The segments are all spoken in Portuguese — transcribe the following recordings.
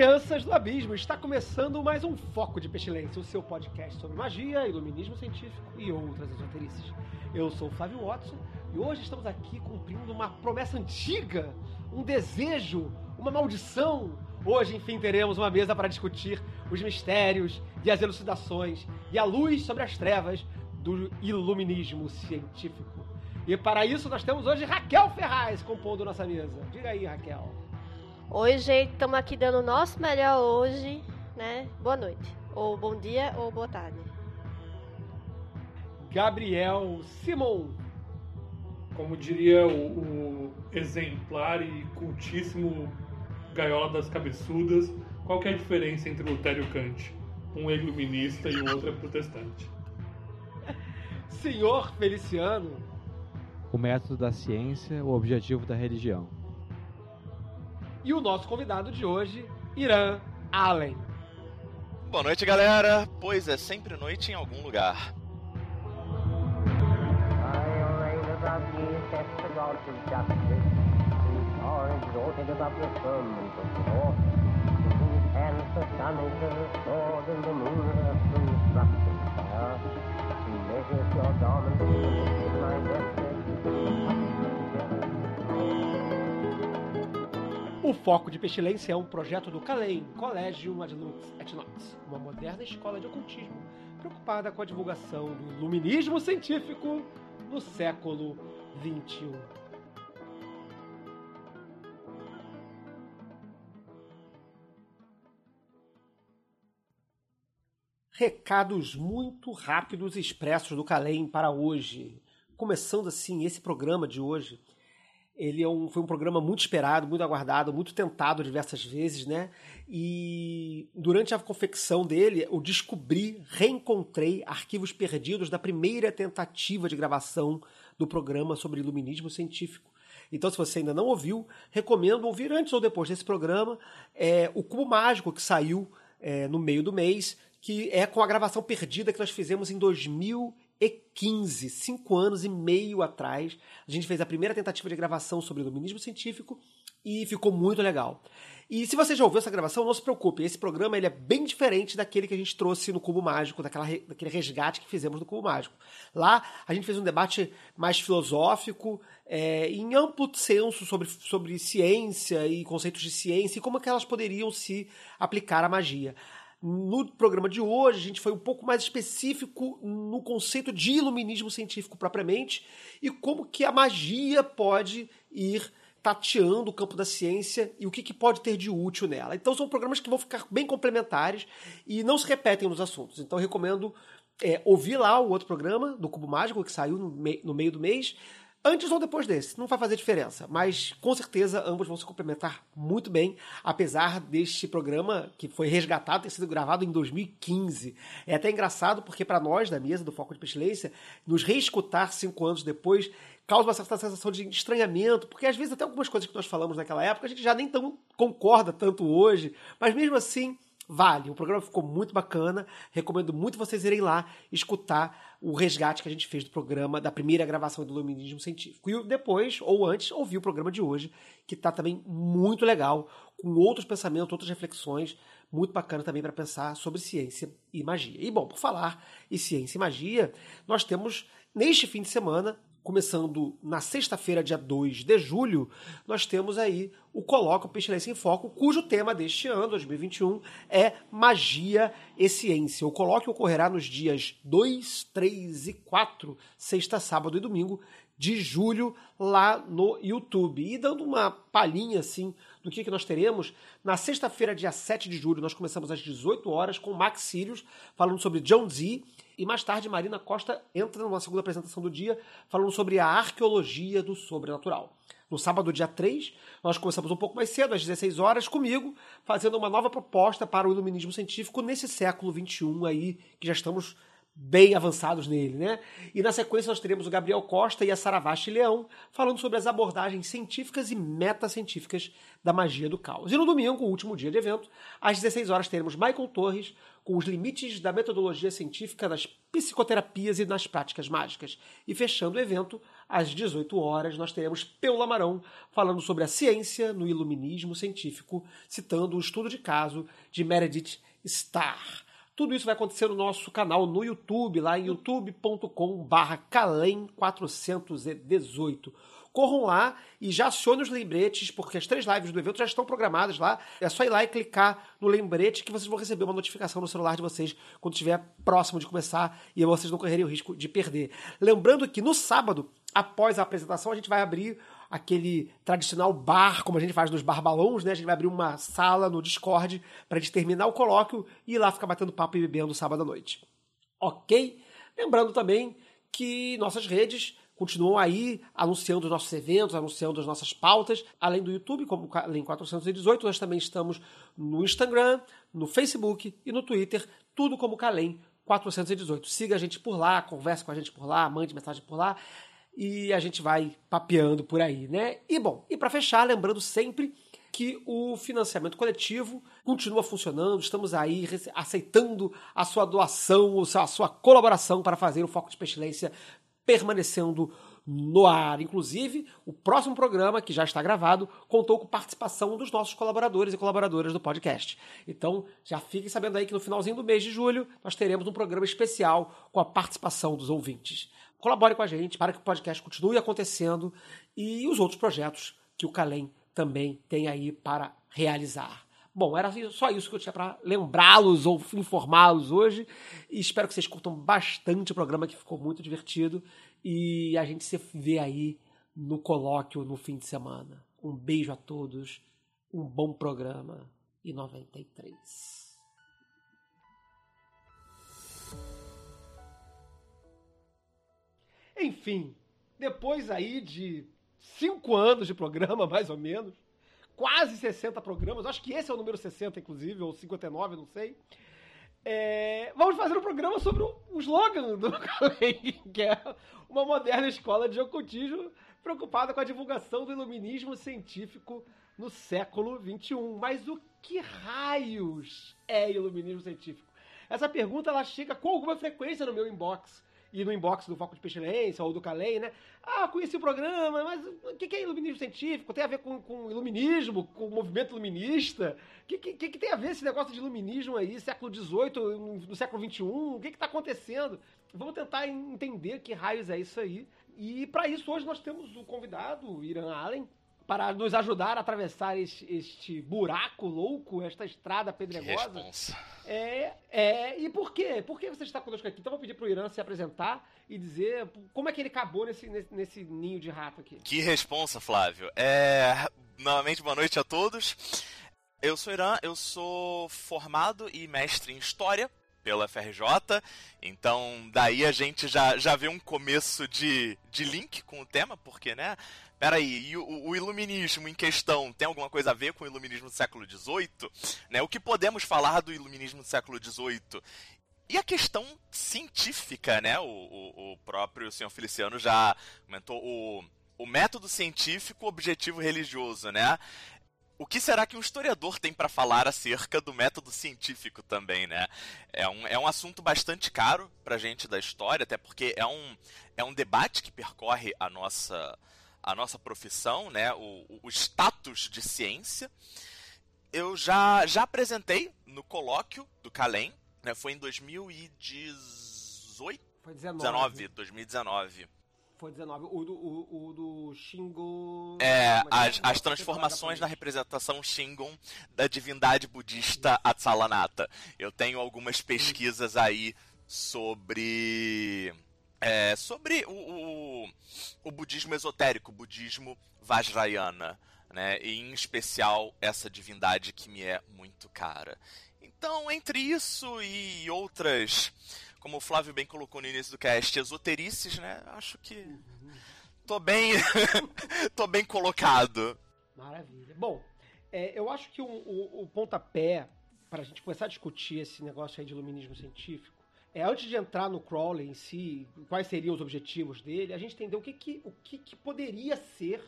Crianças do abismo! Está começando mais um Foco de Pestilência, o seu podcast sobre magia, iluminismo científico e outras esoterices. Eu sou o Flávio Watson e hoje estamos aqui cumprindo uma promessa antiga, um desejo, uma maldição. Hoje, enfim, teremos uma mesa para discutir os mistérios e as elucidações e a luz sobre as trevas do iluminismo científico. E para isso nós temos hoje Raquel Ferraz compondo nossa mesa. Diga aí, Raquel. Oi, gente, estamos aqui dando o nosso melhor hoje, né? Boa noite, ou bom dia, ou boa tarde. Gabriel Simon. Como diria o, o exemplar e cultíssimo Gaiola das Cabeçudas, qual que é a diferença entre Lutero e Kant? Um é iluminista e o outro é protestante. Senhor Feliciano. O método da ciência, o objetivo da religião. E o nosso convidado de hoje, Irã Allen. Boa noite, galera. Pois é sempre noite em algum lugar. O Foco de Pestilência é um projeto do CALEM, Colégio Ad Lux et Nox, uma moderna escola de ocultismo preocupada com a divulgação do iluminismo científico no século XXI. Recados muito rápidos expressos do Calem para hoje. Começando assim, esse programa de hoje, ele é um, foi um programa muito esperado, muito aguardado, muito tentado diversas vezes, né? E durante a confecção dele, eu descobri, reencontrei arquivos perdidos da primeira tentativa de gravação do programa sobre iluminismo científico. Então, se você ainda não ouviu, recomendo ouvir antes ou depois desse programa é, o Cubo Mágico que saiu é, no meio do mês, que é com a gravação perdida que nós fizemos em 2015, cinco anos e meio atrás. A gente fez a primeira tentativa de gravação sobre iluminismo científico e ficou muito legal. E se você já ouviu essa gravação, não se preocupe, esse programa ele é bem diferente daquele que a gente trouxe no Cubo Mágico, daquela, daquele resgate que fizemos no Cubo Mágico. Lá a gente fez um debate mais filosófico, é, em amplo senso sobre, sobre ciência e conceitos de ciência e como é que elas poderiam se aplicar à magia. No programa de hoje, a gente foi um pouco mais específico no conceito de iluminismo científico propriamente e como que a magia pode ir tateando o campo da ciência e o que, que, pode ter de útil nela. Então são programas que vão ficar bem complementares e não se repetem nos assuntos. Então recomendo é, ouvir lá o outro programa do Cubo Mágico que saiu no meio do mês. Antes ou depois desse, não vai fazer diferença, mas com certeza ambos vão se complementar muito bem, apesar deste programa que foi resgatado ter sido gravado em 2015. É até engraçado porque para nós da mesa do Foco de Pestilência, nos reescutar cinco anos depois causa uma certa sensação de estranhamento, porque às vezes até algumas coisas que nós falamos naquela época a gente já nem tão concorda tanto hoje, mas mesmo assim vale. O programa ficou muito bacana. Recomendo muito vocês irem lá escutar o resgate que a gente fez do programa, da primeira gravação do Iluminismo Científico. E depois, ou antes, ouvir o programa de hoje, que está também muito legal, com outros pensamentos, outras reflexões, muito bacana também para pensar sobre ciência e magia. E bom, por falar em ciência e magia, nós temos neste fim de semana começando na sexta-feira, dia 2 de julho, nós temos aí o Colóquio Pestilência em Foco, cujo tema deste ano, 2021, é Magia e Ciência. O colóquio ocorrerá nos dias 2, 3 e 4, sexta, sábado e domingo, de julho, lá no YouTube. E dando uma palhinha, assim, do que, que nós teremos. Na sexta-feira, dia 7 de julho, nós começamos às 18 horas com Max Sirius falando sobre John Z. E mais tarde, Marina Costa entra numa segunda apresentação do dia falando sobre a arqueologia do sobrenatural. No sábado, dia 3, nós começamos um pouco mais cedo, às 16 horas, comigo, fazendo uma nova proposta para o iluminismo científico nesse século XXI aí, que já estamos bem avançados nele, né? E na sequência nós teremos o Gabriel Costa e a Saravaste Leão falando sobre as abordagens científicas e metacientíficas da magia do caos. E no domingo, o último dia de evento, às 16 horas teremos Michael Torres com os limites da metodologia científica das psicoterapias e nas práticas mágicas. E fechando o evento, às 18 horas, nós teremos Peu Lamarão falando sobre a ciência no iluminismo científico, citando o estudo de caso de Meredith Starr. Tudo isso vai acontecer no nosso canal no YouTube, lá em youtube.com/barra Calem418. Corram lá e já acionem os lembretes, porque as três lives do evento já estão programadas lá. É só ir lá e clicar no lembrete que vocês vão receber uma notificação no celular de vocês quando estiver próximo de começar e vocês não correrem o risco de perder. Lembrando que no sábado, após a apresentação, a gente vai abrir aquele tradicional bar, como a gente faz nos barbalões, né? A gente vai abrir uma sala no Discord para a gente terminar o colóquio e ir lá ficar batendo papo e bebendo sábado à noite. Ok? Lembrando também que nossas redes continuam aí anunciando os nossos eventos, anunciando as nossas pautas, além do YouTube, como Além 418, nós também estamos no Instagram, no Facebook e no Twitter, tudo como Calem 418. Siga a gente por lá, converse com a gente por lá, mande mensagem por lá e a gente vai papeando por aí, né? E bom, e para fechar, lembrando sempre que o financiamento coletivo continua funcionando, estamos aí aceitando a sua doação, a sua colaboração para fazer o Foco de Pestilência permanecendo no ar. Inclusive, o próximo programa, que já está gravado, contou com participação dos nossos colaboradores e colaboradoras do podcast. Então, já fiquem sabendo aí que no finalzinho do mês de julho nós teremos um programa especial com a participação dos ouvintes. Colabore com a gente para que o podcast continue acontecendo e os outros projetos que o Calem também tem aí para realizar. Bom, era só isso que eu tinha para lembrá-los ou informá-los hoje. E espero que vocês curtam bastante o programa, que ficou muito divertido. E a gente se vê aí no colóquio no fim de semana. Um beijo a todos, um bom programa e 93. Enfim, depois aí de cinco anos de programa, mais ou menos, quase 60 programas, acho que esse é o número 60, inclusive, ou 59, não sei. É, vamos fazer um programa sobre o, slogan do que é uma moderna escola de ocultismo preocupada com a divulgação do iluminismo científico no século XXI. Mas o que raios é iluminismo científico? Essa pergunta ela chega com alguma frequência no meu inbox e no inbox do Foco de Pestilência ou do Calem, né? Ah, conheci o programa, mas o que é iluminismo científico? Tem a ver com, com iluminismo, com o movimento iluminista? O que, que, que, tem a ver esse negócio de iluminismo aí, século XVIII, no século XXI? O que está acontecendo? Vamos tentar entender que raios é isso aí. E para isso, hoje nós temos o convidado, o Irã Allen, para nos ajudar a atravessar este, este, buraco louco, esta estrada pedregosa. É, é, e por quê? Por que você está conosco aqui? Então vou pedir para o Irã se apresentar e dizer como é que ele acabou nesse, nesse, nesse ninho de rato aqui. Que responsa, Flávio. É, novamente, boa noite a todos. Eu sou Irã, eu sou formado e mestre em História pela FRJ, então daí a gente já, já vê um começo de, de link com o tema, porque, né, Peraí, e o, o, iluminismo em questão tem alguma coisa a ver com o iluminismo do século XVIII? Né? O que podemos falar do iluminismo do século XVIII? E a questão científica, né? O, o, o próprio senhor Feliciano já comentou o, o método científico, objetivo religioso, né? O que será que um historiador tem para falar acerca do método científico também, né? É um, é um assunto bastante caro para gente da história, até porque é um, é um debate que percorre a nossa, a nossa profissão, né, o, o status de ciência. Eu já, já apresentei no colóquio do Calem, né, foi em 2018? Foi 19. 19 2019. Foi 19. O do, o, o do Shingon. É, as, as transformações na representação Shingon da divindade budista Atsalanata. Eu tenho algumas pesquisas aí sobre é, sobre o, o, o, budismo esotérico, o budismo Vajrayana. né? E em especial essa divindade que me é muito cara. Então, entre isso e outras, como o Flávio bem colocou no início do cast, esoterices, né? Acho que tô bem, tô bem colocado. Maravilha. Bom, é, eu acho que o, o, o pontapé para a gente começar a discutir esse negócio aí de iluminismo científico é, antes de entrar no Crowley em si, quais seriam os objetivos dele, a gente entender o que, que, o que, que poderia ser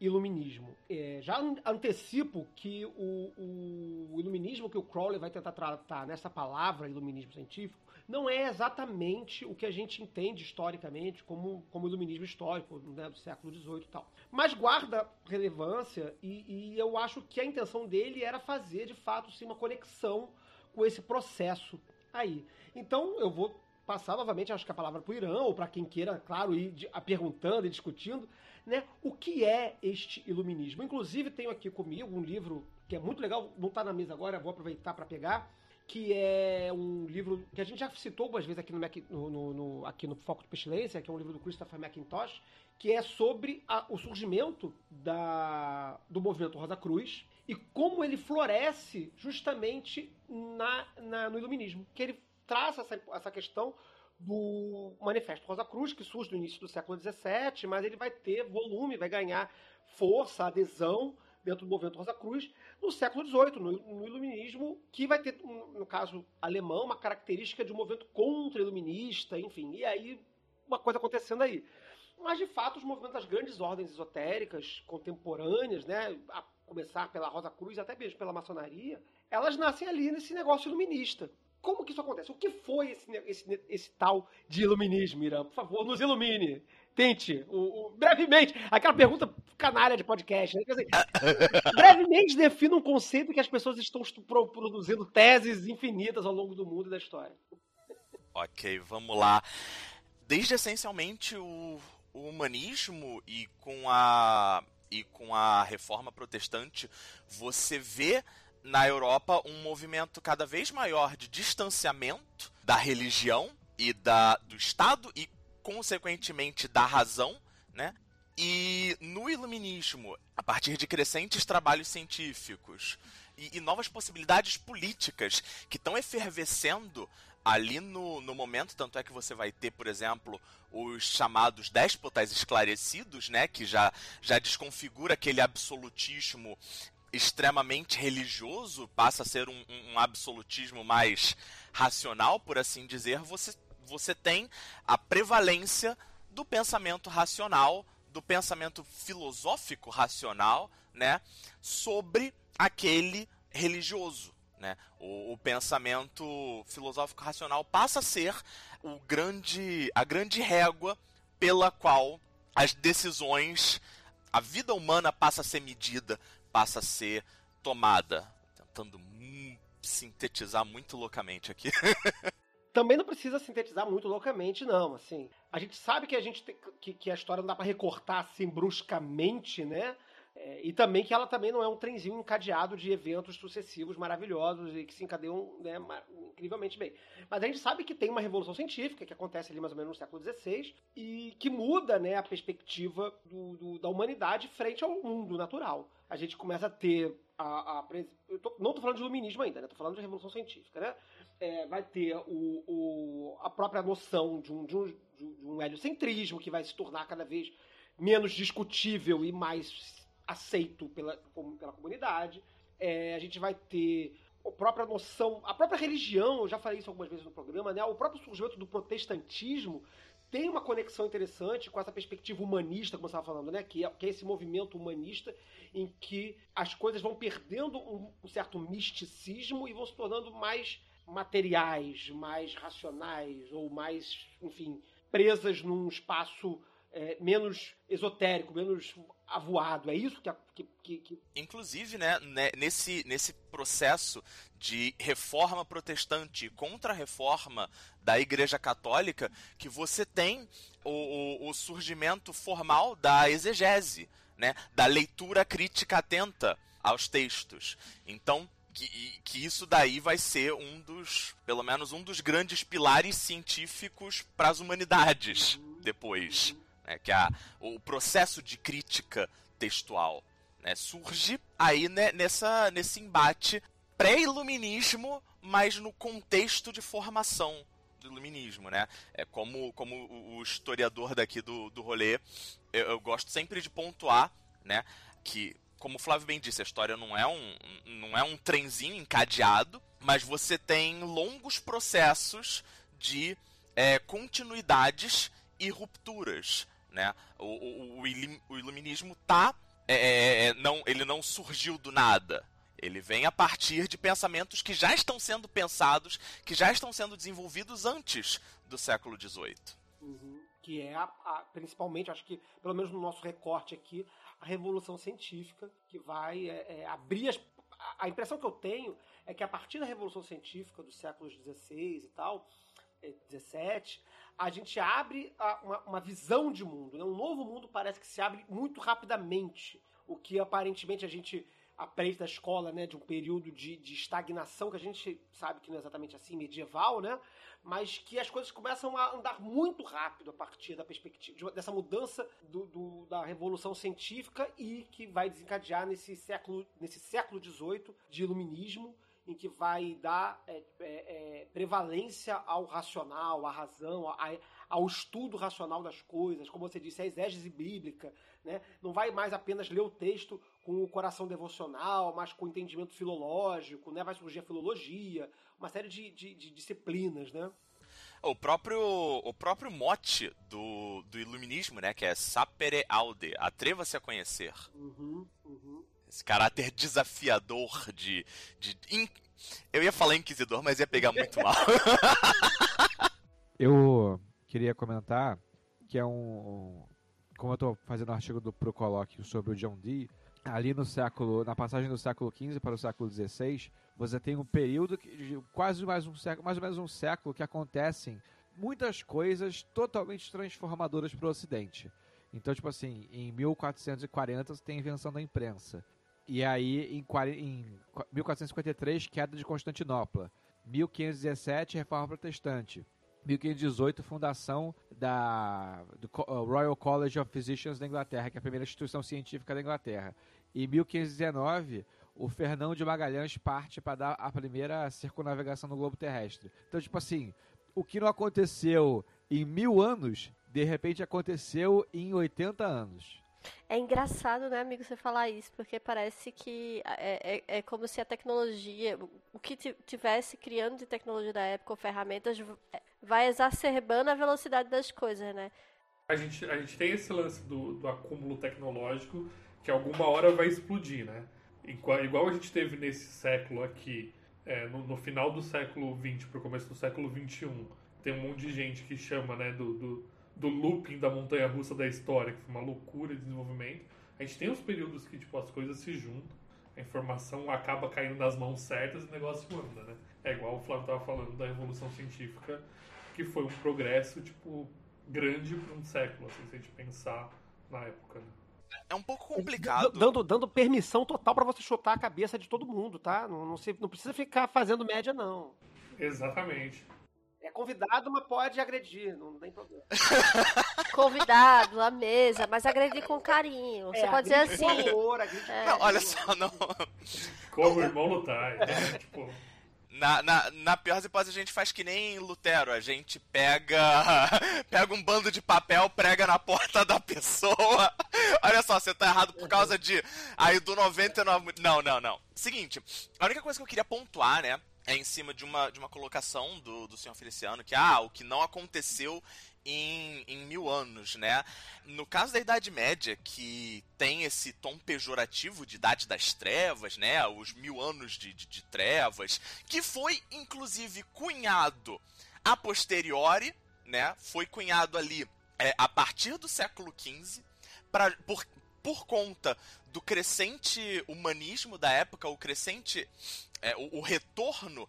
iluminismo. É, já antecipo que o, o, iluminismo que o Crowley vai tentar tratar nessa palavra iluminismo científico não é exatamente o que a gente entende historicamente como, como iluminismo histórico né, do século XVIII e tal. Mas guarda relevância e, e eu acho que a intenção dele era fazer, de fato, sim, uma conexão com esse processo aí. Então eu vou passar novamente, acho que a palavra para o Irã, ou para quem queira, claro, ir de, a perguntando e discutindo, né, o que é este iluminismo. Inclusive, tenho aqui comigo um livro que é muito legal, não está na mesa agora, vou aproveitar para pegar, que é um livro que a gente já citou algumas vezes aqui no, Mac, no, no, no, aqui no Foco de Pestilência, que é um livro do Christopher McIntosh, que é sobre a, o surgimento da, do movimento Rosa Cruz e como ele floresce justamente na, na, no iluminismo. Que ele traz essa, essa questão do Manifesto Rosa Cruz, que surge no início do século XVII, mas ele vai ter volume, vai ganhar força, adesão dentro do movimento Rosa Cruz no século XVIII, no, no iluminismo, que vai ter, no caso alemão, uma característica de um movimento contra-iluminista, enfim, e aí uma coisa acontecendo aí. Mas, de fato, os movimentos das grandes ordens esotéricas contemporâneas, né, a começar pela Rosa Cruz, até mesmo pela maçonaria, elas nascem ali nesse negócio iluminista. Como que isso acontece? O que foi esse, esse, esse tal de iluminismo, Irã? Por favor, nos ilumine. Tente, o, o, brevemente, aquela pergunta canalha de podcast. Né? Assim, brevemente defina um conceito que as pessoas estão produzindo teses infinitas ao longo do mundo e da história. Ok, vamos lá. Desde essencialmente o, o humanismo e com a e com a reforma protestante, você vê na Europa um movimento cada vez maior de distanciamento da religião e da, do Estado e, consequentemente, da razão, né? E no iluminismo, a partir de crescentes trabalhos científicos e, e novas possibilidades políticas que estão efervescendo ali no, no momento, tanto é que você vai ter, por exemplo, os chamados déspotas esclarecidos, né, que já, já desconfigura aquele absolutismo extremamente religioso, passa a ser um, um, absolutismo mais racional, por assim dizer, você, você tem a prevalência do pensamento racional, do pensamento filosófico racional, né, sobre aquele religioso. Né? O, o, pensamento filosófico racional passa a ser o grande, a grande régua pela qual as decisões, a vida humana passa a ser medida passa a ser tomada. Tentando sintetizar muito loucamente aqui. Também não precisa sintetizar muito loucamente, não. Assim, a gente sabe que a gente tem, que, que a história não dá para recortar assim bruscamente, né? É, e também que ela também não é um trenzinho encadeado de eventos sucessivos maravilhosos e que se encadeiam né, incrivelmente bem. Mas a gente sabe que tem uma revolução científica que acontece ali mais ou menos no século XVI e que muda né, a perspectiva do, do, da humanidade frente ao mundo natural. A gente começa a ter a. a eu tô, não estou falando de iluminismo ainda, né? Estou falando de revolução científica, né? É, vai ter o, o, a própria noção de um, de, um, de um heliocentrismo que vai se tornar cada vez menos discutível e mais aceito pela, pela comunidade. É, a gente vai ter a própria noção, a própria religião, eu já falei isso algumas vezes no programa, né? O próprio surgimento do protestantismo tem uma conexão interessante com essa perspectiva humanista, como você estava falando, né? Que é, que é, esse movimento humanista em que as coisas vão perdendo um, um certo misticismo e vão se tornando mais materiais, mais racionais ou mais, enfim, presas num espaço é, menos esotérico, menos avoado. É isso que, que, que, Inclusive, né, né, nesse, nesse processo de reforma protestante contra a reforma da Igreja Católica, que você tem o, o, o surgimento formal da exegese, né, da leitura crítica atenta aos textos. Então, que, que, isso daí vai ser um dos, pelo menos um dos grandes pilares científicos para as humanidades depois né, que a, o processo de crítica textual. né, surge aí né, nessa, nesse embate pré-iluminismo, mas no contexto de formação do iluminismo, né? É como, como o historiador daqui do, do rolê, eu, eu gosto sempre de pontuar, né, que como o Flávio bem disse, a história não é um, não é um trenzinho encadeado, mas você tem longos processos de é, continuidades e rupturas. Né? O, o, o iluminismo tá. É, é, é, não, ele não surgiu do nada. Ele vem a partir de pensamentos que já estão sendo pensados, que já estão sendo desenvolvidos antes do século XVIII. Uhum. Que é, a, a, principalmente, acho que, pelo menos no nosso recorte aqui, a revolução científica, que vai é, é, abrir as. A impressão que eu tenho é que a partir da revolução científica dos séculos XVI e tal, 17, a gente abre uma, uma visão de mundo. Né? Um novo mundo parece que se abre muito rapidamente. O que aparentemente a gente aprende da escola, né, de um período de, de, estagnação que a gente sabe que não é exatamente assim, medieval, né, mas que as coisas começam a andar muito rápido a partir da perspectiva dessa mudança do, do, da revolução científica e que vai desencadear nesse século nesse século XVIII de iluminismo em que vai dar é, é, é, prevalência ao racional, à razão, a, ao estudo racional das coisas, como você disse, a exégese bíblica, né? Não vai mais apenas ler o texto com o coração devocional, mas com o entendimento filológico, né? Vai surgir a filologia, uma série de, de, de disciplinas, né? O próprio, o próprio mote do, do iluminismo, né? Que é sapere aude, atreva-se a conhecer. Uhum esse caráter desafiador de. de in... Eu ia falar inquisidor, mas ia pegar muito mal. eu queria comentar que é um. Como eu estou fazendo um artigo do Pro Colóquio sobre o John Dee, ali no século, na passagem do século XV para o século XVI, você tem um período de quase mais um século, mais ou menos um século que acontecem muitas coisas totalmente transformadoras para o Ocidente. Então, tipo assim, em 1440 você tem a invenção da imprensa. E aí, em, em 1453, queda de Constantinopla. 1517, Reforma Protestante. 1518, fundação da, do uh, Royal College of Physicians da Inglaterra, que é a primeira instituição científica da Inglaterra. E 1519, o Fernão de Magalhães parte para dar a primeira circunnavegação no globo terrestre. Então, tipo assim, o que não aconteceu em mil anos, de repente aconteceu em 80 anos. É engraçado, né, amigo, você falar isso, porque parece que é, é, é como se a tecnologia, o que tivesse criando de tecnologia da época ou ferramentas, é, vai exacerbando a velocidade das coisas, né? A gente, a gente tem esse lance do, do acúmulo tecnológico que alguma hora vai explodir, né? Igual, igual a gente teve nesse século aqui, é, no, no, final do século XX para o começo do século XXI, tem um monte de gente que chama, né, do, do do looping da montanha russa da história, que foi uma loucura de desenvolvimento. A gente tem os períodos que tipo, as coisas se juntam, a informação acaba caindo nas mãos certas e o negócio anda, né? É igual o Flávio estava falando da Revolução Científica, que foi um progresso, tipo, grande para um século, assim, se a gente pensar na época, né? É um pouco complicado. Dando, dando permissão total para você chutar a cabeça de todo mundo, tá? Não, não, se, não precisa ficar fazendo média, não. Exatamente. É convidado, mas pode agredir, não tem problema. convidado, à mesa, mas agredir com carinho. Você é, pode dizer assim. Amor, é. Não, olha só, não. Como irmão lutar, né? tipo. Na, na, na pior das hipóteses, a gente faz que nem Lutero. A gente pega pega um bando de papel, prega na porta da pessoa. Olha só, você tá errado por causa de. Aí do 99. Não, não, não. Seguinte, a única coisa que eu queria pontuar, né? É em cima de uma, de uma colocação do, do senhor Feliciano, que ah, o que não aconteceu em, em mil anos, né? No caso da Idade Média, que tem esse tom pejorativo de Idade das Trevas, né? Os mil anos de, de, de trevas, que foi inclusive cunhado a posteriori, né? Foi cunhado ali é, a partir do século XV, pra, por, por conta do crescente humanismo da época, o crescente. É, o, o retorno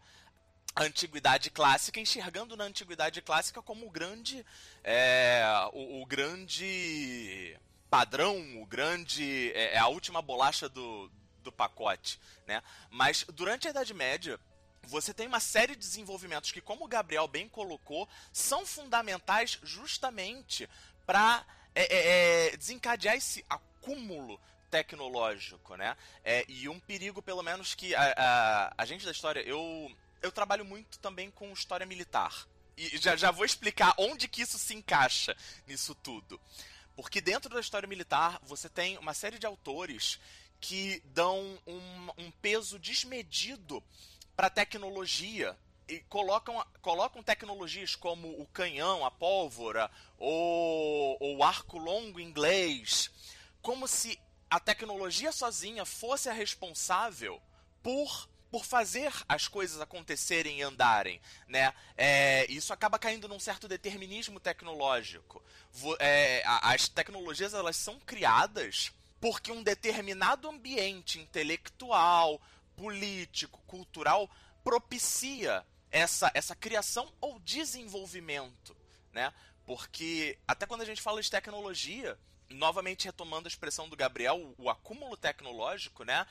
à antiguidade clássica, enxergando na antiguidade clássica como o grande. É, o, o, grande padrão, o grande. É, é, a última bolacha do, do pacote. Né? Mas durante a Idade Média. Você tem uma série de desenvolvimentos que, como o Gabriel bem colocou, são fundamentais justamente para é, é, é, desencadear esse acúmulo tecnológico, né? É, e um perigo, pelo menos, que a, a, a gente da história, eu, eu trabalho muito também com história militar. E já, já vou explicar onde que isso se encaixa nisso tudo. Porque dentro da história militar, você tem uma série de autores que dão um, um peso desmedido para tecnologia e colocam, colocam tecnologias como o canhão, a pólvora, ou o arco longo inglês, como se a tecnologia sozinha fosse a responsável por por fazer as coisas acontecerem e andarem, né? É, isso acaba caindo num certo determinismo tecnológico. É, as tecnologias elas são criadas porque um determinado ambiente intelectual, político, cultural propicia essa, essa criação ou desenvolvimento, né? Porque até quando a gente fala de tecnologia, novamente retomando a expressão do Gabriel, o, o acúmulo tecnológico, né?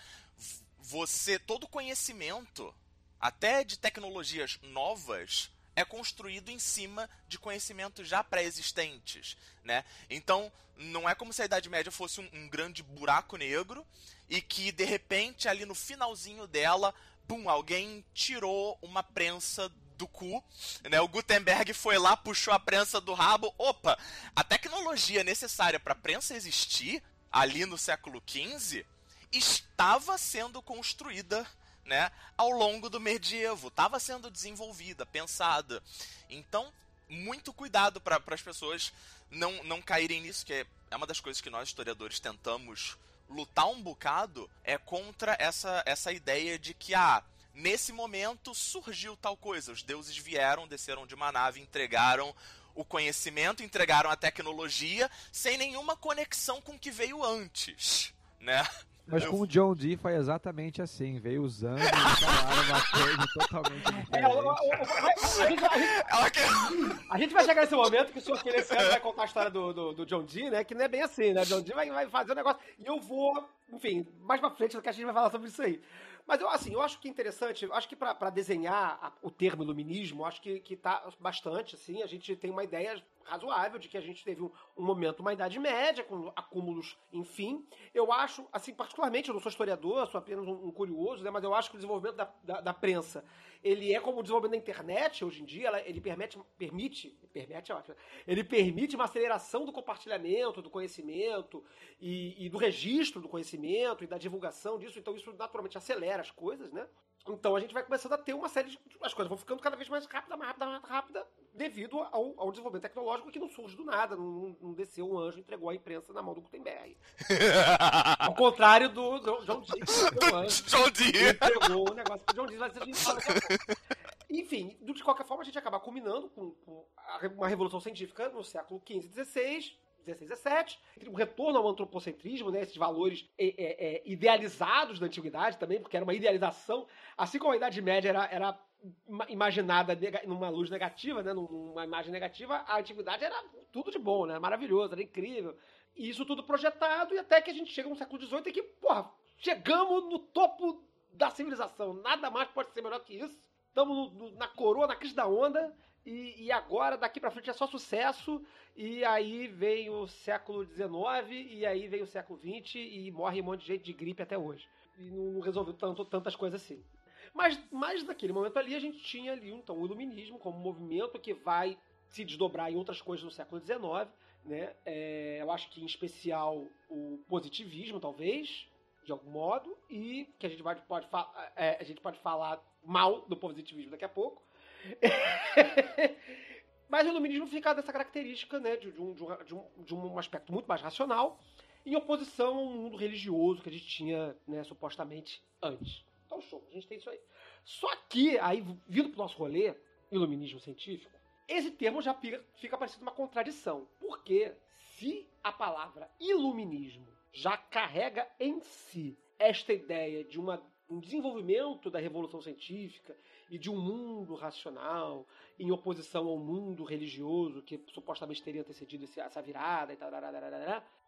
Você, todo conhecimento, até de tecnologias novas, é construído em cima de conhecimentos já pré-existentes, né? Então, não é como se a Idade Média fosse um, um, grande buraco negro e que, de repente, ali no finalzinho dela, pum, alguém tirou uma prensa do cu, né? O Gutenberg foi lá, puxou a prensa do rabo. Opa, a tecnologia necessária para a prensa existir ali no século XV estava sendo construída né, ao longo do medievo, estava sendo desenvolvida, pensada. Então, muito cuidado para as pessoas não, não caírem nisso, que é, uma das coisas que nós historiadores tentamos lutar um bocado é contra essa, essa ideia de que ah, nesse momento surgiu tal coisa, os deuses vieram, desceram de uma nave, entregaram o conhecimento, entregaram a tecnologia sem nenhuma conexão com o que veio antes, né? Mas com o John Dee foi exatamente assim, veio usando e falaram uma coisa totalmente diferente. a, gente, vai chegar nesse momento que o senhor Feliciano vai contar a história do, do, do, John Dee, né? Que não é bem assim, né? O John Dee vai, vai fazer um negócio e eu vou, enfim, mais pra frente que a gente vai falar sobre isso aí. Mas eu, assim, eu acho que é interessante, acho que para desenhar a, o termo iluminismo, acho que, que tá bastante, assim, a gente tem uma ideia razoável de que a gente teve um, um, momento, uma Idade Média, com acúmulos, enfim. Eu acho, assim, particularmente, eu não sou historiador, sou apenas um, um curioso, né, mas eu acho que o desenvolvimento da, da, da, prensa, ele é como o desenvolvimento da internet hoje em dia, ela, ele permite, permite, permite é ele permite uma aceleração do compartilhamento, do conhecimento e, e do registro do conhecimento e da divulgação disso, então isso naturalmente acelera as coisas, né? Então a gente vai começando a ter uma série de. As coisas vão ficando cada vez mais rápida, mais rápida, mais rápida, devido ao, ao desenvolvimento tecnológico que não surge do nada. Não, não desceu um anjo e entregou a imprensa na mão do Gutenberg. ao contrário do, do John Dee, John Dee. entregou o negócio pro John Dee, mas a gente fala Enfim, de qualquer forma, a gente acaba culminando com, com uma revolução científica no século XV e XVI 16 a 7, o retorno ao antropocentrismo, né, esses valores é, é, é, idealizados da antiguidade também, porque era uma idealização, assim como a Idade Média era, era imaginada numa luz negativa, né, numa imagem negativa, a antiguidade era tudo de bom, né, maravilhoso, era incrível. E isso tudo projetado, e até que a gente chega no século XVIII e que, porra, chegamos no topo da civilização. Nada mais pode ser melhor que isso. Estamos na coroa, na crise da onda, e, e, agora, daqui para frente, é só sucesso. E aí vem o século XIX, e aí vem o século XX, e morre um monte de gente de gripe até hoje. E não resolveu tanto, tantas coisas assim. Mas, mas naquele momento ali, a gente tinha ali então, o iluminismo como movimento que vai se desdobrar em outras coisas no século XIX. Né? É, eu acho que, em especial, o positivismo, talvez, de algum modo, e que a gente, vai, pode, é, a gente pode falar mal do positivismo daqui a pouco. Mas o iluminismo fica dessa característica né, de, de, um, de, um, de um aspecto muito mais racional, em oposição ao mundo religioso que a gente tinha né, supostamente antes. Então, show, a gente tem isso aí. Só que, aí, vindo pro nosso rolê, iluminismo científico, esse termo já fica, fica parecendo uma contradição. Porque se a palavra iluminismo já carrega em si esta ideia de uma, um desenvolvimento da revolução científica e de um mundo racional em oposição ao mundo religioso que supostamente teria antecedido essa virada e tal.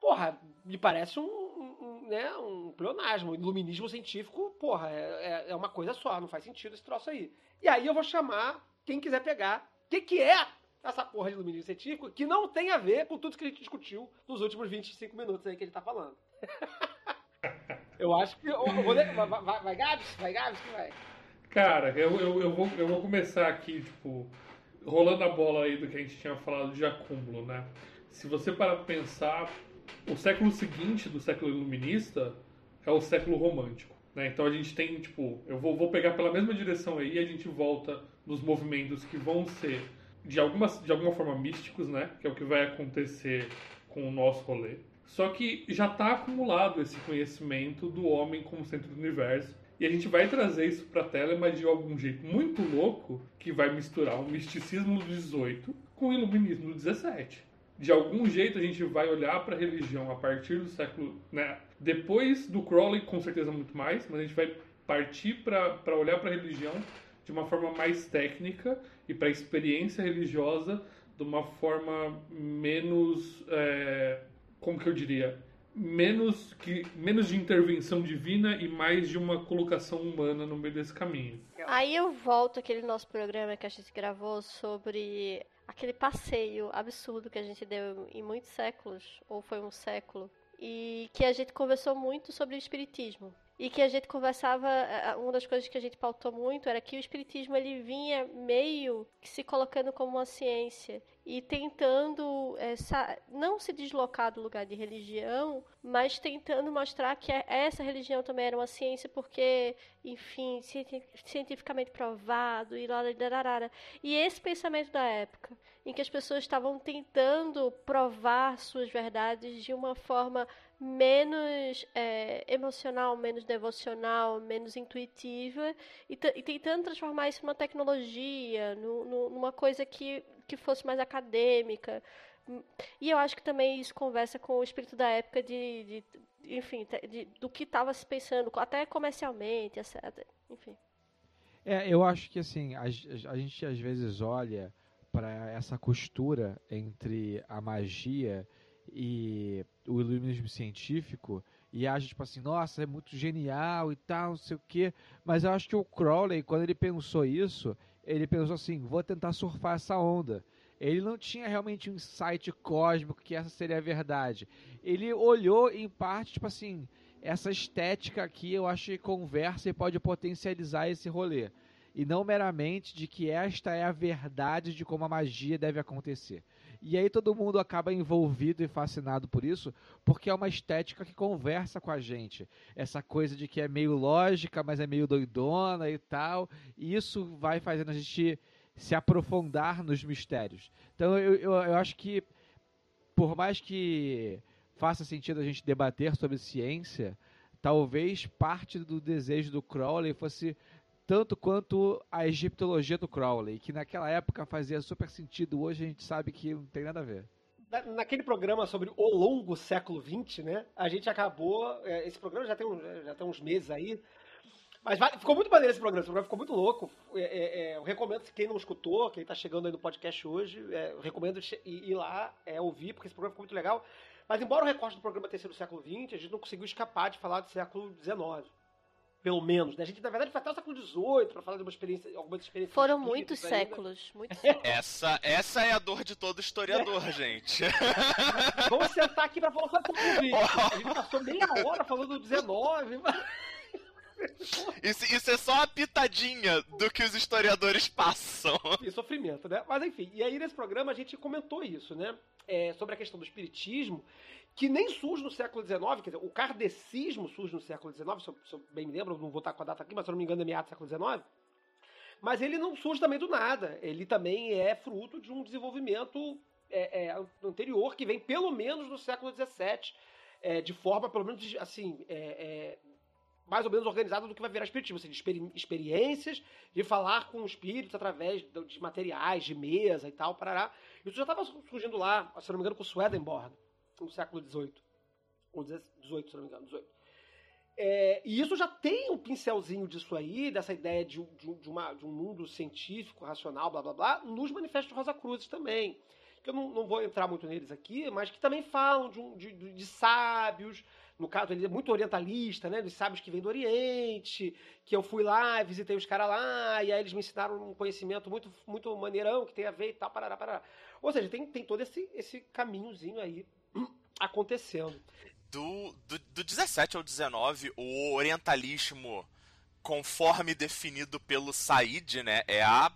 Porra, me parece um, um, né, um pleonasmo. Iluminismo científico, porra, é, é, é uma coisa só, não faz sentido esse troço aí. E aí eu vou chamar quem quiser pegar. O que, que é essa porra de iluminismo científico que não tem a ver com tudo que a gente discutiu nos últimos 25 minutos aí que ele tá falando. Eu acho que. vai, vai, Gabs? Vai, Gabs? Que vai. Cara, eu, eu, eu, vou, eu vou começar aqui, tipo, rolando a bola aí do que a gente tinha falado de acúmulo, né? Se você parar pra pensar, o século seguinte do século iluminista é o século romântico, né? Então a gente tem, tipo, eu vou, vou pegar pela mesma direção aí e a gente volta nos movimentos que vão ser, de alguma, de alguma forma, místicos, né? Que é o que vai acontecer com o nosso rolê. Só que já está acumulado esse conhecimento do homem como centro do universo. E a gente vai trazer isso para a tela, mas de algum jeito muito louco, que vai misturar o misticismo do 18 com o iluminismo do 17. De algum jeito a gente vai olhar para a religião a partir do século. Né, depois do Crowley, com certeza muito mais, mas a gente vai partir para olhar para a religião de uma forma mais técnica e para a experiência religiosa de uma forma menos. é, como que eu diria? Menos, que, menos de intervenção divina e mais de uma colocação humana no meio desse caminho. Aí eu volto àquele nosso programa que a gente gravou sobre aquele passeio absurdo que a gente deu em muitos séculos, ou foi um século, e que a gente conversou muito sobre o espiritismo. E que a gente conversava, eh, uma das coisas que a gente pautou muito era que o espiritismo ele vinha meio que se colocando como uma ciência e tentando eh, não se deslocar do lugar de religião, mas tentando mostrar que é- essa religião também era uma ciência porque, enfim, cienti- cientificamente provado e lá. E esse pensamento da época, em que as pessoas estavam tentando provar suas verdades de uma forma menos eh, emocional, menos devocional, menos intuitiva e, e tentando transformar isso numa tecnologia, nu- nu- numa coisa que, que fosse mais acadêmica. E eu acho que também isso conversa com o espírito da época de, de- enfim, de- do que estava se pensando, até comercialmente, etc. Enfim. É, eu acho que assim, a, a gente às vezes olha para essa costura entre a magia e o iluminismo científico e acha tipo assim, nossa, é muito genial e tal, não sei o quê. Mas eu acho que o Crowley, quando ele pensou isso, ele pensou assim, vou tentar surfar essa onda. Ele não tinha realmente um insight cósmico que essa seria a verdade. Ele olhou em parte, tipo assim, essa estética aqui eu acho que conversa e pode potencializar esse rolê. E não meramente de que esta é a verdade de como a magia deve acontecer. E aí todo mundo acaba envolvido e fascinado por isso, porque é uma estética que conversa com a gente. Essa coisa de que é meio lógica, mas é meio doidona e tal. E isso vai fazendo a gente se aprofundar nos mistérios. Então eu, eu, eu acho que, por mais que faça sentido a gente debater sobre ciência, talvez parte do desejo do Crowley fosse tanto quanto a egiptologia do Crowley, que naquela época fazia super sentido, hoje a gente sabe que não tem nada a ver. Na- Naquele programa sobre o longo século XX, né? A gente acabou. é, Esse programa já tem, um- já tem uns meses aí. Mas ficou muito maneiro esse programa. Esse programa ficou muito louco. É, é, é, eu recomendo, quem não escutou, quem tá chegando aí no podcast hoje, é, eu recomendo ir lá é, ouvir, porque esse programa ficou muito legal. Mas embora o recorte do programa tenha sido do século XX, a gente não conseguiu escapar de falar do século XIX. Pelo menos. Né? A gente, na verdade, foi até o século XVIII para falar de uma experiência, algumas experiências. Foram muitos séculos, muitos séculos. Essa, essa é a dor de todo historiador, gente. Vamos sentar aqui pra falar sobre o século XX. A gente passou meia hora falando do XIX. Isso, isso é só uma pitadinha do que os historiadores passam. Enfim, sofrimento, né? Mas enfim, e aí nesse programa a gente comentou isso, né? É, sobre a questão do espiritismo, que nem surge no século XIX, quer dizer, o kardecismo surge no século XIX, se eu, se eu bem me lembro, não vou estar com a data aqui, mas se eu não me engano é meados do século XIX. Mas ele não surge também do nada, ele também é fruto de um desenvolvimento é, é, anterior, que vem pelo menos no século XVII, é, de forma, pelo menos, assim, é, é, mais ou menos organizada do que vai virar espiritismo, assim, de experi- experiências, de falar com espíritos através de materiais, de mesa e tal, parará. Isso já estava surgindo lá, se não me engano, com Swedenborg, no século XVIII. Ou XVIII, se não me engano, XVIII. É, e isso já tem um pincelzinho disso aí, dessa ideia de, de de uma, de um mundo científico, racional, blá blá blá, nos manifestos Rosa Cruzes também. Que eu não, não vou entrar muito neles aqui, mas que também falam de, um- de- de sábios, no caso ele é muito orientalista, né? Dos sábios que vêm do Oriente, que eu fui lá, visitei os caras lá, e aí eles me ensinaram um conhecimento muito, muito maneirão, que tem a ver e tal, parará, parará. Ou seja, tem, tem todo esse, esse caminhozinho aí acontecendo. do, do, do 17 ao 19, o orientalismo, conforme definido pelo Said, né, é a,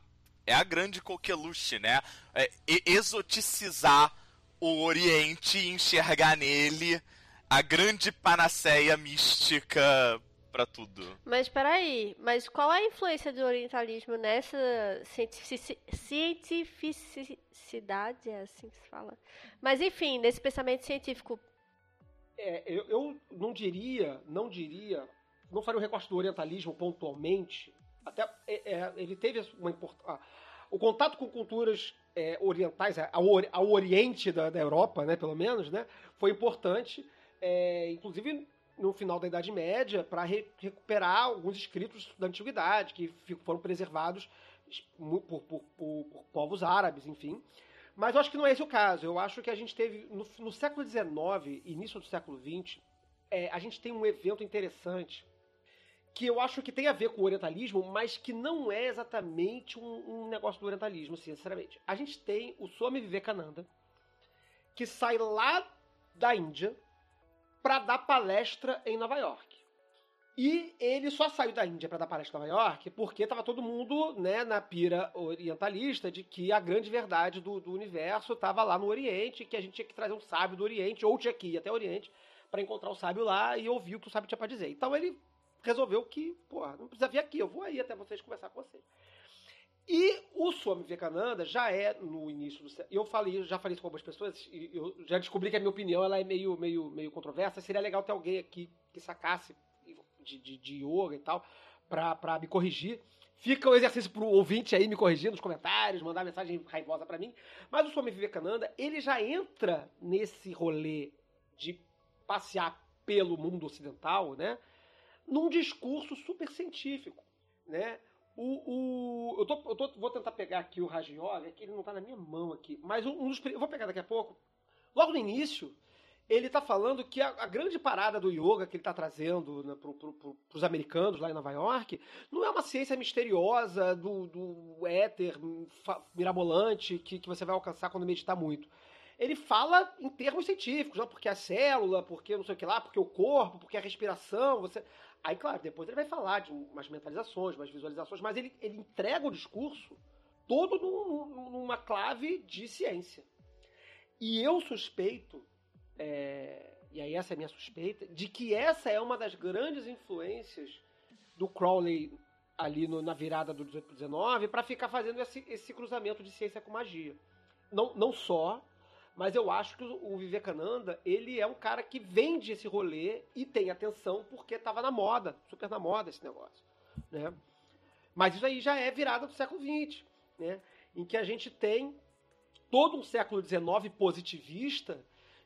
é a grande coqueluche, né? É exoticizar o Oriente e enxergar nele a grande panaceia mística para tudo. Mas peraí, mas qual a influência do orientalismo nessa cientificidade, é assim que se fala? Mas enfim, nesse pensamento científico. É, eu, eu não diria, não diria, não faria o recorte do orientalismo pontualmente, até é, é, ele teve uma importância. O contato com culturas é, orientais, ao, ao oriente da, da, Europa, né, pelo menos, né, foi importante, é, inclusive no final da Idade Média, para re recuperar alguns escritos da antiguidade que foram preservados por, por, por, por, povos árabes, enfim. Mas eu acho que não é esse o caso. Eu acho que a gente teve, no, no século XIX, início do século XX, é, a gente tem um evento interessante que eu acho que tem a ver com o orientalismo, mas que não é exatamente um, um negócio do orientalismo, assim, sinceramente. A gente tem o Swami Vivekananda, que sai lá da Índia para dar palestra em Nova York. E ele só saiu da Índia para dar palestra em Nova York porque estava todo mundo né, na pira orientalista de que a grande verdade do, do universo estava lá no Oriente, que a gente tinha que trazer um sábio do Oriente, ou tinha que ir até o Oriente para encontrar o sábio lá e ouvir o que o sábio tinha para dizer. Então ele resolveu que, porra, não precisa vir aqui, eu vou aí até vocês conversar com vocês. E o Swami Vivekananda já é no início do eu falei, já falei isso com algumas pessoas, e eu já descobri que a minha opinião ela é meio, meio, meio controversa. Seria legal ter alguém aqui que sacasse de, de, de yoga e tal, pra me corrigir. Fica o exercício pro ouvinte aí me corrigir nos comentários, mandar mensagem raivosa para mim. Mas o Swami Vivekananda, ele já entra nesse rolê de passear pelo mundo ocidental, né? num discurso super científico, né? O, o, eu, tô, eu tô, vou tentar pegar aqui o Raj Yoga, que ele não está na minha mão aqui, mas um, um dos, eu vou pegar daqui a pouco. Logo no início, ele está falando que a, a, grande parada do yoga que ele está trazendo né, para pro, os americanos lá em Nova York não é uma ciência misteriosa do, do éter mirabolante que, que você vai alcançar quando meditar muito ele fala em termos científicos, não? porque a célula, porque não sei o que lá, porque o corpo, porque a respiração, você. Aí, claro, depois ele vai falar de umas mentalizações, umas visualizações, mas ele, ele entrega o discurso todo num, numa clave de ciência. E eu suspeito, é, e aí essa é a minha suspeita, de que essa é uma das grandes influências do Crowley ali no, na virada do 18 para 19 para ficar fazendo esse, esse cruzamento de ciência com magia. Não, não só, mas eu acho que o Vivekananda, ele é um cara que vende esse rolê e tem atenção porque estava na moda, super na moda esse negócio, né? Mas isso aí já é virada do século XX, né? Em que a gente tem todo um século XIX positivista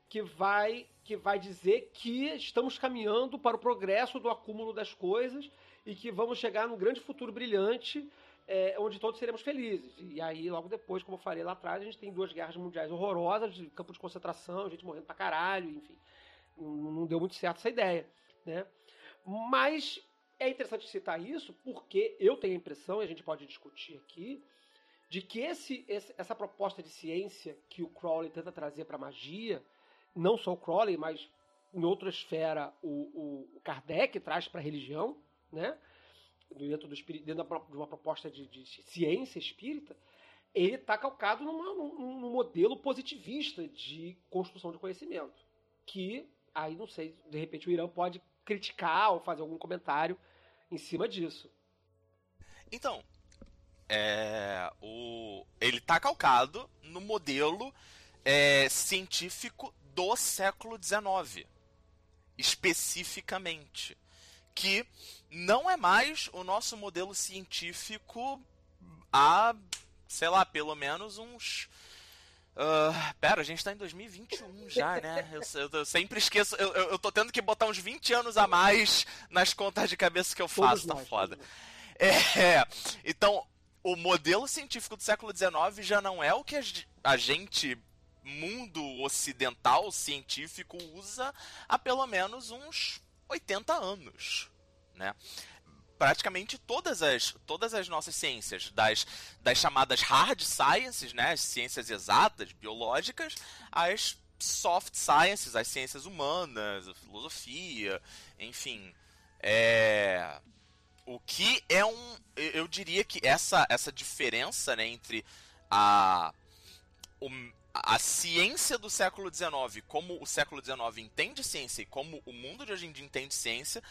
que vai que vai dizer que estamos caminhando para o progresso do acúmulo das coisas e que vamos chegar num grande futuro brilhante é, onde todos seremos felizes. E aí, logo depois, como eu falei lá atrás, a gente tem duas guerras mundiais horrorosas, de campo de concentração, gente morrendo pra caralho, enfim. Não deu muito certo essa ideia, né? Mas é interessante citar isso porque eu tenho a impressão, e a gente pode discutir aqui, de que esse, essa proposta de ciência que o Crowley tenta trazer para magia, não só o Crowley, mas em outra esfera o, o Kardec traz para a religião, né? Dentro, do, dentro de uma proposta de, de ciência espírita, ele está calcado numa, num, num, modelo positivista de construção de conhecimento. Que, aí não sei, de repente o Irã pode criticar ou fazer algum comentário em cima disso. Então, é, o, ele está calcado no modelo é, científico do século XIX, especificamente que não é mais o nosso modelo científico há, sei lá, pelo menos uns. Uh, pera, a gente tá em 2021 já, né? Eu, eu, eu sempre esqueço. Eu, eu, tô tendo que botar uns 20 anos a mais nas contas de cabeça que eu faço, tá foda. É, então, o modelo científico do século XIX já não é o que a gente, mundo ocidental científico, usa há pelo menos uns 80 anos, né? Praticamente todas as, todas as nossas ciências, das, das chamadas hard sciences, né, as ciências exatas, biológicas, as soft sciences, as ciências humanas, a filosofia, enfim. É... O que é um. Eu diria que essa, essa diferença né, entre a, o, a ciência do século XIX, como o século XIX entende ciência e como o mundo de hoje em dia entende ciência,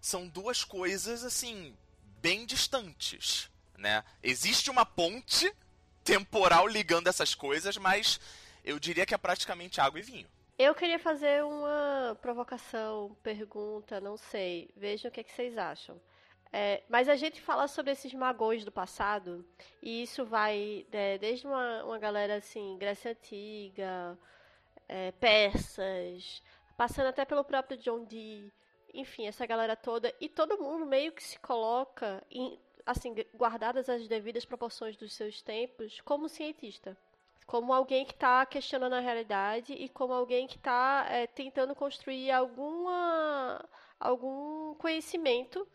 são duas coisas assim bem distantes, né? Existe uma ponte temporal ligando essas coisas, mas eu diria que é praticamente água e vinho. Eu queria fazer uma provocação, pergunta, não sei. Vejam o que, é que vocês acham. É, mas a gente fala sobre esses magões do passado, e isso vai é, desde uma, uma galera assim, Grécia Antiga, é, persas, passando até pelo próprio John Dee, enfim, essa galera toda, e todo mundo meio que se coloca, em, assim, guardadas as devidas proporções dos seus tempos, como cientista. Como alguém que está questionando a realidade e como alguém que está é, tentando construir alguma, algum conhecimento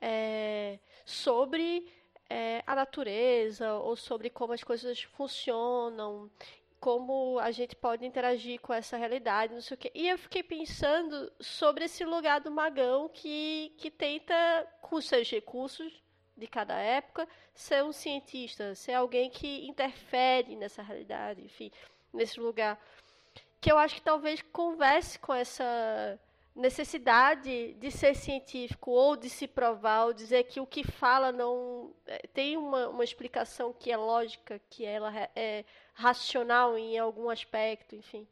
é, sobre é, a natureza ou sobre como as coisas funcionam como a gente pode interagir com essa realidade, não sei o quê. E eu fiquei pensando sobre esse lugar do magão que, que tenta, com seus recursos de cada época, ser um cientista, ser alguém que interfere nessa realidade, enfim, nesse lugar. Que eu acho que talvez converse com essa necessidade de ser científico ou de se provar ou dizer que o que fala não é, tem uma, uma explicação que é lógica que ela é racional em algum aspecto enfim.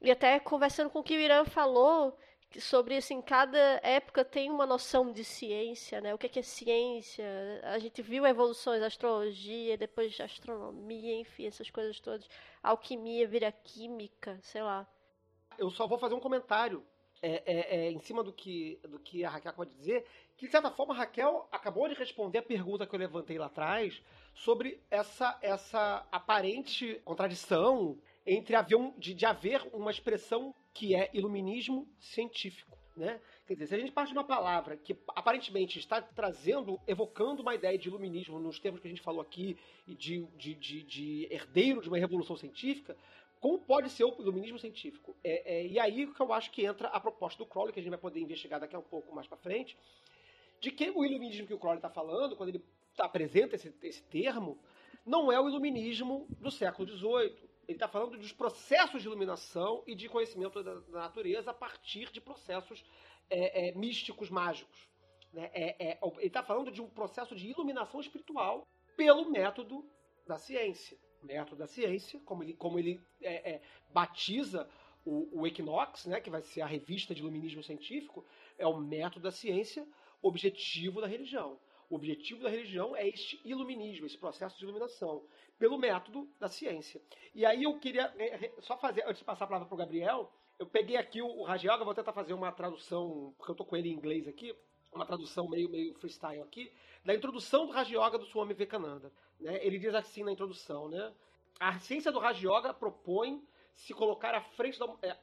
E até conversando com o que o Irã falou sobre assim cada época tem uma noção de ciência né? O que é, que é ciência? A gente viu evoluções astrologia depois astronomia enfim essas coisas todas. Alquimia vira química sei lá. Eu só vou fazer um comentário é, é, é, em cima do que, do que a Raquel pode dizer, que de certa forma a Raquel acabou de responder a pergunta que eu levantei lá atrás sobre essa, essa aparente contradição entre haver um, de, de haver uma expressão que é iluminismo científico. Né? Quer dizer, se a gente parte de uma palavra que aparentemente está trazendo, evocando uma ideia de iluminismo nos termos que a gente falou aqui, de, de, de, de herdeiro de uma revolução científica, como pode ser o iluminismo científico? É, é, e aí que eu acho que entra a proposta do Crowley, que a gente vai poder investigar daqui a um pouco mais para frente, de que o iluminismo que o Crowley está falando, quando ele apresenta esse, esse termo, não é o iluminismo do século XVIII. Ele está falando dos processos de iluminação e de conhecimento da, da natureza a partir de processos é, é místicos mágicos. Né? É, é, ele está falando de um processo de iluminação espiritual pelo método da ciência método da ciência, como ele, como ele é, é, batiza o, o Equinox, né, que vai ser a revista de iluminismo científico, é o método da ciência, objetivo da religião. O objetivo da religião é este iluminismo, esse processo de iluminação, pelo método da ciência. E aí eu queria é, só fazer, antes de passar a palavra para o Gabriel, eu peguei aqui o, o vou tentar fazer uma tradução, porque eu estou com ele em inglês aqui, uma tradução meio, meio freestyle aqui, da introdução do Raja Yoga do Swami Vivekananda. Né? Ele diz assim na introdução, né? A ciência do Raja Yoga propõe se colocar à frente da, é,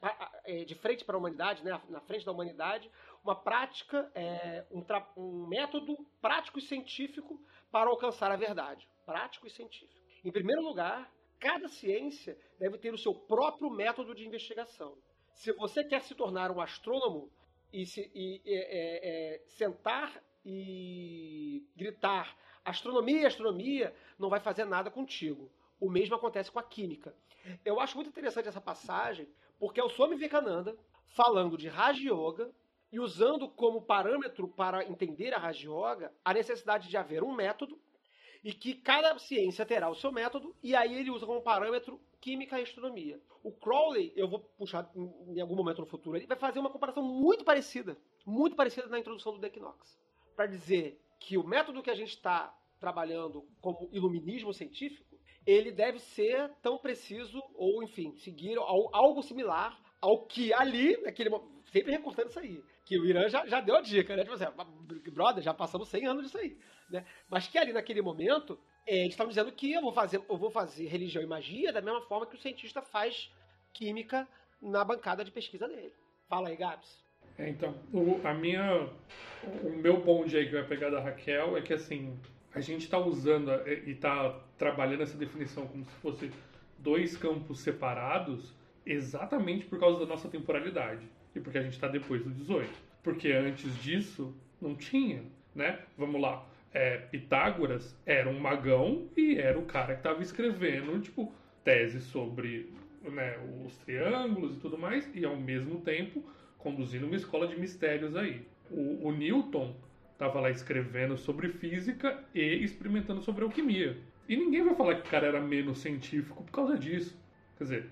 é, de frente para a humanidade, né, na frente da humanidade, uma prática, é, um, um, método prático e científico para alcançar a verdade. Prático e científico. Em primeiro lugar, cada ciência deve ter o seu próprio método de investigação. Se você quer se tornar um astrônomo e, se, e é, é, sentar e gritar astronomia, astronomia, não vai fazer nada contigo. O mesmo acontece com a química. Eu acho muito interessante essa passagem, porque é o Swami Vivekananda falando de Raja Yoga e usando como parâmetro para entender a Raja Yoga a necessidade de haver um método e que cada ciência terá o seu método, e aí ele usa como parâmetro química e astronomia. O Crowley, eu vou puxar em algum momento no futuro, ele vai fazer uma comparação muito parecida, muito parecida na introdução do Equinox para dizer que o método que a gente está trabalhando como iluminismo científico, ele deve ser tão preciso, ou enfim, seguir algo similar ao que ali, naquele sempre recortando isso aí, que o Irã já, já deu a dica, né? Tipo assim, brother, já passamos 100 anos disso aí, né? Mas que ali naquele momento, é, eles estavam dizendo que eu vou, fazer, eu vou fazer religião e magia da mesma forma que o cientista faz química na bancada de pesquisa dele. Fala aí, Gabs. É, então, o, a minha, o meu bonde aí que vai pegar da Raquel é que assim, a gente está usando e está trabalhando essa definição como se fosse dois campos separados exatamente por causa da nossa temporalidade e porque a gente está depois do 18. Porque antes disso não tinha, né? Vamos lá. É, Pitágoras era um magão e era o cara que estava escrevendo, tipo, tese sobre né, os triângulos e tudo mais, e ao mesmo tempo conduzindo uma escola de mistérios aí. O, o Newton estava lá escrevendo sobre física e experimentando sobre alquimia. E ninguém vai falar que o cara era menos científico por causa disso. Quer dizer,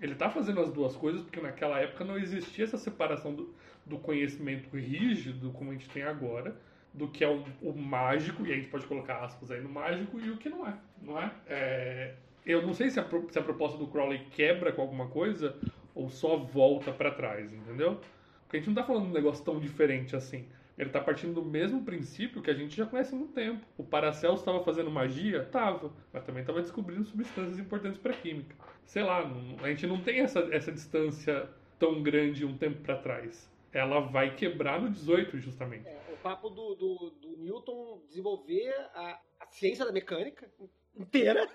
ele está fazendo as duas coisas porque naquela época não existia essa separação do, do conhecimento rígido, como a gente tem agora, do que é o, o, mágico, e a gente pode colocar aspas aí no mágico, e o que não é. Não é? é eu não sei se a, se a proposta do Crowley quebra com alguma coisa ou só volta para trás, entendeu? Porque a gente não está falando de um negócio tão diferente assim. Ele está partindo do mesmo princípio que a gente já conhece há muito tempo. O Paracelso estava fazendo magia? Tava. Mas também estava descobrindo substâncias importantes para química. Sei lá, não, a gente não tem essa, essa distância tão grande um tempo para trás. Ela vai quebrar no 18, justamente. É, papo do, do, do Newton desenvolver a, a ciência da mecânica inteira,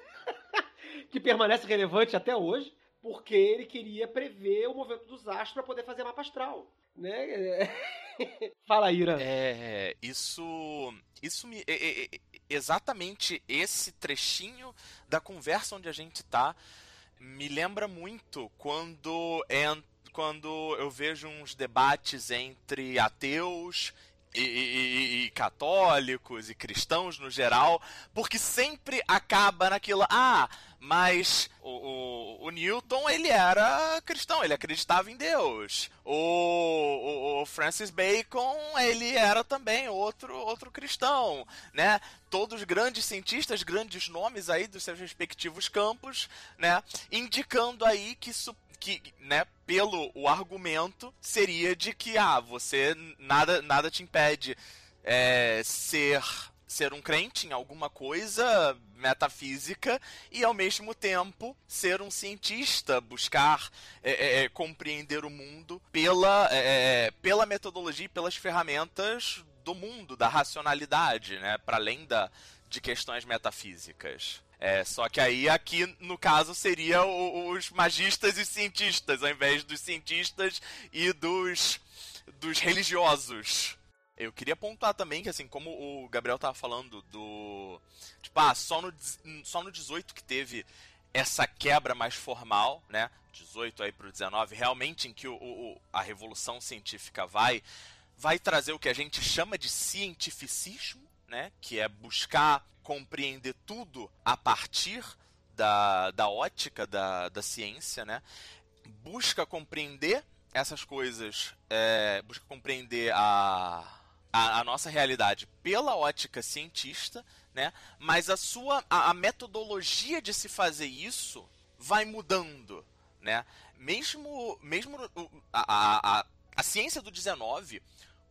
que permanece relevante até hoje, porque ele queria prever o movimento dos astros para poder fazer mapa astral. Né? Fala, Ira. É, isso. Isso me. É, é, exatamente esse trechinho da conversa onde a gente tá me lembra muito quando, é, quando eu vejo uns debates entre ateus e, e, e, católicos e cristãos no geral, porque sempre acaba naquilo. Ah, mas o, o, o, Newton ele era cristão, ele acreditava em Deus. O, o, Francis Bacon ele era também outro outro cristão, né? Todos grandes cientistas, grandes nomes aí dos seus respectivos campos, né? Indicando aí que isso que, né, pelo o argumento seria de que ah, você nada nada te impede é, ser ser um crente em alguma coisa metafísica e ao mesmo tempo ser um cientista, buscar é, é, é compreender o mundo pela, é, é, pela metodologia e pelas ferramentas do mundo, da racionalidade, né, para além da, de questões metafísicas. É, só que aí aqui, no caso, seria os magistas e cientistas, ao invés dos cientistas e dos, dos religiosos. Eu queria pontuar também que, assim, como o Gabriel tava falando do. Tipo, ah, só no, só no 18 que teve essa quebra mais formal, né? 18 aí pro 19, realmente em que o, o, a revolução científica vai vai trazer o que a gente chama de cientificismo, né? Que é buscar compreender tudo a partir da, da ótica da, da ciência, né? Busca compreender essas coisas, é, busca compreender a, a, a, nossa realidade pela ótica cientista, né? Mas a sua a, a, metodologia de se fazer isso vai mudando, né? Mesmo mesmo a, a, a ciência do 19,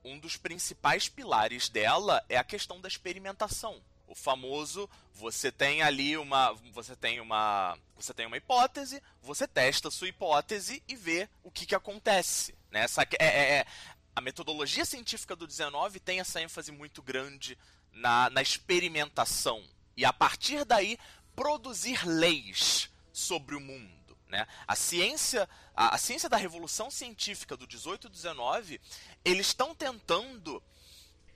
um dos principais pilares dela é a questão da experimentação. O famoso, você tem ali uma, você tem uma, você tem uma hipótese, você testa a sua hipótese e vê o que, que acontece. Né? Essa, é, é, é a metodologia científica do 19 tem essa ênfase muito grande na, na experimentação. E a partir daí, produzir leis sobre o mundo. Né? A ciência, a, a ciência da revolução científica do 18 e 19, eles estão tentando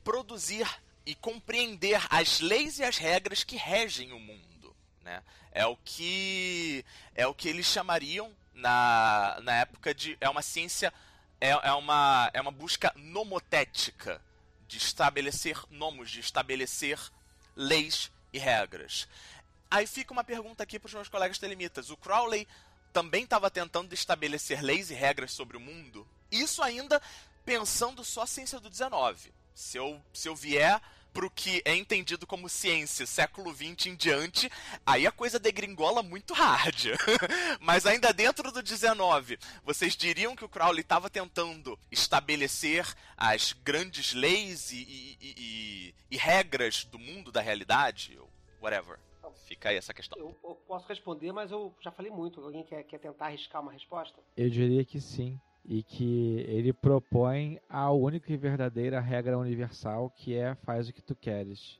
produzir e compreender as leis e as regras que regem o mundo. Né? É o que é o que eles chamariam na, na época de é uma ciência é, é, uma, é uma busca nomotética de estabelecer nomos, de estabelecer leis e regras. Aí fica uma pergunta aqui para os meus colegas telemitas. O Crowley também estava tentando estabelecer leis e regras sobre o mundo? Isso ainda pensando só a ciência do 19. Se eu, se eu vier pro que é entendido como ciência século XX em diante, aí a coisa degringola muito hard. Mas ainda dentro do 19, vocês diriam que o Crowley estava tentando estabelecer as grandes leis e, e, e, e, regras do mundo, da realidade? Ou whatever. Fica aí essa questão. Eu, eu, posso responder, mas eu já falei muito. Alguém quer, quer tentar arriscar uma resposta? Eu diria que sim e que ele propõe a única e verdadeira regra universal que é faz o que tu queres.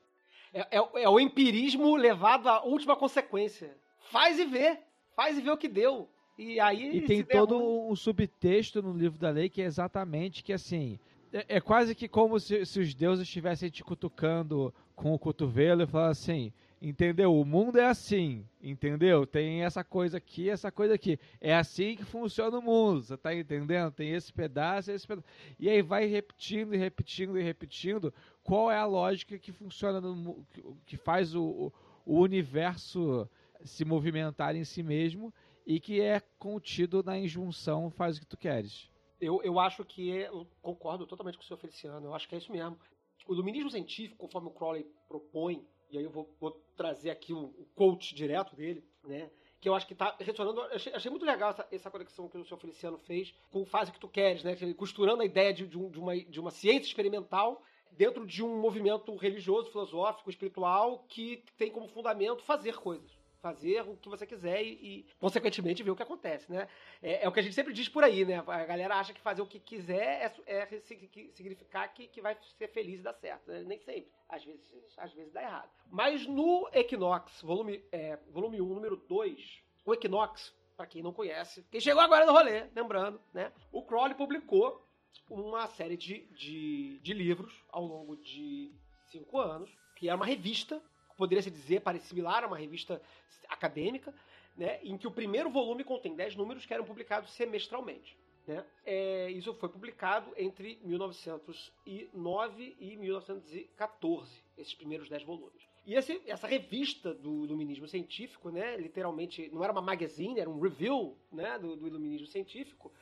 É, é, é, o empirismo levado à última consequência. Faz e vê. Faz e vê o que deu. E aí E tem todo um subtexto no livro da lei que é exatamente que assim. É, é quase que como se, se os deuses estivessem te cutucando com o cotovelo e falando assim. Entendeu? O mundo é assim, entendeu? Tem essa coisa aqui, essa coisa aqui. É assim que funciona o mundo, você tá entendendo? Tem esse pedaço, esse pedaço. E aí vai repetindo e repetindo e repetindo qual é a lógica que funciona, no, que- faz o, o- universo se movimentar em si mesmo e que é contido na injunção faz o que tu queres. Eu, eu acho que eu concordo totalmente com o senhor Feliciano, eu acho que é isso mesmo. O iluminismo científico, conforme o Crowley propõe, e aí eu vou, vou trazer aqui o, o quote direto dele, né? Que eu acho que está ressonando. eu Achei, achei muito legal essa, essa conexão que o senhor Feliciano fez com o Faz o que tu queres, né? Costurando a ideia de, de, um- de uma, de uma ciência experimental dentro de um movimento religioso, filosófico, espiritual, que tem como fundamento fazer coisas. Fazer o que você quiser e, e, consequentemente, ver o que acontece, né? É, é o que a gente sempre diz por aí, né? A galera acha que fazer o que quiser é, é sig- significar que, que vai ser feliz e dar certo. né? Nem sempre. Às vezes, às vezes dá errado. Mas no Equinox, volume, é, volume 1, número 2, o Equinox, para quem não conhece, quem chegou agora no rolê, lembrando, né? O Crowley publicou uma série de, de, de livros ao longo de cinco anos, que era uma revista, poderia se dizer, parecia similar a uma revista acadêmica, né, em que o primeiro volume contém 10 números que eram publicados semestralmente. Né? É, isso foi publicado entre 1909 e 1914, esses primeiros 10 volumes. E esse- essa revista do iluminismo científico, né, literalmente, não era uma magazine, era um review né, do, do iluminismo científico,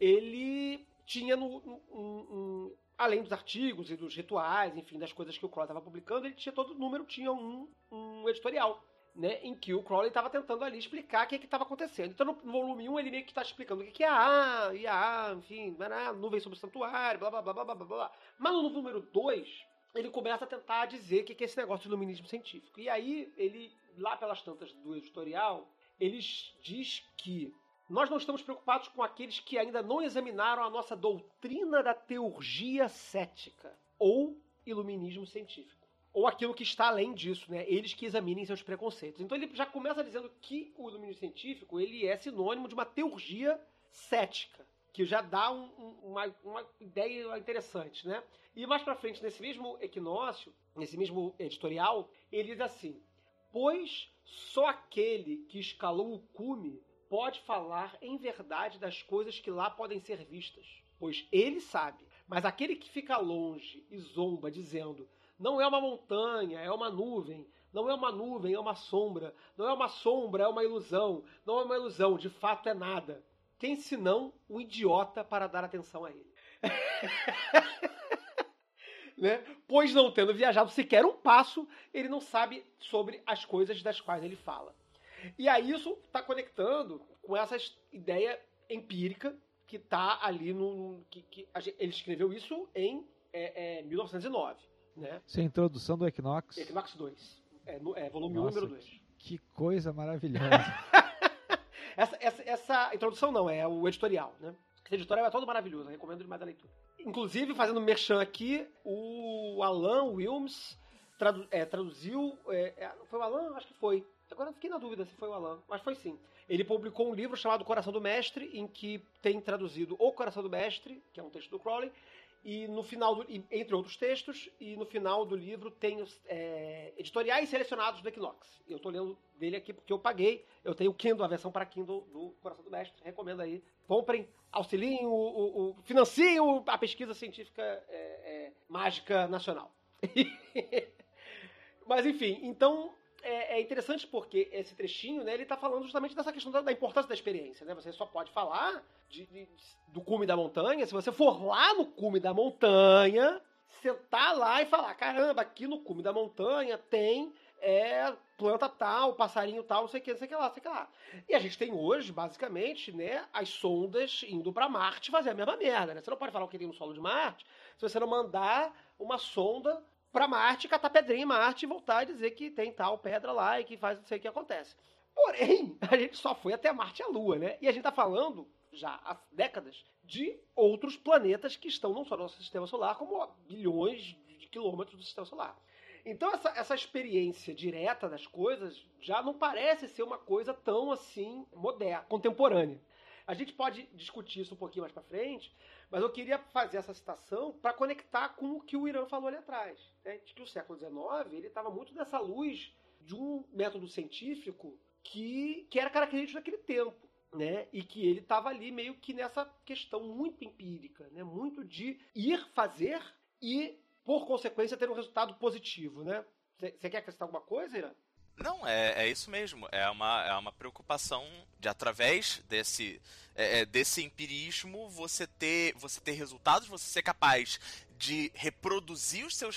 ele tinha, no- um- um- além dos artigos e dos rituais, enfim, das coisas que o Crowley estava publicando, ele tinha todo número, tinha um, um editorial né, em que o Crowley estava tentando ali explicar o que estava acontecendo. Então, no, volume 1, ele meio que está explicando o que é a A, e a A, enfim, né, nuvem sobre o santuário, blá, blá, blá, blá, blá, blá. Mas no número 2, ele começa a tentar dizer o que que é esse negócio de iluminismo científico. E aí, ele, lá pelas tantas do editorial, ele diz que nós não estamos preocupados com aqueles que ainda não examinaram a nossa doutrina da teurgia cética, ou iluminismo científico ou aquilo que está além disso, né? Eles que examinem seus preconceitos. Então ele já começa dizendo que o iluminismo científico ele é sinônimo de uma teurgia cética, que já dá um- um- uma, uma ideia interessante, né? E mais para frente nesse mesmo equinócio, nesse mesmo editorial, ele diz assim: pois só aquele que escalou o cume pode falar em verdade das coisas que lá podem ser vistas, pois ele sabe. Mas aquele que fica longe e zomba dizendo não é uma montanha, é uma nuvem. Não é uma nuvem, é uma sombra. Não é uma sombra, é uma ilusão. Não é uma ilusão, de fato é nada. Quem senão um idiota para dar atenção a ele? né? Pois não tendo viajado sequer um passo, ele não sabe sobre as coisas das quais ele fala. E aí isso está conectando com essa ideia empírica que está ali no. Que, que gente- ele escreveu isso em é, é, 1909 né? Isso é a introdução do Equinox. Equinox 2. É, no- é volume 1, Nossa, número 2. Que coisa maravilhosa. Essa, essa, essa introdução não, é o editorial, né? Esse editorial é todo maravilhoso, recomendo demais a leitura. Inclusive, fazendo merchan aqui, o Alan Wilms tradu- é, traduziu. é, é, foi o Alan? Acho que foi. Agora eu fiquei na dúvida se foi o Alan, mas foi sim. Ele publicou um livro chamado Coração do Mestre, em que tem traduzido O Coração do Mestre, que é um texto do Crowley, e no final, do, entre outros textos, e no final do livro tem os é, editoriais selecionados do Equinox. Eu estou lendo dele aqui porque eu paguei. Eu tenho o Kindle, a versão para Kindle do Coração do Mestre. Recomendo aí. Comprem, auxiliem, o, o, o- financiem a pesquisa científica é, é, mágica nacional. Mas enfim, então é, é interessante porque esse trechinho, né, ele está falando justamente dessa questão da, da importância da experiência, né? Você só pode falar de- de- do cume da montanha se você for lá no cume da montanha, sentar lá e falar, caramba, aqui no cume da montanha tem é, planta tal, passarinho tal, não sei o que, não sei o que lá, não sei o que lá. E a gente tem hoje, basicamente, né, as sondas indo para Marte fazer a mesma merda, né? Você não pode falar o que tem no solo de Marte se você não mandar uma sonda para Marte, catar pedrinha em Marte e voltar e dizer que tem tal pedra lá e que faz não sei o que acontece. Porém, a gente só foi até Marte e a Lua, né? E a gente tá falando, já há décadas, de outros planetas que estão não só no nosso sistema solar, como bilhões de quilômetros do sistema solar. Então essa, essa experiência direta das coisas já não parece ser uma coisa tão assim moderna, contemporânea. A gente pode discutir isso um pouquinho mais para frente, mas eu queria fazer essa citação para conectar com o que o Irã falou ali atrás, né? de que o século XIX ele estava muito nessa luz de um método científico que, que era característico daquele tempo. Né? E que ele estava ali meio que nessa questão muito empírica, né? muito de ir fazer e, por consequência, ter um resultado positivo. Né? Você quer acrescentar alguma coisa, Irã? Não, é, é isso mesmo. É uma, é uma preocupação de, através desse, é, é, desse empirismo, você ter, você ter resultados, você ser capaz de reproduzir os seus,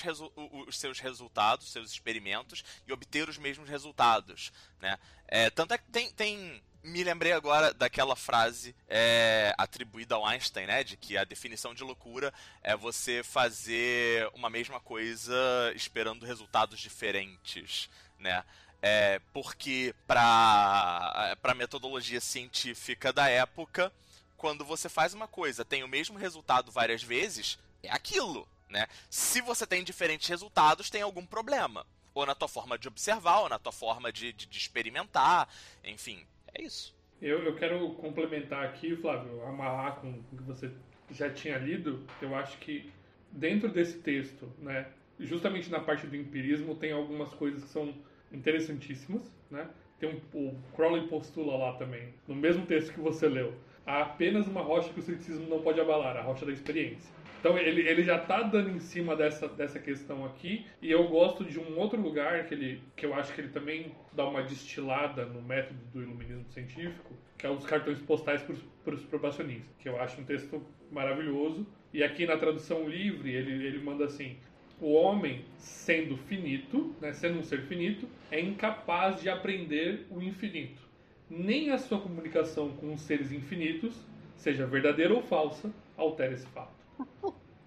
os seus resultados, seus experimentos e obter os mesmos resultados. Né? É, tanto é que tem, tem me lembrei agora daquela frase é, atribuída ao Einstein, né? De que a definição de loucura é você fazer uma mesma coisa esperando resultados diferentes, né? É, porque para a metodologia científica da época, quando você faz uma coisa, tem o mesmo resultado várias vezes, é aquilo, né? Se você tem diferentes resultados, tem algum problema. Ou na tua forma de observar, ou na tua forma de, de, de experimentar, enfim, é isso. Eu, eu quero complementar aqui, Flávio, amarrar com o que você já tinha lido. Eu acho que dentro desse texto, né, justamente na parte do empirismo, tem algumas coisas que são interessantíssimas, né? Tem um, o Crowley postula lá também, no mesmo texto que você leu. Há apenas uma rocha que o ceticismo não pode abalar, a rocha da experiência. Então ele, ele já está dando em cima dessa, dessa questão aqui, e eu gosto de um outro lugar que, ele, que eu acho que ele também dá uma destilada no método do iluminismo científico, que é os cartões postais para os probacionistas, que eu acho um texto maravilhoso. E aqui na tradução livre ele, ele manda assim: o homem, sendo finito, né, sendo um ser finito, é incapaz de aprender o infinito. Nem a sua comunicação com os seres infinitos, seja verdadeira ou falsa, altera esse fato.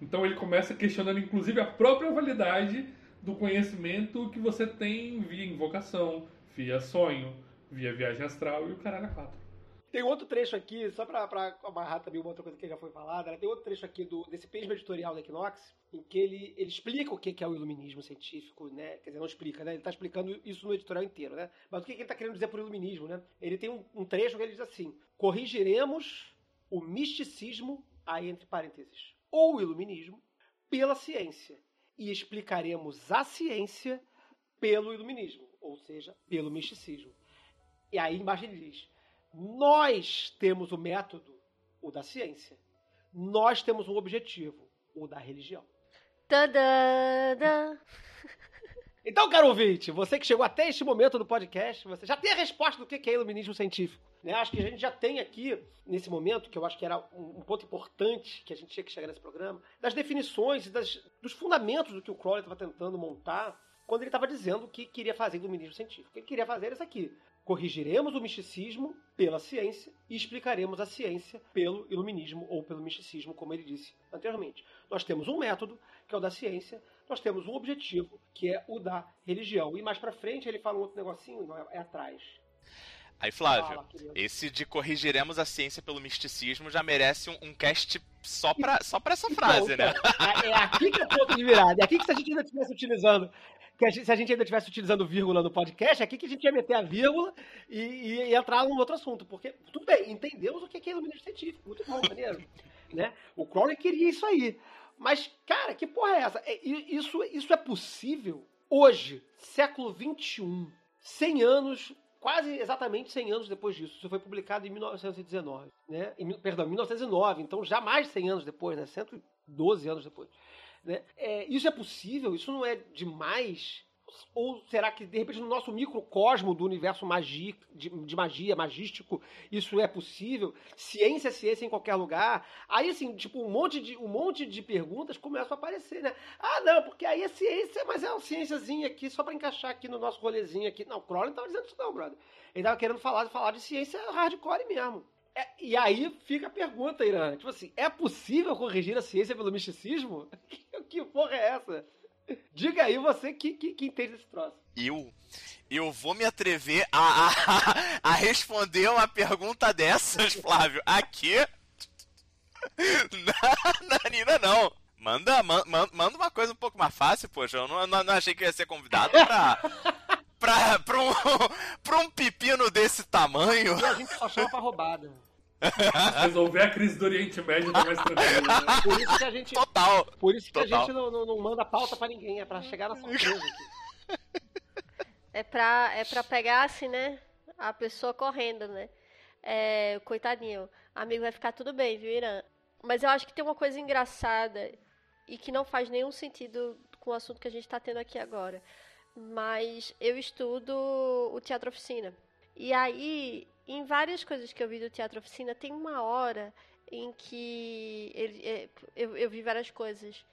Então ele começa questionando, inclusive, a própria validade do conhecimento que você tem via invocação, via sonho, via viagem astral e o caralho a quatro. Tem outro trecho aqui, só pra, pra amarrar também uma outra coisa que já foi falada, né? tem outro trecho aqui do, desse page editorial da Equinox, em que ele, ele explica o que é o iluminismo científico, né? Quer dizer, não explica, né? Ele está explicando isso no editorial inteiro, né? Mas o que, que ele está querendo dizer por iluminismo, né? Ele tem um, um trecho que ele diz assim: corrigiremos o misticismo, aí entre parênteses, ou o iluminismo, pela ciência. E explicaremos a ciência pelo iluminismo, ou seja, pelo misticismo. E aí embaixo ele diz nós temos o método, o da ciência. Nós temos um objetivo, o da religião. Tadã! Então, caro ouvinte, você que chegou até este momento do podcast, você já tem a resposta do que é iluminismo científico. Né? Acho que a gente já tem aqui, nesse momento, que eu acho que era um, ponto importante que a gente tinha que chegar nesse programa, das definições e das, dos fundamentos do que o Crowley estava tentando montar quando ele estava dizendo que queria fazer iluminismo científico. Ele queria fazer isso aqui. Corrigiremos o misticismo pela ciência e explicaremos a ciência pelo iluminismo ou pelo misticismo, como ele disse anteriormente. Nós temos um método, que é o da ciência, nós temos um objetivo, que é o da religião. E mais para frente ele fala um outro negocinho, não é, é atrás. Aí, Flávio, Fala, esse de corrigiremos a ciência pelo misticismo já merece um, um cast só pra, só pra essa então, frase, então, né? É, é aqui que é o ponto de virada. É aqui que se a gente ainda estivesse utilizando que a gente, se a gente ainda estivesse utilizando vírgula no podcast, é aqui que a gente ia meter a vírgula e, e, e entrar num outro assunto. Porque, tudo bem, entendemos o que é iluminismo científico. Muito bom, maneiro. né? O Crowley queria isso aí. Mas, cara, que porra é essa? É, isso, isso é possível hoje, século XXI, 100 anos, quase exatamente 100 anos depois disso. Isso foi publicado em 1919, né? Em, perdão, 1909, então já mais de 100 anos depois, né? 112 anos depois. Né? É, isso é possível? Isso não é demais? Ou será que, de repente, no nosso microcosmo do universo magia, de, de, magia, magístico, isso é possível? Ciência é ciência em qualquer lugar? Aí, assim, tipo, um monte de, um monte de perguntas começam a aparecer, né? Ah, não, porque aí é ciência, mas é uma ciênciazinha aqui, só para encaixar aqui no nosso rolezinho aqui. Não, o Crowley não estava dizendo isso não, brother. Ele estava querendo falar, falar de ciência hardcore mesmo. É, e aí fica a pergunta, Irã. Tipo assim, é possível corrigir a ciência pelo misticismo? que porra é essa? Diga aí você que, que, que entende esse troço. Eu? Eu vou me atrever a, a, a responder uma pergunta dessas, Flávio, aqui? Na, na Nina, não. Manda, man, manda uma coisa um pouco mais fácil, poxa. Eu não, não, não achei que ia ser convidado pra. Pra, pra, um, pra um pepino desse tamanho. E a gente só chama pra roubada. Resolver a crise do Oriente Médio tá mais tranquilo. Né? Por isso que a gente. Total. Por isso que Total. a gente não, não, não manda pauta pra ninguém, é pra chegar na surpresa aqui. É pra, é pra pegar assim, né? A pessoa correndo, né? É, coitadinho. Amigo, vai ficar tudo bem, viu, Irã? Mas eu acho que tem uma coisa engraçada e que não faz nenhum sentido com o assunto que a gente tá tendo aqui agora. Mas eu estudo o teatro oficina. E aí, em várias coisas que eu vi do teatro oficina, tem uma hora em que ele, é, eu, eu vi várias coisas.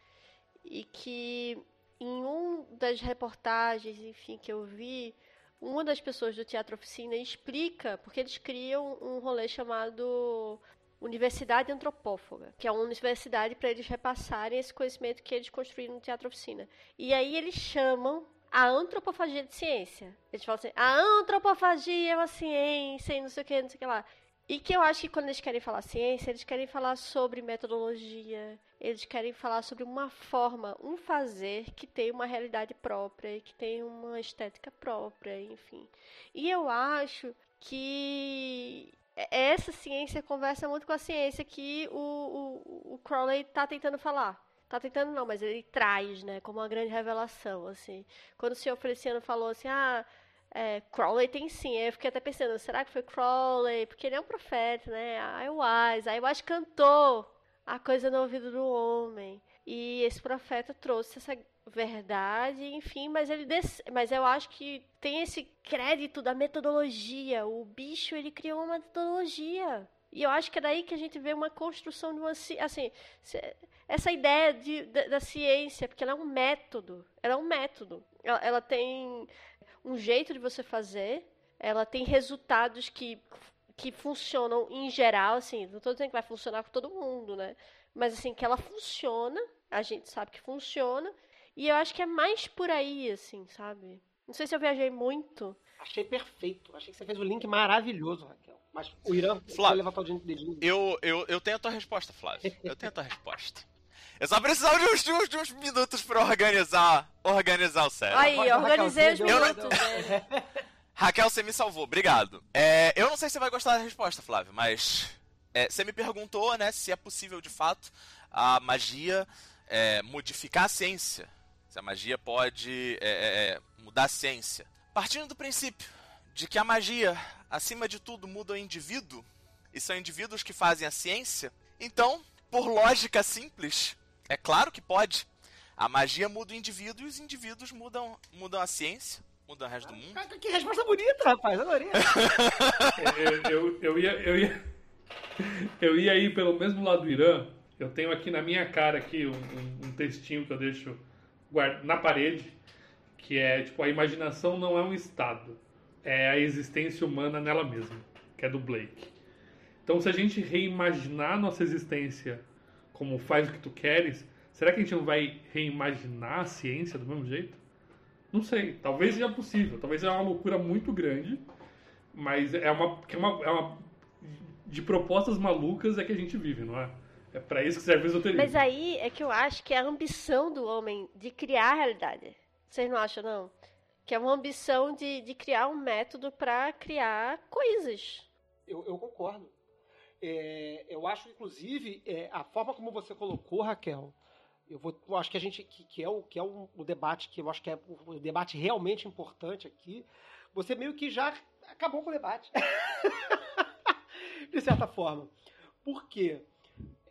E que em um das reportagens, enfim, que eu vi, uma das pessoas do Teatro Oficina explica, porque eles criam um rolê chamado Universidade Antropófaga, que é uma universidade para eles repassarem esse conhecimento que eles construíram no Teatro Oficina. E aí eles chamam a antropofagia de ciência. Eles falam assim, a antropofagia é uma ciência e não sei o que, não sei o que lá. E que eu acho que quando eles querem falar ciência, eles querem falar sobre metodologia, eles querem falar sobre uma forma, um fazer que tem uma realidade própria, que tem uma estética própria, enfim. E eu acho que essa ciência conversa muito com a ciência que o, o, o Crowley está tentando falar. Tá tentando não, mas ele traz, né, como uma grande revelação, assim. Quando o senhor Feliciano falou assim, ah, é, Crowley tem sim. Aí eu fiquei até pensando, será que foi Crowley? Porque ele é um profeta, né? Wise, aí o Wise cantou a coisa no ouvido do homem. E esse profeta trouxe essa verdade, enfim, mas ele des... mas eu acho que tem esse crédito da metodologia. O bicho ele criou uma metodologia. E eu acho que é daí que a gente vê uma construção de uma assim, essa ideia de, da, da ciência, porque ela é um método, ela é um método. Ela, ela tem um jeito de você fazer, ela tem resultados que, que funcionam em geral, assim, não estou dizendo que vai funcionar com todo mundo, né? Mas assim, que ela funciona, a gente sabe que funciona, e eu acho que é mais por aí, assim, sabe? Não sei se eu viajei muito. Achei perfeito. Achei que você fez um link maravilhoso, Raquel. Mas o Irã Flávio, vai levantar o dedinho. Eu, eu, eu tenho a tua resposta, Flávio. Eu tenho a tua resposta. Eu só precisava de uns, de uns, de uns minutos pra organizar, organizar o cérebro. Aí, organizei os minutos, né? Raquel, você me salvou, obrigado. É, eu não sei se você vai gostar da resposta, Flávio, mas é, você me perguntou, né, se é possível de fato a magia é, modificar a ciência. Se a magia pode é, é, é, mudar a ciência. Partindo do princípio de que a magia, acima de tudo, muda o indivíduo, e são indivíduos que fazem a ciência, então, por lógica simples, é claro que pode. A magia muda o indivíduo e os indivíduos mudam, mudam a ciência, mudam o resto do mundo. Que resposta bonita, rapaz. Adorei. eu, eu, eu ia, eu ia, eu ia ir pelo mesmo lado do Irã. Eu tenho aqui na minha cara aqui um, um- um textinho que eu deixo na parede, que é tipo a imaginação não é um estado, é a existência humana nela mesma, que é do Blake. Então, se a gente reimaginar nossa existência como faz o que tu queres, será que a gente não vai reimaginar a ciência do mesmo jeito? Não sei. Talvez seja possível. Talvez seja uma loucura muito grande. Mas é uma, que é uma, é uma. De propostas malucas é que a gente vive, não é? É pra isso que serve o esoterismo. Mas aí é que eu acho que é a ambição do homem de criar a realidade. Vocês não acham, não? Que é uma ambição de, de criar um método para criar coisas. Eu, eu concordo. É, eu acho, inclusive, é, a forma como você colocou, Raquel, eu, vou, eu acho que a gente que, que é, o, que é o, debate que eu acho que é o, debate realmente importante aqui. Você meio que já acabou com o debate, de certa forma. Por quê?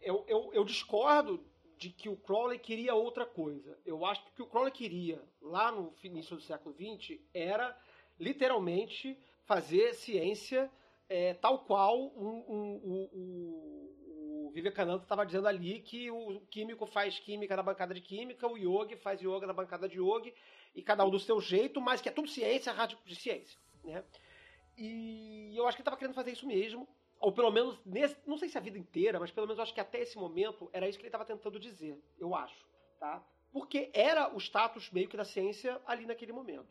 Eu, eu, eu discordo de que o Crowley queria outra coisa. Eu acho que o que o Crowley queria lá no início do século XX era literalmente fazer ciência é, tal qual um, um, um, o, o Vivekananda estava dizendo ali que o químico faz química na bancada de química, o yogi faz yoga na bancada de yogi, e cada um do seu jeito, mas que é tudo ciência, rádio de ciência. Né? E eu acho que ele estava querendo fazer isso mesmo, ou pelo menos, nesse, não sei se a vida inteira, mas pelo menos eu acho que até esse momento era isso que ele estava tentando dizer, eu acho. Tá? Porque era o status meio que da ciência ali naquele momento.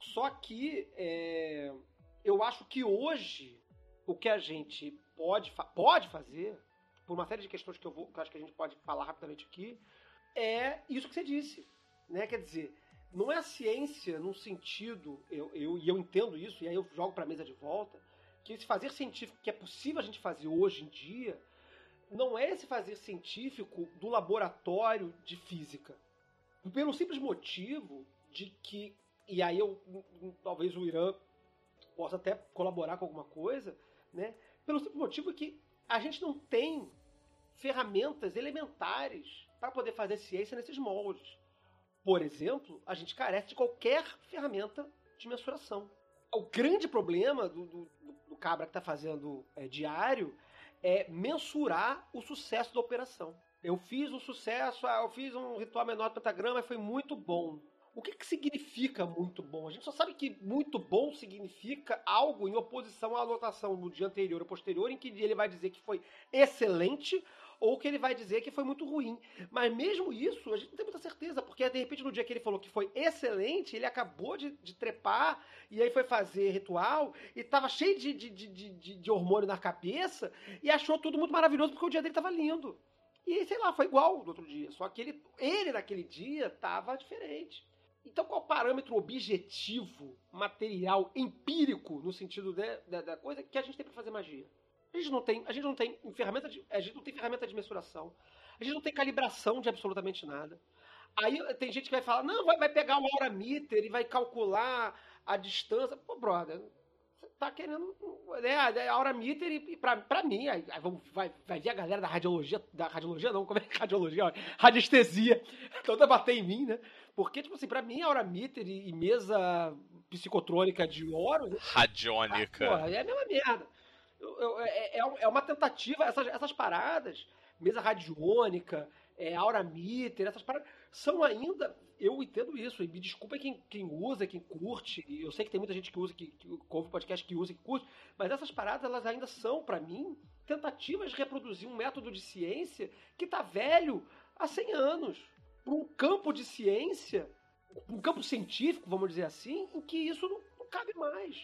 Só que é, eu acho que hoje o que a gente pode, fa pode fazer, por uma série de questões que eu, vou, que eu acho que a gente pode falar rapidamente aqui, é isso que você disse. Né? Quer dizer, não é a ciência num sentido, eu, eu, e eu entendo isso, e aí eu jogo para a mesa de volta, que esse fazer científico que é possível a gente fazer hoje em dia, não é esse fazer científico do laboratório de física. Pelo simples motivo de que, e aí eu talvez o Irã possa até colaborar com alguma coisa, né? Pelo simples motivo que a gente não tem ferramentas elementares para poder fazer ciência nesses moldes. Por exemplo, a gente carece de qualquer ferramenta de mensuração. O grande problema do, do, do cabra que está fazendo é, diário é mensurar o sucesso da operação. Eu fiz um sucesso, ah, eu fiz um ritual menor de pentagrama e foi muito bom. O que, que significa muito bom? A gente só sabe que muito bom significa algo em oposição à anotação do dia anterior ou posterior, em que ele vai dizer que foi excelente ou que ele vai dizer que foi muito ruim. Mas mesmo isso, a gente não tem muita certeza, porque de repente no dia que ele falou que foi excelente, ele acabou de, de trepar e aí foi fazer ritual e tava cheio de, de, de, de, hormônio na cabeça e achou tudo muito maravilhoso porque o dia dele tava lindo. E sei lá, foi igual no outro dia, só que ele, ele naquele dia tava diferente. Então, qual o parâmetro objetivo, material, empírico, no sentido de, de, da coisa, que a gente tem para fazer magia? A gente não tem, a gente não tem ferramenta de, a gente não tem ferramenta de mensuração. A gente não tem calibração de absolutamente nada. Aí tem gente que vai falar, não, vai, vai pegar o aura meter e vai calcular a distância. Pô, brother, você tá querendo né, a aura meter e, e pra, pra mim, aí, aí vamos, vai, vai ver a galera da radiologia, da radiologia não, como é que é radiologia? Radiestesia, toda bater em mim, né? Porque, tipo assim, pra mim, a hora meter e, mesa psicotrônica de ouro... Radiônica. Ah, porra, é a mesma merda. Eu, eu, é, é, é uma tentativa, essas, essas paradas, mesa radiônica, é, aura meter, essas paradas, são ainda. Eu entendo isso, e me desculpa quem, quem usa, quem curte, e eu sei que tem muita gente que usa, que, que ouve podcast que usa, que curte, mas essas paradas, elas ainda são, para mim, tentativas de reproduzir um método de ciência que tá velho há 100 anos. Para um campo de ciência, um campo científico, vamos dizer assim, em que isso não, não cabe mais.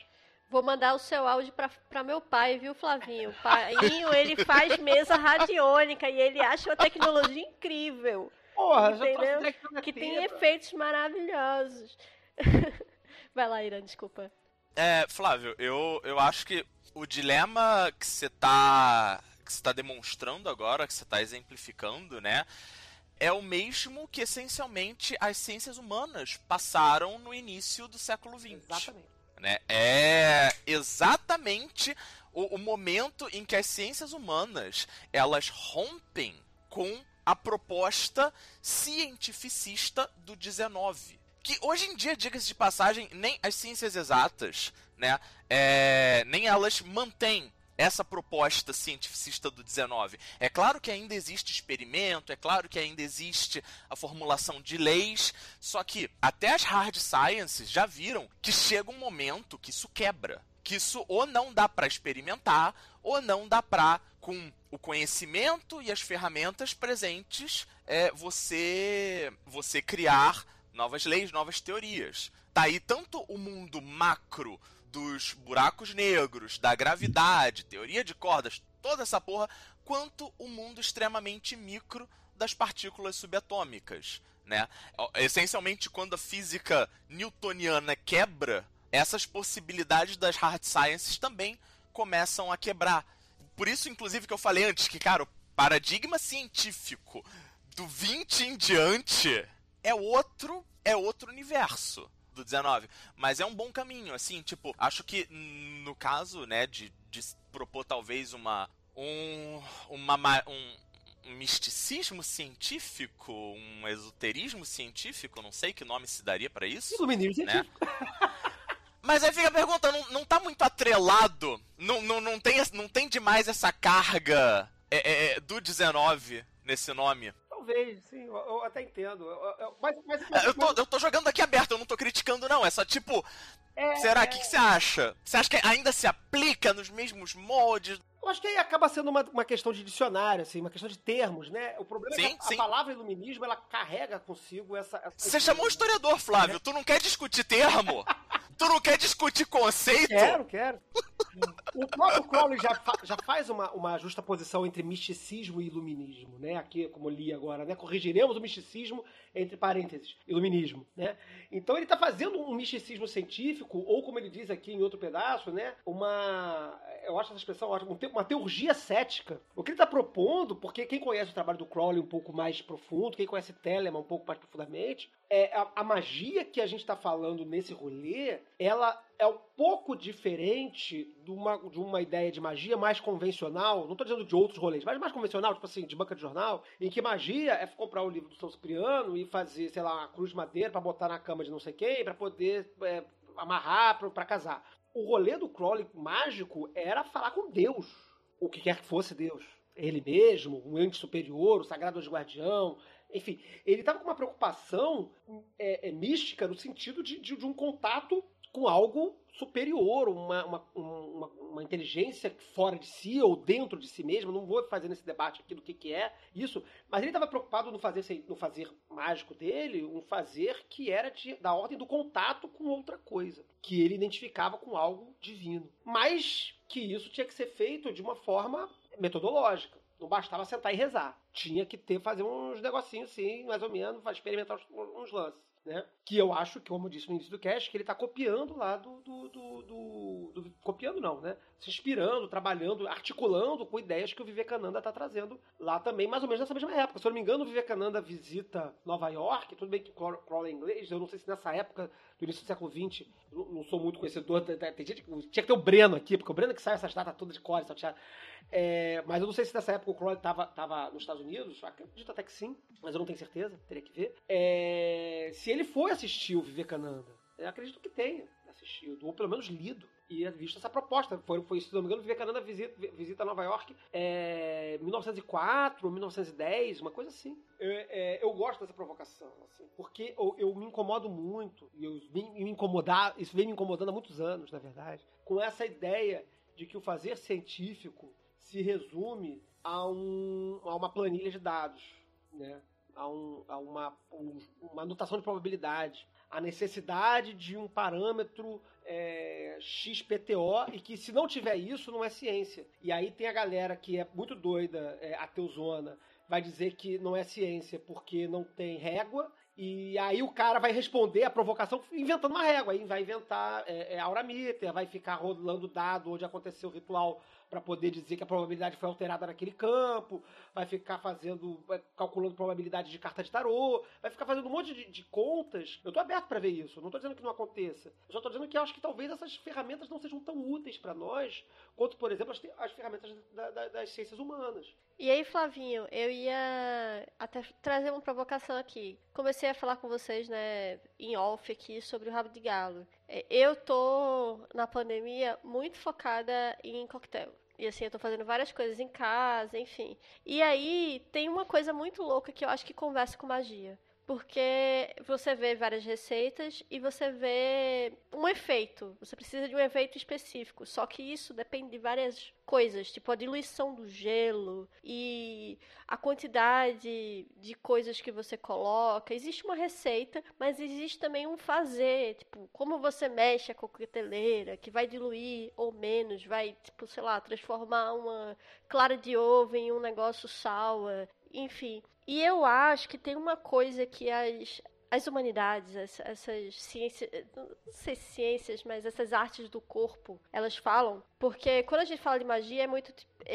Vou mandar o seu áudio para meu pai, viu, Flavinho? O paiinho, ele faz mesa radiônica e ele acha uma tecnologia incrível. Porra, entendeu? Já que tem efeitos maravilhosos. Vai lá, Irã, desculpa. É, Flávio, eu, eu acho que o dilema que você está que você tá demonstrando agora, que você está exemplificando, né? É o mesmo que essencialmente as ciências humanas passaram no início do século XX. Exatamente. Né? É exatamente o, o momento em que as ciências humanas elas rompem com a proposta cientificista do 19. Que hoje em dia, diga-se de passagem, nem as ciências exatas, né, é, nem elas mantêm essa proposta cientificista do 19. É claro que ainda existe experimento, é claro que ainda existe a formulação de leis, só que até as hard sciences já viram que chega um momento que isso quebra. Que isso ou não dá para experimentar, ou não dá para, com o conhecimento e as ferramentas presentes, é, você, você criar novas leis, novas teorias. Tá aí tanto o mundo macro dos buracos negros, da gravidade, teoria de cordas, toda essa porra, quanto o mundo extremamente micro das partículas subatômicas, né? Essencialmente, quando a física newtoniana quebra, essas possibilidades das hard sciences também começam a quebrar. Por isso, inclusive, que eu falei antes que, cara, o paradigma científico do 20 em diante é outro, é outro universo do 19. Mas é um bom caminho, assim, tipo, acho que no caso, né, de, de propor talvez uma. Um, uma, um, um misticismo científico, um esoterismo científico, não sei que nome se daria para isso. Iluminismo né? científico. Mas aí fica a pergunta, não, não tá muito atrelado? Não, não, não, tem, não tem demais essa carga é, é, do 19 nesse nome? Talvez, sim, eu, eu até entendo. Eu, eu, mas, mas, mas, eu, tô, eu tô jogando aqui aberto, eu não tô criticando, não. É só tipo. É, será? O é... que, que você acha? Você acha que ainda se aplica nos mesmos moldes? Eu acho que aí acaba sendo uma, uma questão de dicionário, assim, uma questão de termos, né? O problema sim, é que a, a, palavra iluminismo, ela carrega consigo essa... essa Você chamou o historiador, Flávio, né? tu não quer discutir termo? Tu não quer discutir conceito? Quero, quero. O próprio Crowley já, fa já faz uma, uma justa posição entre misticismo e iluminismo, né? Aqui, como li agora, né? Corrigiremos o misticismo entre parênteses, iluminismo, né? Então ele está fazendo um misticismo científico, ou como ele diz aqui em outro pedaço, né? Uma, eu acho essa expressão ótima, uma teurgia cética. O que ele está propondo, porque quem conhece o trabalho do Crowley um pouco mais profundo, quem conhece Telemann um pouco mais profundamente, é a, a magia que a gente está falando nesse rolê, ela é um pouco diferente de uma, de uma ideia de magia mais convencional, não estou dizendo de outros rolês, mas mais convencional, tipo assim, de banca de jornal, em que magia é comprar o livro do São Cipriano e fazer, sei lá, uma cruz de madeira para botar na cama de não sei quem, para poder é, amarrar para casar. O rolê do Crowley mágico era falar com Deus, o que quer que fosse Deus. Ele mesmo, um ente superior, o sagrado guardião, enfim, ele estava com uma preocupação é, é, mística no sentido de, de, de um contato com algo superior, uma, uma, uma, uma, inteligência fora de si ou dentro de si mesmo. Não vou fazer nesse debate aqui do que, que é isso, mas ele estava preocupado no fazer, no fazer mágico dele, um fazer que era de, da ordem do contato com outra coisa, que ele identificava com algo divino. Mas que isso tinha que ser feito de uma forma metodológica. Não bastava sentar e rezar. Tinha que ter, fazer uns negocinhos assim, mais ou menos, experimentar uns, uns lances né? Que eu acho que, como eu disse no início do cast, que ele está copiando lá do, do, do, do, do Copiando não, né? Se inspirando, trabalhando, articulando com ideias que o Vivekananda está trazendo lá também, mais ou menos nessa mesma época. Se eu não me engano, o Vivekananda visita Nova York, tudo bem que Crawl é inglês, eu não sei se nessa época, do início do século XX, não sou muito conhecedor, tem tinha que ter o Breno aqui, porque o Breno é que sai essas datas todas de cor, é, mas eu não sei se nessa época o Crowley estava tava nos Estados Unidos, acredito até que sim, mas eu não tenho certeza, teria que ver. É, se ele foi assistir o Vivekananda, eu acredito que tenha assistido, ou pelo menos lido e visto essa proposta. Foi, foi se não me engano, Vivekananda visita, visita Nova York é, 1904 ou 1910, uma coisa assim. Eu, é, eu gosto dessa provocação, assim, porque eu, eu, me incomodo muito, e eu, me incomodar, isso vem me incomodando há muitos anos, na verdade, com essa ideia de que o fazer científico se resume a, um, a uma planilha de dados, né? a, um, a uma, um, uma anotação de probabilidade, a necessidade de um parâmetro é, XPTO e que se não tiver isso não é ciência. E aí tem a galera que é muito doida, é, ateuzona, vai dizer que não é ciência porque não tem régua e aí o cara vai responder a provocação inventando uma régua. Aí vai inventar é, é, Aurameter, vai ficar rolando dado onde aconteceu o ritual para poder dizer que a probabilidade foi alterada naquele campo, vai ficar fazendo, vai calculando probabilidade de carta de tarô, vai ficar fazendo um monte de, de contas. Eu tô aberto para ver isso, não tô dizendo que não aconteça. Eu só tô dizendo que acho que talvez essas ferramentas não sejam tão úteis para nós quanto, por exemplo, as, as ferramentas da, da, das ciências humanas. E aí, Flavinho, eu ia até trazer uma provocação aqui. Comecei a falar com vocês, né, em off aqui sobre o rabo de galo. É, eu tô na pandemia muito focada em coquetel. E assim, eu tô fazendo várias coisas em casa, enfim. E aí tem uma coisa muito louca que eu acho que conversa com magia porque você vê várias receitas e você vê um efeito. Você precisa de um efeito específico. Só que isso depende de várias coisas, tipo a diluição do gelo e a quantidade de coisas que você coloca. Existe uma receita, mas existe também um fazer, tipo, como você mexe a coqueteleira, que vai diluir ou menos, vai, tipo, sei lá, transformar uma clara de ovo em um negócio sour enfim. E eu acho que tem uma coisa que as, as humanidades, essas ciências, não sei ciências, mas essas artes do corpo, elas falam, porque quando a gente fala de magia é muito,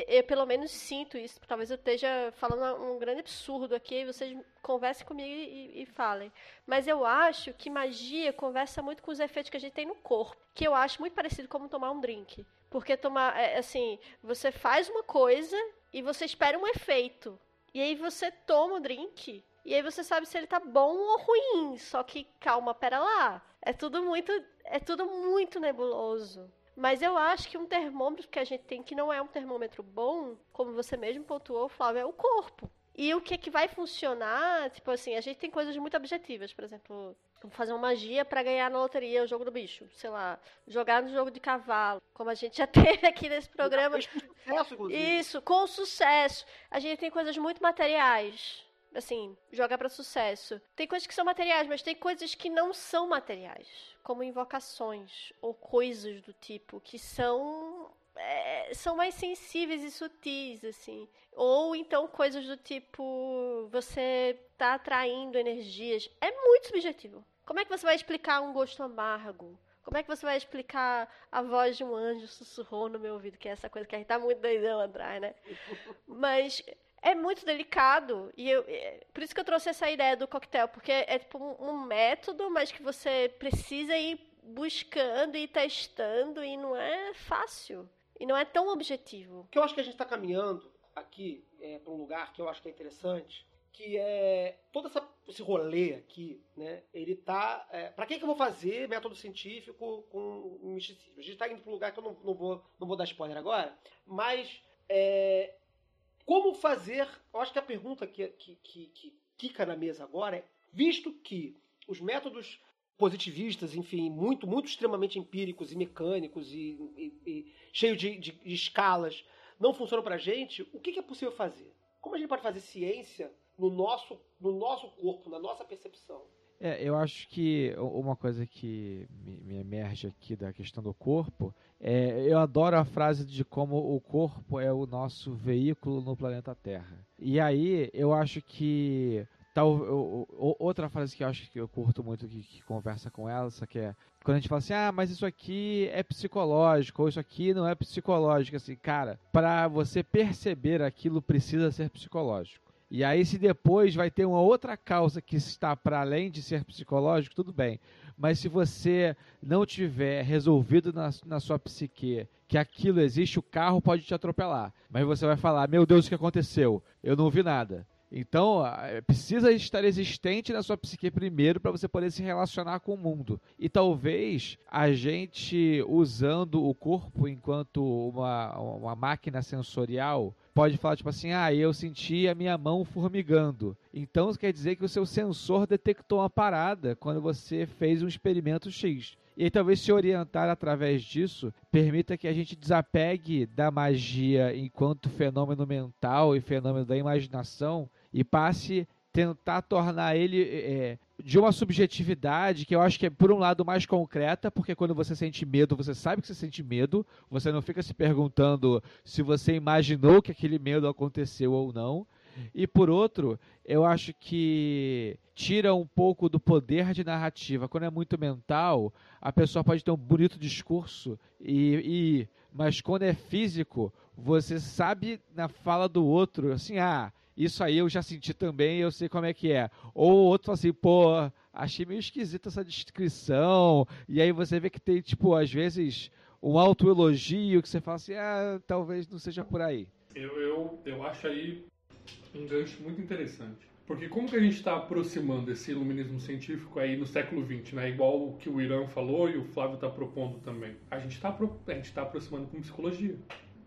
eu pelo menos sinto isso, talvez eu esteja falando um grande absurdo aqui, vocês conversem comigo e, e falem, mas eu acho que magia conversa muito com os efeitos que a gente tem no corpo, que eu acho muito parecido como tomar um drink, porque tomar, é, assim, você faz uma coisa e você espera um efeito, e aí você toma o drink. E aí você sabe se ele tá bom ou ruim. Só que calma, pera lá. É tudo muito. É tudo muito nebuloso. Mas eu acho que um termômetro que a gente tem que não é um termômetro bom, como você mesmo pontuou, Flávio, é o corpo. E o que, que vai funcionar, tipo assim, a gente tem coisas muito objetivas, por exemplo, fazer uma magia para ganhar na loteria o jogo do bicho, sei lá, jogar no jogo de cavalo, como a gente já teve aqui nesse programa. Sucesso, Isso, com sucesso. A gente tem coisas muito materiais. assim, jogar para sucesso. Tem coisas que são materiais, mas tem coisas que não são materiais, como invocações ou coisas do tipo que são é, são mais sensíveis e sutis, assim. Ou então coisas do tipo você tá atraindo energias. É muito subjetivo. Como é que você vai explicar um gosto amargo? Como é que você vai explicar a voz de um anjo sussurrou no meu ouvido, que é essa coisa que a gente tá muito doidão atrás, né? Mas é muito delicado. E eu, é, por isso que eu trouxe essa ideia do coquetel, porque é, é tipo um, um, método, mas que você precisa ir buscando e testando, e não é fácil. E não é tão objetivo. O que eu acho que a gente está caminhando aqui é, para um lugar que eu acho que é interessante, que é todo essa, esse rolê aqui, né? Ele tá. É, para que, que eu vou fazer método científico com misticismo? A gente está indo para um lugar que eu não, não, vou, não vou dar spoiler agora, mas é, como fazer? Eu acho que a pergunta que, que, que, que fica na mesa agora é: visto que os métodos positivistas, enfim, muito, muito extremamente empíricos e mecânicos e, e, e cheios de, de, de, escalas, não funcionam para gente, o que, que, é possível fazer? Como a gente pode fazer ciência no nosso, no nosso corpo, na nossa percepção? É, eu acho que uma coisa que me, me emerge aqui da questão do corpo é, eu adoro a frase de como o corpo é o nosso veículo no planeta Terra. E aí eu acho que Tal, outra frase que eu acho que eu curto muito que, que conversa com ela, só que é quando a gente fala assim, ah, mas isso aqui é psicológico, ou isso aqui não é psicológico, assim, cara, para você perceber aquilo precisa ser psicológico. E aí, se depois vai ter uma outra causa que está para além de ser psicológico, tudo bem. Mas se você não tiver resolvido na, na sua psique que aquilo existe, o carro pode te atropelar. Mas você vai falar: Meu Deus, o que aconteceu? Eu não vi nada. Então, precisa estar existente na sua psique primeiro para você poder se relacionar com o mundo. E talvez a gente, usando o corpo enquanto uma, uma máquina sensorial, pode falar tipo assim: ah, eu senti a minha mão formigando. Então, quer dizer que o seu sensor detectou uma parada quando você fez um experimento X. E aí, talvez se orientar através disso permita que a gente desapegue da magia enquanto fenômeno mental e fenômeno da imaginação e passe tentar tornar ele é, de uma subjetividade que eu acho que é, por um lado, mais concreta, porque quando você sente medo, você sabe que você sente medo, você não fica se perguntando se você imaginou que aquele medo aconteceu ou não. E por outro, eu acho que tira um pouco do poder de narrativa. Quando é muito mental, a pessoa pode ter um bonito discurso e, e mas quando é físico, você sabe na fala do outro, assim, ah, isso aí eu já senti também, eu sei como é que é. Ou outro fala assim, pô, achei meio esquisita essa descrição. E aí você vê que tem, tipo, às vezes, um autoelogio que você fala assim, ah, talvez não seja por aí. Eu, eu, eu acho aí um gancho muito interessante. Porque como que a gente está aproximando esse iluminismo científico aí no século XX, né? Igual o que o Irã falou e o Flávio está propondo também. A gente está tá aproximando com psicologia.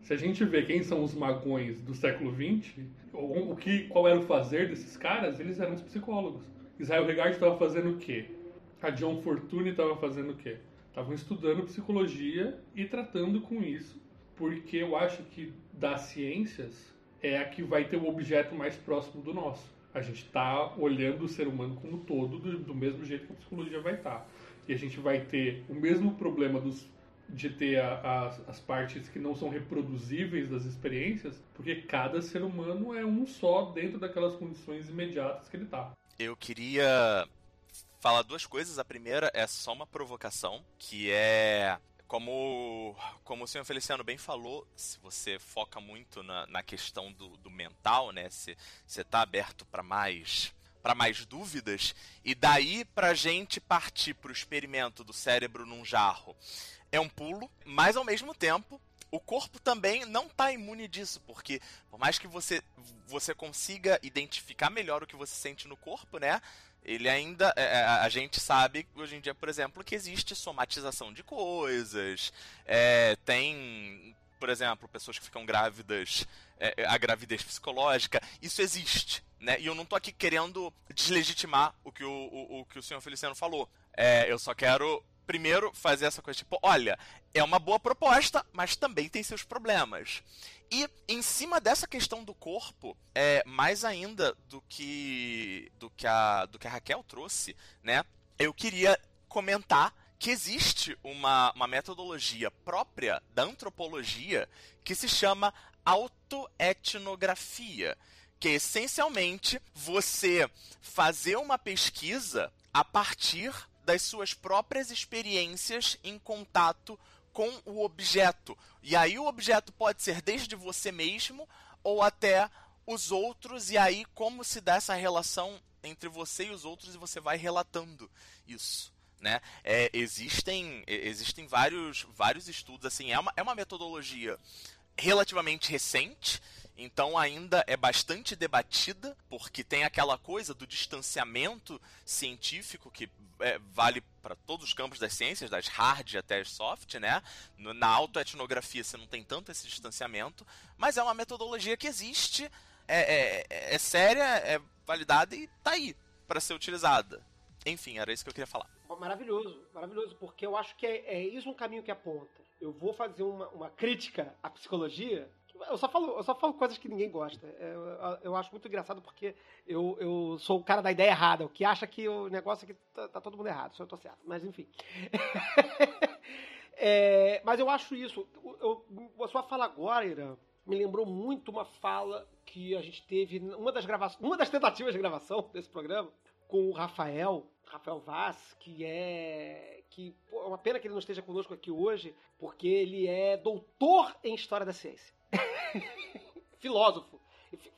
Se a gente vê quem são os magões do século XX, o que, qual era o fazer desses caras, eles eram os psicólogos. Israel Regard estava fazendo o quê? A John Fortune estava fazendo o quê? Estavam estudando psicologia e tratando com isso, porque eu acho que das ciências é a que vai ter o objeto mais próximo do nosso. A gente está olhando o ser humano como todo do, do mesmo jeito que a psicologia vai estar. Tá. E a gente vai ter o mesmo problema dos de ter a, a, as partes que não são reproduzíveis das experiências, porque cada ser humano é um só dentro daquelas condições imediatas que ele está. Eu queria falar duas coisas. A primeira é só uma provocação, que é como, como o senhor Feliciano bem falou, se você foca muito na, na questão do, do mental, né? Se você está aberto para mais para mais dúvidas e daí para gente partir para o experimento do cérebro num jarro é um pulo, mas ao mesmo tempo o corpo também não está imune disso, porque por mais que você, você consiga identificar melhor o que você sente no corpo, né? Ele ainda. É, é a gente sabe hoje em dia, por exemplo, que existe somatização de coisas. É, tem, por exemplo, pessoas que ficam grávidas, é, é a gravidez psicológica. Isso existe. Né? E eu não estou aqui querendo deslegitimar o que o, o, o que o senhor Feliciano falou. É, eu só quero primeiro fazer essa coisa tipo, olha, é uma boa proposta, mas também tem seus problemas. E em cima dessa questão do corpo, é mais ainda do que do que a do que a Raquel trouxe, né? Eu queria comentar que existe uma, uma metodologia própria da antropologia que se chama autoetnografia, que é essencialmente você fazer uma pesquisa a partir das suas próprias experiências em contato com o objeto. E aí o objeto pode ser desde você mesmo ou até os outros, e aí como se dá essa relação entre você e os outros e você vai relatando isso. Né? É, existem existem vários, vários estudos assim é uma, é uma metodologia relativamente recente então ainda é bastante debatida, porque tem aquela coisa do distanciamento científico que é, vale para todos os campos das ciências, das hard até as soft, né? Na autoetnografia você não tem tanto esse distanciamento, mas é uma metodologia que existe, é, é, é séria, é validada e tá aí para ser utilizada. Enfim, era isso que eu queria falar. Maravilhoso, maravilhoso, porque eu acho que é, é isso um caminho que aponta. Eu vou fazer uma, uma crítica à psicologia eu só falo, eu só falo coisas que ninguém gosta. É, eu, eu acho muito engraçado porque eu, eu sou o cara da ideia errada, o que acha que o negócio aqui tá, tá todo mundo errado, se eu tô certo. Mas enfim. é, mas eu acho isso. Eu, a sua fala agora, Irã, me lembrou muito uma fala que a gente teve, uma das gravações, uma das tentativas de gravação desse programa, com o Rafael, Rafael Vaz, que é. que pô, é uma pena que ele não esteja conosco aqui hoje, porque ele é doutor em História da Ciência. filósofo.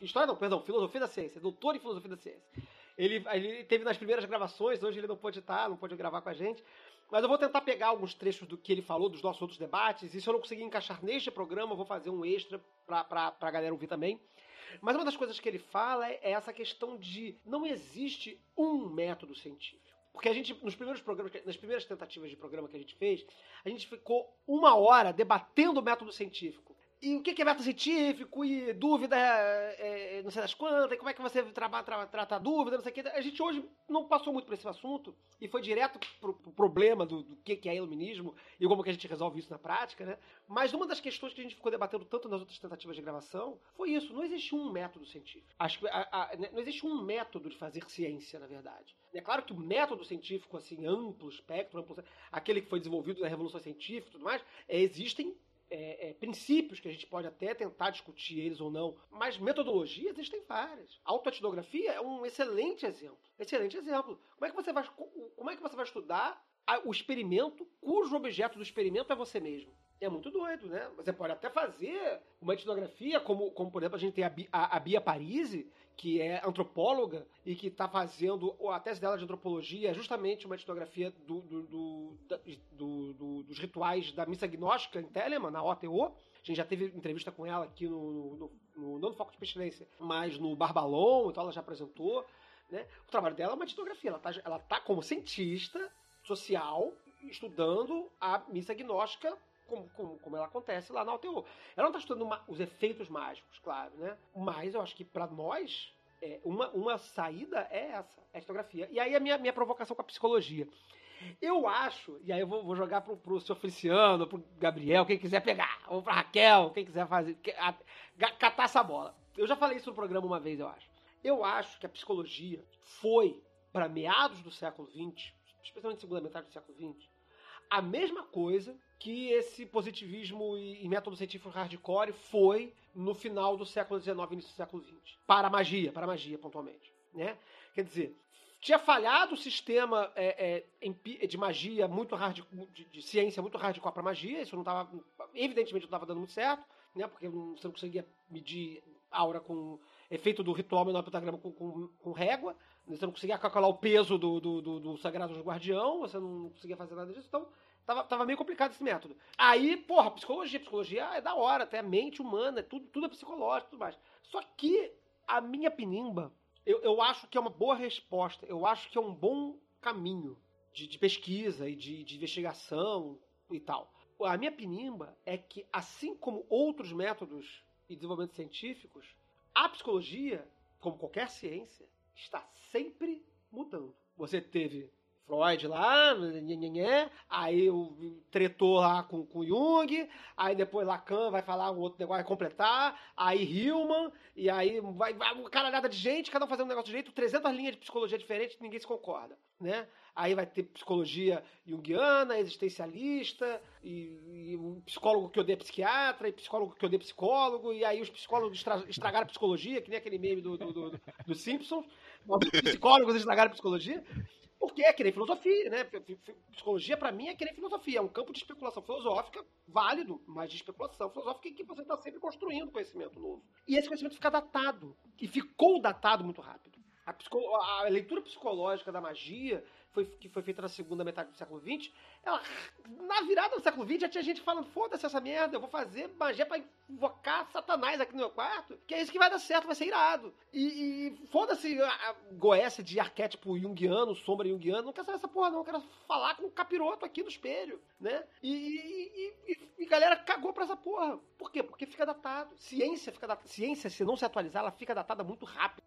História não, perdão, filosofia da ciência, doutor em filosofia da ciência. Ele, ele teve nas primeiras gravações, hoje ele não pôde estar, não pôde gravar com a gente. Mas eu vou tentar pegar alguns trechos do que ele falou, dos nossos outros debates, e se eu não conseguir encaixar neste programa, eu vou fazer um extra pra, pra, galera ouvir também. Mas uma das coisas que ele fala é essa questão de não existe um método científico. Porque a gente, nos primeiros programas, nas primeiras tentativas de programa que a gente fez, a gente ficou uma hora debatendo o método científico e o que é método científico, e dúvida, é, é, não sei das quantas, e como é que você trata, trata, trata a dúvida, não sei o que. A gente hoje não passou muito por esse assunto e foi direto pro, pro problema do, do, que é iluminismo e como que a gente resolve isso na prática, né? Mas uma das questões que a gente ficou debatendo tanto nas outras tentativas de gravação foi isso. Não existe um método científico. Acho que a, a, né, não existe um método de fazer ciência, na verdade. É claro que o método científico, assim, amplo espectro, amplo, aquele que foi desenvolvido na Revolução Científica e tudo mais, é, existem é, é, princípios que a gente pode até tentar discutir eles ou não, mas metodologias existem várias. Autoetnografia é um excelente exemplo. Excelente exemplo. Como é que você vai, como é que você vai estudar o experimento cujo objeto do experimento é você mesmo? É muito doido, né? Você pode até fazer uma etnografia, como, como por exemplo a gente tem a, a, a Bia Parisi, que é antropóloga e que está fazendo a tese dela de antropologia é justamente uma etnografia do, do, do, dos rituais da missa gnóstica em Telemann, na OTO. A gente já teve entrevista com ela aqui no, no, no não no Foco de Pestilência, mas no Barbalon, então ela já apresentou. Né? O trabalho dela é uma etnografia, ela está ela tá como cientista social estudando a missa gnóstica como, como, como, ela acontece lá na UTO. Ela não está estudando uma, os efeitos mágicos, claro, né? Mas eu acho que para nós, é, uma, uma saída é essa, é a historiografia. E aí a minha, minha provocação com a psicologia. Eu acho, e aí eu vou, vou jogar pro, pro seu Feliciano, pro Gabriel, quem quiser pegar, ou pra Raquel, quem quiser fazer, a, catar essa bola. Eu já falei isso no programa uma vez, eu acho. Eu acho que a psicologia foi, para meados do século XX, especialmente segunda metade do século XX, a mesma coisa que esse positivismo e, método científico hardcore foi no final do século XIX início do século XX. Para a magia, para a magia, pontualmente. Né? Quer dizer, tinha falhado o sistema é, é, de magia muito hard, de, de ciência muito hardcore para magia, isso não estava, evidentemente não estava dando muito certo, né? porque você não conseguia medir aura com efeito do ritual menor pentagrama com, com, com régua, você não conseguia calcular o peso do, do, do, do Sagrado Guardião, você não conseguia fazer nada disso, então Tava, tava meio complicado esse método. Aí, porra, psicologia, psicologia é da hora, até a mente humana, é tudo, tudo é psicológico tudo mais. Só que a minha pinimba, eu, eu acho que é uma boa resposta, eu acho que é um bom caminho de, de pesquisa e de, de investigação e tal. A minha pinimba é que, assim como outros métodos e desenvolvimentos científicos, a psicologia, como qualquer ciência, está sempre mudando. Você teve Freud lá, aí o tretou lá com, com Jung, aí depois Lacan vai falar um outro negócio, vai completar, aí Hillman, e aí vai, vai uma caralhada de gente, cada um fazendo um negócio de jeito, 300 linhas de psicologia diferentes, ninguém se concorda, né? Aí vai ter psicologia junguiana, existencialista, e, e um psicólogo que odeia psiquiatra, e psicólogo que odeia psicólogo, e aí os psicólogos estra, estragaram a psicologia, que nem aquele meme do, do, do, do Simpsons, psicólogos estragaram a psicologia. Porque é que nem filosofia, né? Psicologia, para mim, é que nem filosofia. É um campo de especulação filosófica válido, mas de especulação filosófica em que você está sempre construindo conhecimento novo. E esse conhecimento fica datado. E ficou datado muito rápido. A, a leitura psicológica da magia foi, que foi feita na segunda metade do século XX, ela, na virada do século XX já tinha gente falando: foda-se essa merda, eu vou fazer magia pra invocar Satanás aqui no meu quarto, que é isso que vai dar certo, vai ser irado. E, e foda-se a, a Goécia de arquétipo junguiano, sombra junguiano, não quero saber essa porra, não, eu quero falar com o capiroto aqui no espelho, né? E, e, e, e galera cagou pra essa porra. Por quê? Porque fica datado. Ciência fica datada. Ciência, se não se atualizar, ela fica datada muito rápido.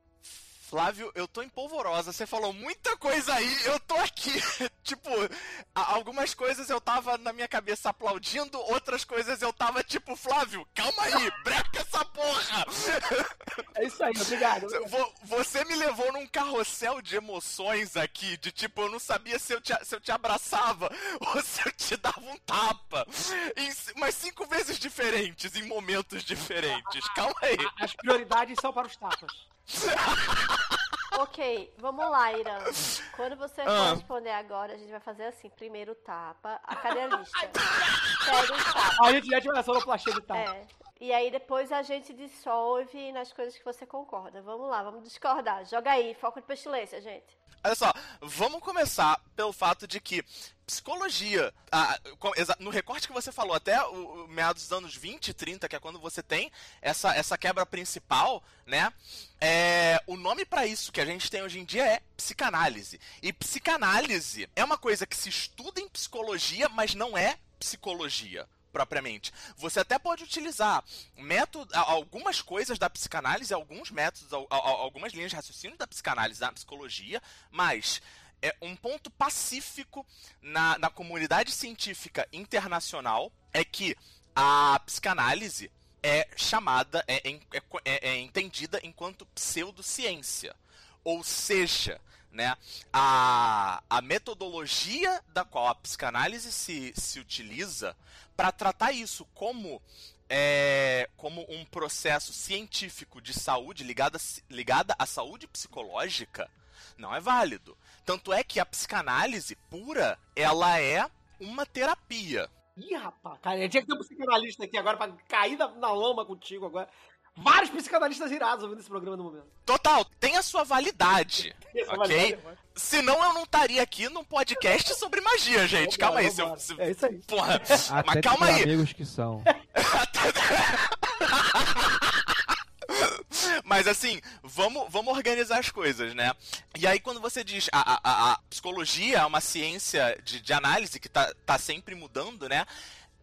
Flávio, eu tô empolvorosa. Você falou muita coisa aí, eu tô aqui. tipo, algumas coisas eu tava na minha cabeça aplaudindo, outras coisas eu tava tipo, Flávio, calma aí, breca essa porra! É isso aí, obrigado. Você me levou num carrossel de emoções aqui, de tipo, eu não sabia se eu te, se eu te abraçava ou se eu te dava um tapa. Em, mas cinco vezes diferentes, em momentos diferentes. Calma aí. As prioridades são para os tapas. ok, vamos lá, Irã. Quando você ah. responder agora, a gente vai fazer assim: primeiro tapa. A cadê a lista? Pega o tapa. A gente já tinha sonoplastia de tapa. É. E aí depois a gente dissolve nas coisas que você concorda. Vamos lá, vamos discordar. Joga aí, foco de pestilência, gente. Olha só, vamos começar pelo fato de que psicologia, no recorte que você falou, até o, meados dos anos 20 e 30, que é quando você tem essa, essa quebra principal, né? É, o nome para isso que a gente tem hoje em dia é psicanálise. E psicanálise é uma coisa que se estuda em psicologia, mas não é psicologia propriamente. Você até pode utilizar método, algumas coisas da psicanálise, alguns métodos, algumas linhas de raciocínio da psicanálise da psicologia, mas é um ponto pacífico na, na comunidade científica internacional é que a psicanálise é chamada, é, é, é, é entendida enquanto pseudociência. Ou seja, né, a, a metodologia da qual a psicanálise se, se utiliza para tratar isso como é, como um processo científico de saúde ligada, ligada à saúde psicológica não é válido. Tanto é que a psicanálise pura, ela é uma terapia. Ih, rapaz, cara, eu tinha que ter um psicanalista aqui agora pra cair na, na lama contigo agora. Vários psicanalistas irados ouvindo esse programa no momento. Total, tem a sua validade. ok? Senão eu não estaria aqui num podcast sobre magia, gente. calma aí. Se eu, se... É isso aí. Porra, Até mas calma aí. amigos que são. Mas assim, vamos, vamos organizar as coisas, né? E aí, quando você diz a, a, a psicologia é uma ciência de, de análise que tá, tá sempre mudando, né?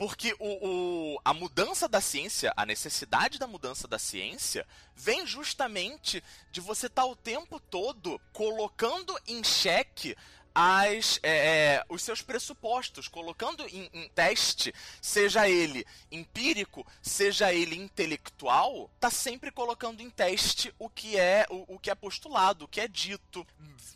Porque o, o, a mudança da ciência, a necessidade da mudança da ciência, vem justamente de você estar tá o tempo todo colocando em xeque as, é, é, os seus pressupostos, colocando em, em, teste, seja ele empírico, seja ele intelectual, tá sempre colocando em teste o que é o, o que é postulado, o que é dito,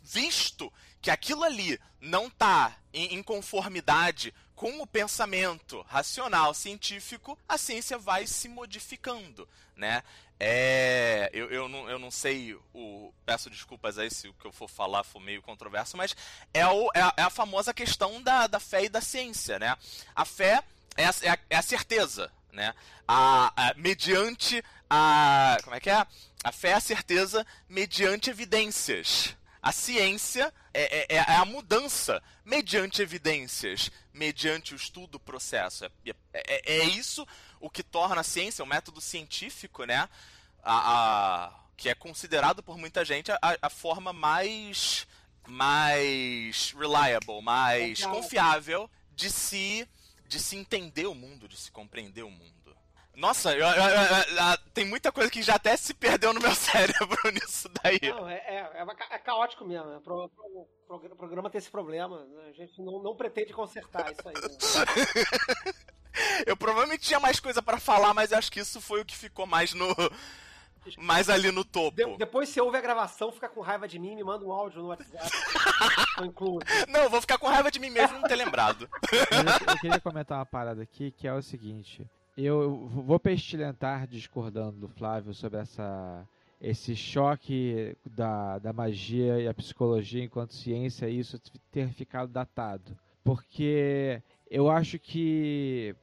visto que aquilo ali não tá em, em conformidade com o pensamento racional científico, a ciência vai se modificando, né? É, eu, eu, não, eu não sei, o, peço desculpas aí se o que eu for falar for meio controverso, mas é, o, é, a, é a famosa questão da, da fé e da ciência, né? A fé é a, é a, é a certeza, né? A, a, mediante a. Como é que é? A fé é a certeza mediante evidências. A ciência é, é, é, a mudança mediante evidências, mediante o estudo, o processo. É, é, é isso o que torna a ciência, o método científico, né? A, a que é considerado por muita gente a, a forma mais mais reliable, mais confiável de se de se entender o mundo, de se compreender o mundo. Nossa, eu, eu, eu, tem muita coisa que já até se perdeu no meu cérebro nisso daí. Não, é, é, é, é caótico mesmo. É pro, pro, O programa tem esse problema, né? a gente não, não pretende consertar isso aí. Né? eu provavelmente tinha mais coisa para falar, mas acho que isso foi o que ficou mais no. Mais ali no topo. De, depois, se ouve a gravação, fica com raiva de mim, me manda um áudio no WhatsApp. eu incluo. Não, eu vou ficar com raiva de mim mesmo não ter lembrado. Eu, eu, queria comentar uma parada aqui, que é o seguinte. Eu vou pestilentar discordando do Flávio sobre essa esse choque da, da magia e a psicologia enquanto ciência, isso ter ficado datado. Porque eu acho que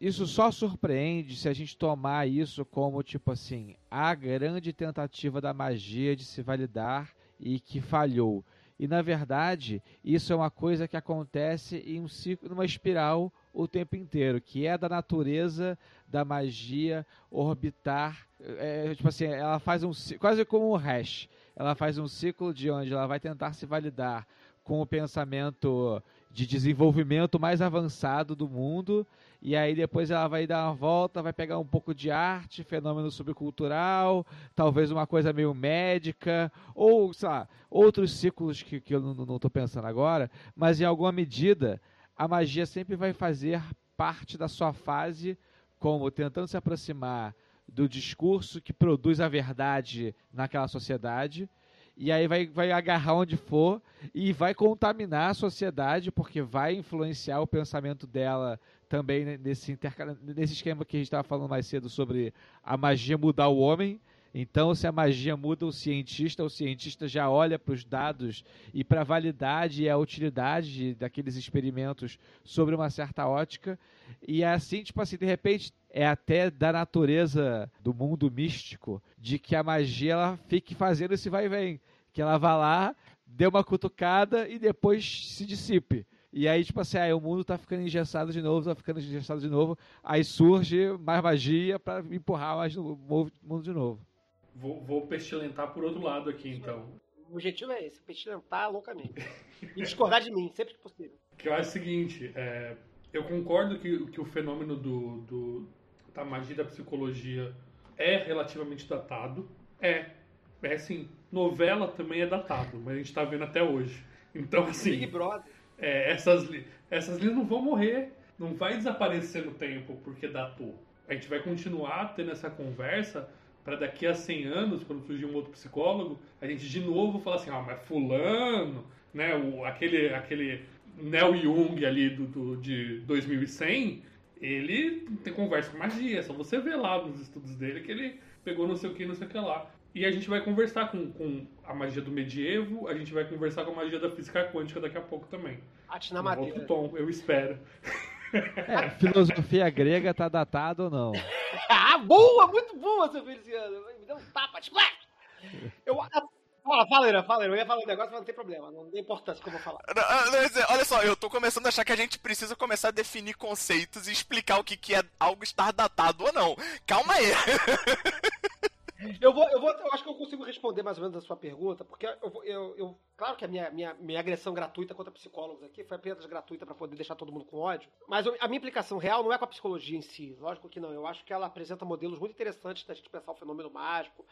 isso só surpreende se a gente tomar isso como, tipo assim, a grande tentativa da magia de se validar e que falhou. E na verdade, isso é uma coisa que acontece em um ciclo, numa espiral o tempo inteiro, que é da natureza da magia orbitar. É, tipo assim, ela faz um quase como um hash. Ela faz um ciclo de onde ela vai tentar se validar com o pensamento de desenvolvimento mais avançado do mundo, e aí depois ela vai dar uma volta, vai pegar um pouco de arte, fenômeno subcultural, talvez uma coisa meio médica, ou, sei lá, outros ciclos que, que eu não estou pensando agora, mas em alguma medida a magia sempre vai fazer parte da sua fase como tentando se aproximar do discurso que produz a verdade naquela sociedade. E aí vai, vai agarrar onde for e vai contaminar a sociedade, porque vai influenciar o pensamento dela também nesse, nesse esquema que a gente estava falando mais cedo sobre a magia mudar o homem. Então, se a magia muda o cientista, o cientista já olha para os dados e para a validade e a utilidade daqueles experimentos sobre uma certa ótica. E é assim, tipo assim, de repente, é até da natureza do mundo místico de que a magia ela fique fazendo esse vai e vem. Que ela vá lá, dê uma cutucada e depois se dissipe. E aí, tipo assim, aí o mundo tá ficando engessado de novo, tá ficando engessado de novo. Aí surge mais magia para empurrar mais no mundo de novo. Vou, vou pestilentar por outro lado aqui, então. O objetivo é esse, pestilentar loucamente. e discordar de mim, sempre que possível. Que eu acho o seguinte, é, eu concordo que, que o fenômeno do, do, da magia da psicologia é relativamente datado. É. É assim, novela também é datado, mas a gente tá vendo até hoje. Então, assim. Big Brother. É, essas, essas linhas não vão morrer. Não vai desaparecer no tempo porque datou. A gente vai continuar tendo essa conversa para daqui a 100 anos, quando surgir um outro psicólogo, a gente de novo falar assim, ah, mas fulano, né, o, aquele, aquele Neo Jung ali do, do, de 2100, ele tem conversa com magia, só você vê lá nos estudos dele que ele pegou não sei o que, não sei o que lá. E a gente vai conversar com, com a magia do medievo, a gente vai conversar com a magia da física quântica daqui a pouco também. Arte na madeira. Outro tom, eu espero. É, filosofia grega tá datado ou não? ah, boa! Muito boa, seu Feliciano. Me deu um tapa. Tipo, eu, Fala, fala, Irã, fala, Eu ia falar um negócio, mas não tem problema. Não tem importância que eu vou falar. Não, não, olha só, eu tô começando a achar que a gente precisa começar a definir conceitos e explicar o que, que é algo estar datado ou não. Calma aí. Eu vou, eu vou, eu acho que eu consigo responder mais ou menos a sua pergunta, porque eu, eu, eu claro que a minha, minha, minha agressão gratuita contra psicólogos aqui foi apenas gratuita para poder deixar todo mundo com ódio, mas a minha implicação real não é com a psicologia em si, lógico que não. Eu acho que ela apresenta modelos muito interessantes da gente pensar o fenômeno mágico,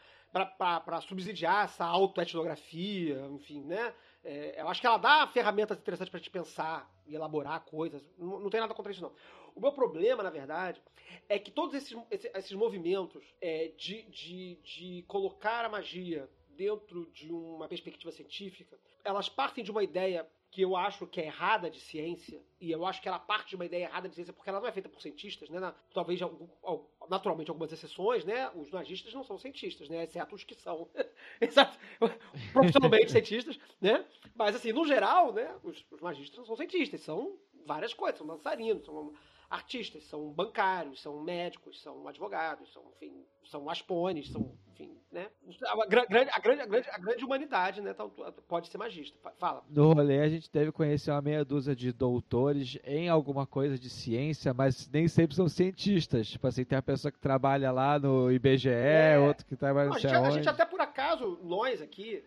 para subsidiar essa autoetnografia, enfim, né? É, eu acho que ela dá ferramentas interessantes para gente pensar e elaborar coisas. Não, não tem nada contra isso, não. O meu problema, na verdade, é que todos esses, esses movimentos é, de, de, de colocar a magia dentro de uma perspectiva científica, elas partem de uma ideia que eu acho que é errada de ciência, e eu acho que ela parte de uma ideia errada de ciência porque ela não é feita por cientistas, né? Talvez, naturalmente, algumas exceções, né? Os magistas não são cientistas, né? Exceto os que são profissionalmente cientistas, né? Mas, assim, no geral, né? Os, os magistas não são cientistas, são várias coisas, são dançarinos, são artistas, são bancários, são médicos, são advogados, são, enfim, são aspones, são, enfim, né? A grande, a grande, a grande, a grande humanidade, né? Pode ser magista. Fala. No rolê a gente deve conhecer uma meia dúzia de doutores em alguma coisa de ciência, mas nem sempre são cientistas. Tipo assim, tem a pessoa que trabalha lá no IBGE, é. outro que trabalha no a, gente, a gente até por acaso, nós aqui,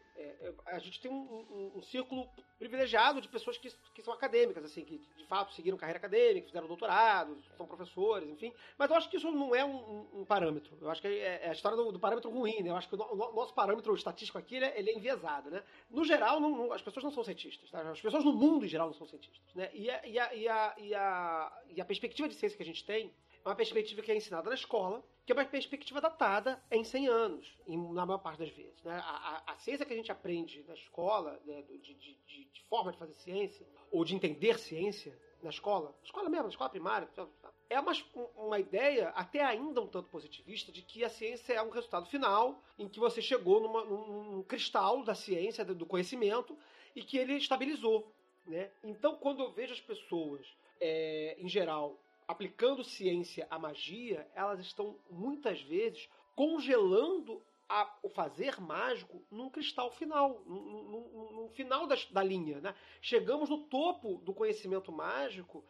a gente tem um, um, um, círculo privilegiado de pessoas que, que são acadêmicas, assim, que de fato seguiram carreira acadêmica, fizeram doutorado, são professores, enfim. Mas eu acho que isso não é um, um parâmetro. Eu acho que é, é a história do, do, parâmetro ruim, né? Eu acho que o, o nosso parâmetro estatístico aqui ele é, ele é enviesado, né? No geral, não, não, as pessoas não são cientistas, tá? As pessoas no mundo em geral não são cientistas, né? E a, e a, e a, e a, e a perspectiva de ciência que a gente tem uma perspectiva que é ensinada na escola, que é uma perspectiva datada em 100 anos, em, na maior parte das vezes. Né? A, a, a, ciência que a gente aprende na escola, né, de, de, de, de, forma de fazer ciência, ou de entender ciência na escola, escola mesmo, escola primária, é uma, uma ideia até ainda um tanto positivista de que a ciência é um resultado final em que você chegou numa, num, num cristal da ciência, do conhecimento, e que ele estabilizou. Né? Então, quando eu vejo as pessoas, é, em geral, aplicando ciência à magia, elas estão muitas vezes congelando a, o fazer mágico num cristal final, no final das, da linha. Né? Chegamos no topo do conhecimento mágico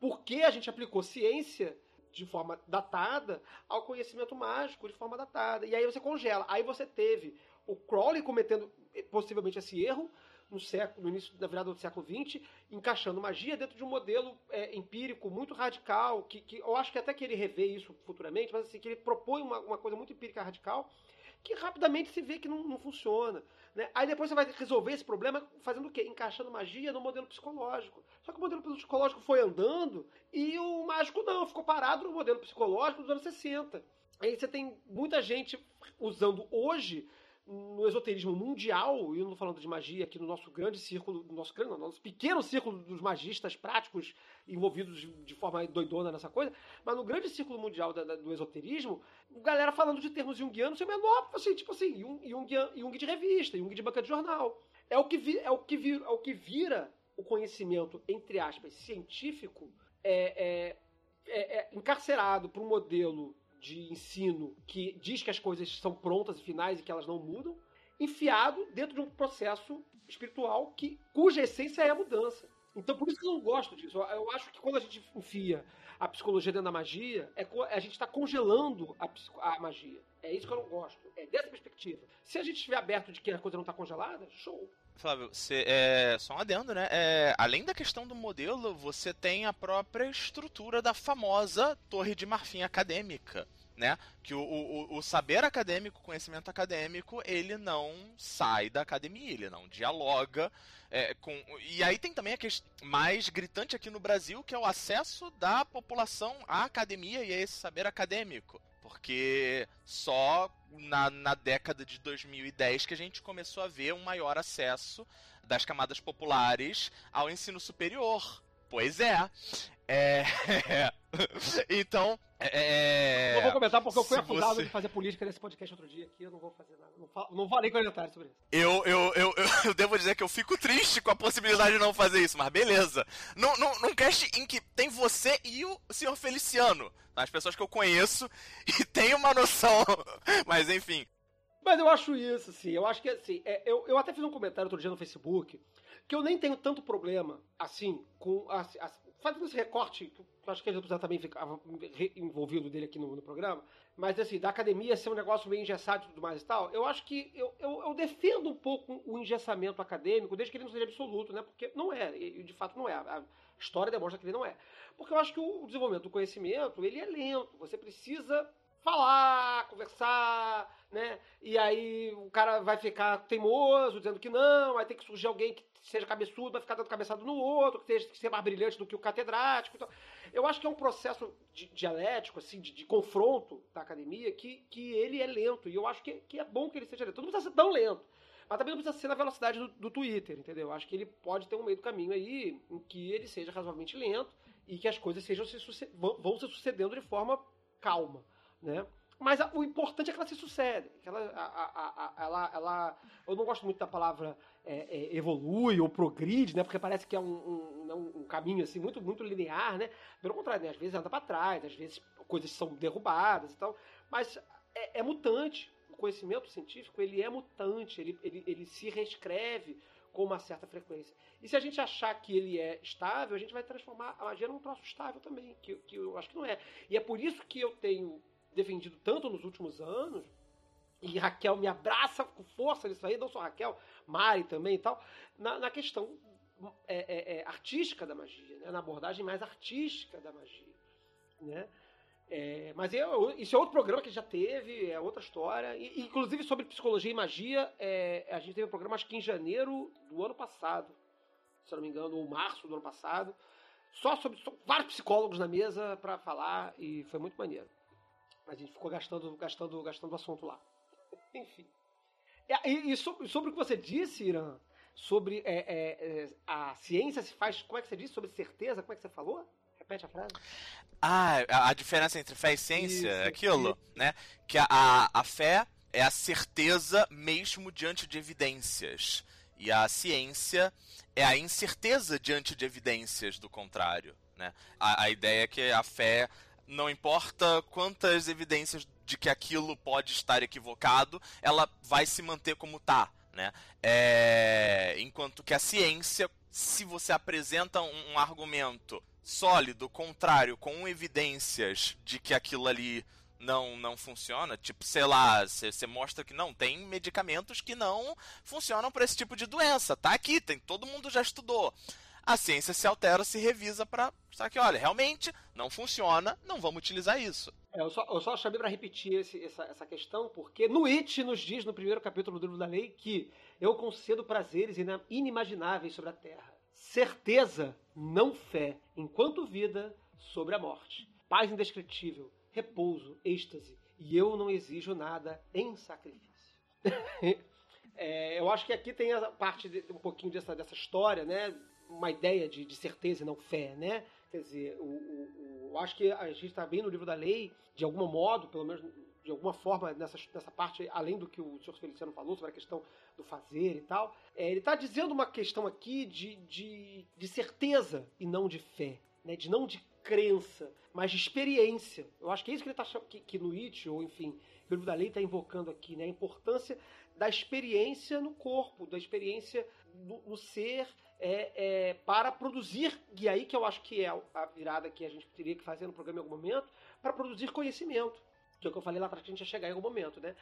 porque a gente aplicou ciência de forma datada ao conhecimento mágico de forma datada. E aí você congela. Aí você teve o Crowley cometendo possivelmente esse erro, no século, no início da virada do século XX, encaixando magia dentro de um modelo é, empírico muito radical, que, que, eu acho que até que ele revê isso futuramente, mas assim, que ele propõe uma, uma coisa muito empírica radical, que rapidamente se vê que não, não funciona. Né? Aí depois você vai resolver esse problema fazendo o quê? Encaixando magia no modelo psicológico. Só que o modelo psicológico foi andando e o mágico não, ficou parado no modelo psicológico dos anos 60. Aí você tem muita gente usando hoje no esoterismo mundial, e eu não falando de magia aqui no nosso grande círculo, no nosso, grande, no nosso pequeno círculo dos magistas práticos envolvidos de forma doidona nessa coisa, mas no grande círculo mundial da, da, do esoterismo, galera falando de termos junguianos sem menor, assim, tipo assim, Jung, Jung, de revista, Jung de banca de jornal. É o que, vi, é o que, é o que vira o conhecimento, entre aspas, científico, é, é, é, é encarcerado por um modelo de ensino que diz que as coisas são prontas e finais e que elas não mudam, enfiado dentro de um processo espiritual que cuja essência é a mudança. Então, por isso que eu não gosto disso. Eu acho que quando a gente enfia a psicologia dentro da magia, é a gente está congelando a, a, magia. É isso que eu não gosto. É dessa perspectiva. Se a gente estiver aberto de que a coisa não está congelada, show. Flávio, você, é, só um adendo, né? É, além da questão do modelo, você tem a própria estrutura da famosa Torre de Marfim acadêmica. Né? Que o, o, o saber acadêmico, o conhecimento acadêmico, ele não sai da academia, ele não dialoga é, com. E aí tem também a questão mais gritante aqui no Brasil, que é o acesso da população à academia e a esse saber acadêmico. Porque só na, na década de 2010 que a gente começou a ver um maior acesso das camadas populares ao ensino superior. Pois é. É. então. É... Não vou comentar porque eu fui acusado você... de fazer política nesse podcast outro dia aqui. Eu não vou fazer nada. Não, falo, não vou nem comentar sobre isso. Eu, eu, eu, eu, devo dizer que eu fico triste com a possibilidade de não fazer isso, mas beleza. Num, num, num cast em que tem você e o senhor Feliciano. As pessoas que eu conheço e tenho uma noção. mas enfim. Mas eu acho isso, assim. Eu acho que, assim, é, eu, eu até fiz um comentário outro dia no Facebook que eu nem tenho tanto problema, assim, com. A, a, fazendo esse recorte, acho que a gente também ficava envolvido dele aqui no, no, programa, mas, assim, da academia ser um negócio meio engessado e tudo mais e tal, eu acho que eu, eu, eu defendo um pouco o engessamento acadêmico, desde que ele não seja absoluto, né? Porque não é, e de fato não é. A história demonstra que ele não é. Porque eu acho que o desenvolvimento do conhecimento, ele é lento. Você precisa falar, conversar, né? E aí o cara vai ficar teimoso, dizendo que não, aí tem que surgir alguém que seja cabeçudo, vai ficar dando cabeçado no outro, que seja que mais brilhante do que o catedrático. Então, eu acho que é um processo de, dialético, assim, de, de, confronto da academia, que, que ele é lento. E eu acho que, que é bom que ele seja lento. Não precisa ser tão lento. Mas também não precisa ser na velocidade do, do Twitter, entendeu? Acho que ele pode ter um meio do caminho aí em que ele seja razoavelmente lento e que as coisas sejam se, vão, vão se sucedendo de forma calma né? Mas a, o importante é que ela se sucede. Que ela, a, a, ela, ela, eu não gosto muito da palavra é, é, evolui ou progride, né? Porque parece que é um, um, um, caminho assim muito, muito linear, né? Pelo contrário, né? às vezes anda para trás, às vezes coisas são derrubadas e tal. Mas é, é mutante. O conhecimento científico ele é mutante. Ele, ele, ele se reescreve com uma certa frequência. E se a gente achar que ele é estável, a gente vai transformar a magia num troço estável também, que, que eu acho que não é. E é por isso que eu tenho defendido tanto nos últimos anos e Raquel me abraça com força nisso aí, não só Raquel, Mari também e tal, na, na questão é, é, é, artística da magia, né? na abordagem mais artística da magia. Né? É, mas eu, isso é outro programa que já teve, é outra história. E, inclusive sobre psicologia e magia, é, a gente teve um programa acho que em janeiro do ano passado, se não me engano, ou março do ano passado, só sobre só, vários psicólogos na mesa para falar e foi muito maneiro. A gente ficou gastando, gastando, gastando assunto lá. Enfim. E, e sobre, sobre, o que você disse, Irã, sobre é, é, é, a ciência se faz. Como é que você disse? Sobre certeza? Como é que você falou? Repete a frase. Ah, a diferença entre fé e ciência é aquilo, né? Que a, a, a fé é a certeza mesmo diante de evidências. E a ciência é a incerteza diante de evidências do contrário. Né? A, a ideia é que a fé, não importa quantas evidências de que aquilo pode estar equivocado, ela vai se manter como está. Né? É... Enquanto que a ciência, se você apresenta um, um argumento sólido, contrário, com evidências de que aquilo ali não não funciona, tipo, sei lá, você mostra que não, tem medicamentos que não funcionam para esse tipo de doença, tá aqui, tem todo mundo já estudou. A ciência se altera, se revisa para mostrar que, olha, realmente não funciona, não vamos utilizar isso. É, eu, só, eu só chamei para repetir esse, essa, essa questão, porque no It nos diz, no primeiro capítulo do livro da lei, que eu concedo prazeres inimagináveis sobre a terra. Certeza, não fé, enquanto vida, sobre a morte. Paz indescritível, repouso, êxtase, e eu não exijo nada em sacrifício. é, eu acho que aqui tem a parte de, um pouquinho dessa, dessa história, né? Uma ideia de, de certeza e não fé, né? Quer dizer, o, o, o, acho que a gente está bem no livro da lei, de algum modo, pelo menos de alguma forma, nessa, nessa parte, além do que o senhor Feliciano falou sobre a questão do fazer e tal, é, ele está dizendo uma questão aqui de, de, de certeza e não de fé, né? de não de crença, mas de experiência. Eu acho que é isso que ele está que, que no It, ou enfim, o livro da lei está invocando aqui, né? A importância da experiência no corpo, da experiência no, no ser é, é, para produzir, e aí que eu acho que é a virada que a gente teria que fazer no programa em algum momento, para produzir conhecimento. Que é o que eu falei lá para a gente ia chegar em algum momento, né?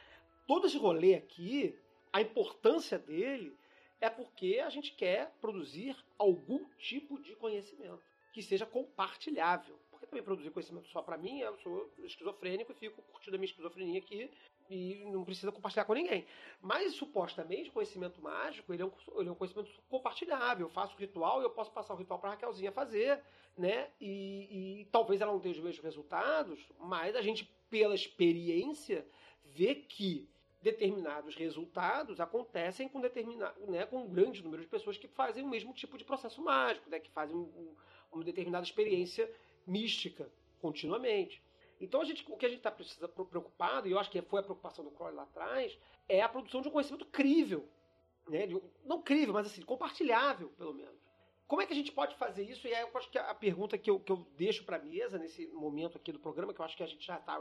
Todo esse rolê aqui, a importância dele é porque a gente quer produzir algum tipo de conhecimento que seja compartilhável. Porque também produzir conhecimento só para mim, eu sou esquizofrênico e fico curtindo a minha esquizofrenia aqui e não precisa compartilhar com ninguém. Mas supostamente o conhecimento mágico ele é, um, ele é um conhecimento compartilhável. Eu faço o ritual e eu posso passar o ritual para Raquelzinha fazer, né? E, e, talvez ela não tenha os mesmos resultados, mas a gente, pela experiência, vê que determinados resultados acontecem com determinado, né, com um grande número de pessoas que fazem o mesmo tipo de processo mágico, né, que fazem um, uma determinada experiência mística continuamente. Então a gente, o que a gente está preocupado, e eu acho que foi a preocupação do Crowley lá atrás, é a produção de um conhecimento crível. Né? Não crível, mas assim, compartilhável, pelo menos. Como é que a gente pode fazer isso? E aí eu acho que a pergunta que eu, que eu deixo para a mesa nesse momento aqui do programa, que eu acho que a gente já está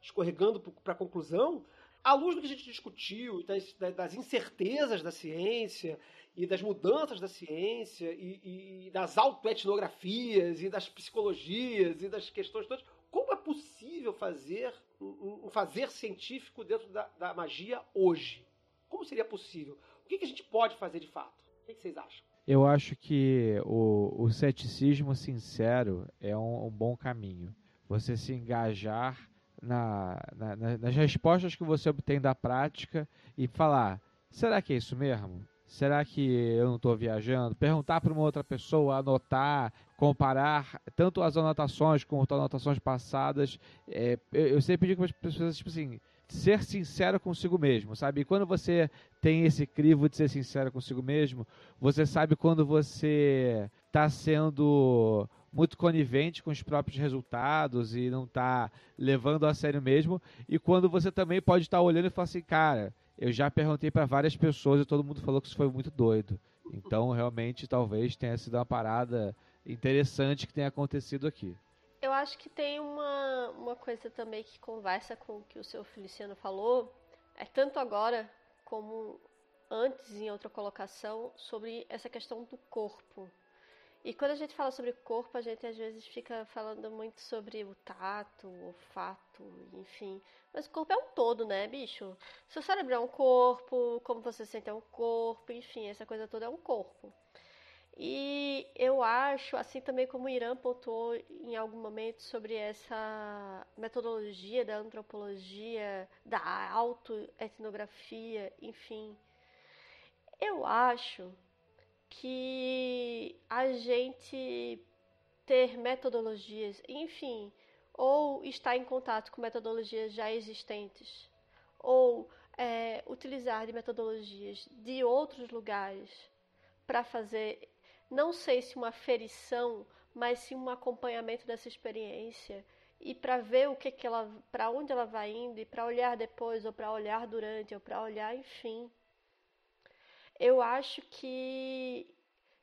escorregando para a conclusão, à luz do que a gente discutiu, das, das incertezas da ciência e das mudanças da ciência e, e das autoetnografias e das psicologias e das questões todas, como é possível fazer um, um fazer científico dentro da, da, magia hoje? Como seria possível? O que, que, a gente pode fazer de fato? O que, que vocês acham? Eu acho que o, o ceticismo sincero é um, um bom caminho. Você se engajar na, na, nas respostas que você obtém da prática e falar: será que é isso mesmo? Será que eu não estou viajando? Perguntar para uma outra pessoa, anotar, comparar tanto as anotações quanto as anotações passadas. É, eu, eu, sempre digo para as pessoas, tipo assim, ser sincero consigo mesmo, sabe? E quando você tem esse crivo de ser sincero consigo mesmo, você sabe quando você está sendo muito conivente com os próprios resultados e não está levando a sério mesmo. E quando você também pode estar tá olhando e falar assim, cara, eu já perguntei para várias pessoas e todo mundo falou que isso foi muito doido. Então, realmente, talvez tenha sido uma parada interessante que tenha acontecido aqui. Eu acho que tem uma, uma coisa também que conversa com o que o seu Feliciano falou, é tanto agora como antes em outra colocação, sobre essa questão do corpo. E quando a gente fala sobre corpo, a gente às vezes fica falando muito sobre o tato, o olfato, enfim. Mas o corpo é um todo, né, bicho? Seu cérebro é um corpo, como você sente é um corpo, enfim, essa coisa toda é um corpo. E eu acho, assim também como o Irã pontuou em algum momento sobre essa metodologia da antropologia, da autoetnografia, enfim, eu acho que a gente ter metodologias, enfim, ou estar em contato com metodologias já existentes, ou é, utilizar de metodologias de outros lugares para fazer não sei se uma ferição, mas sim um acompanhamento dessa experiência e para ver o que, que ela, para onde ela vai indo e para olhar depois ou para olhar durante ou para olhar, enfim. Eu acho que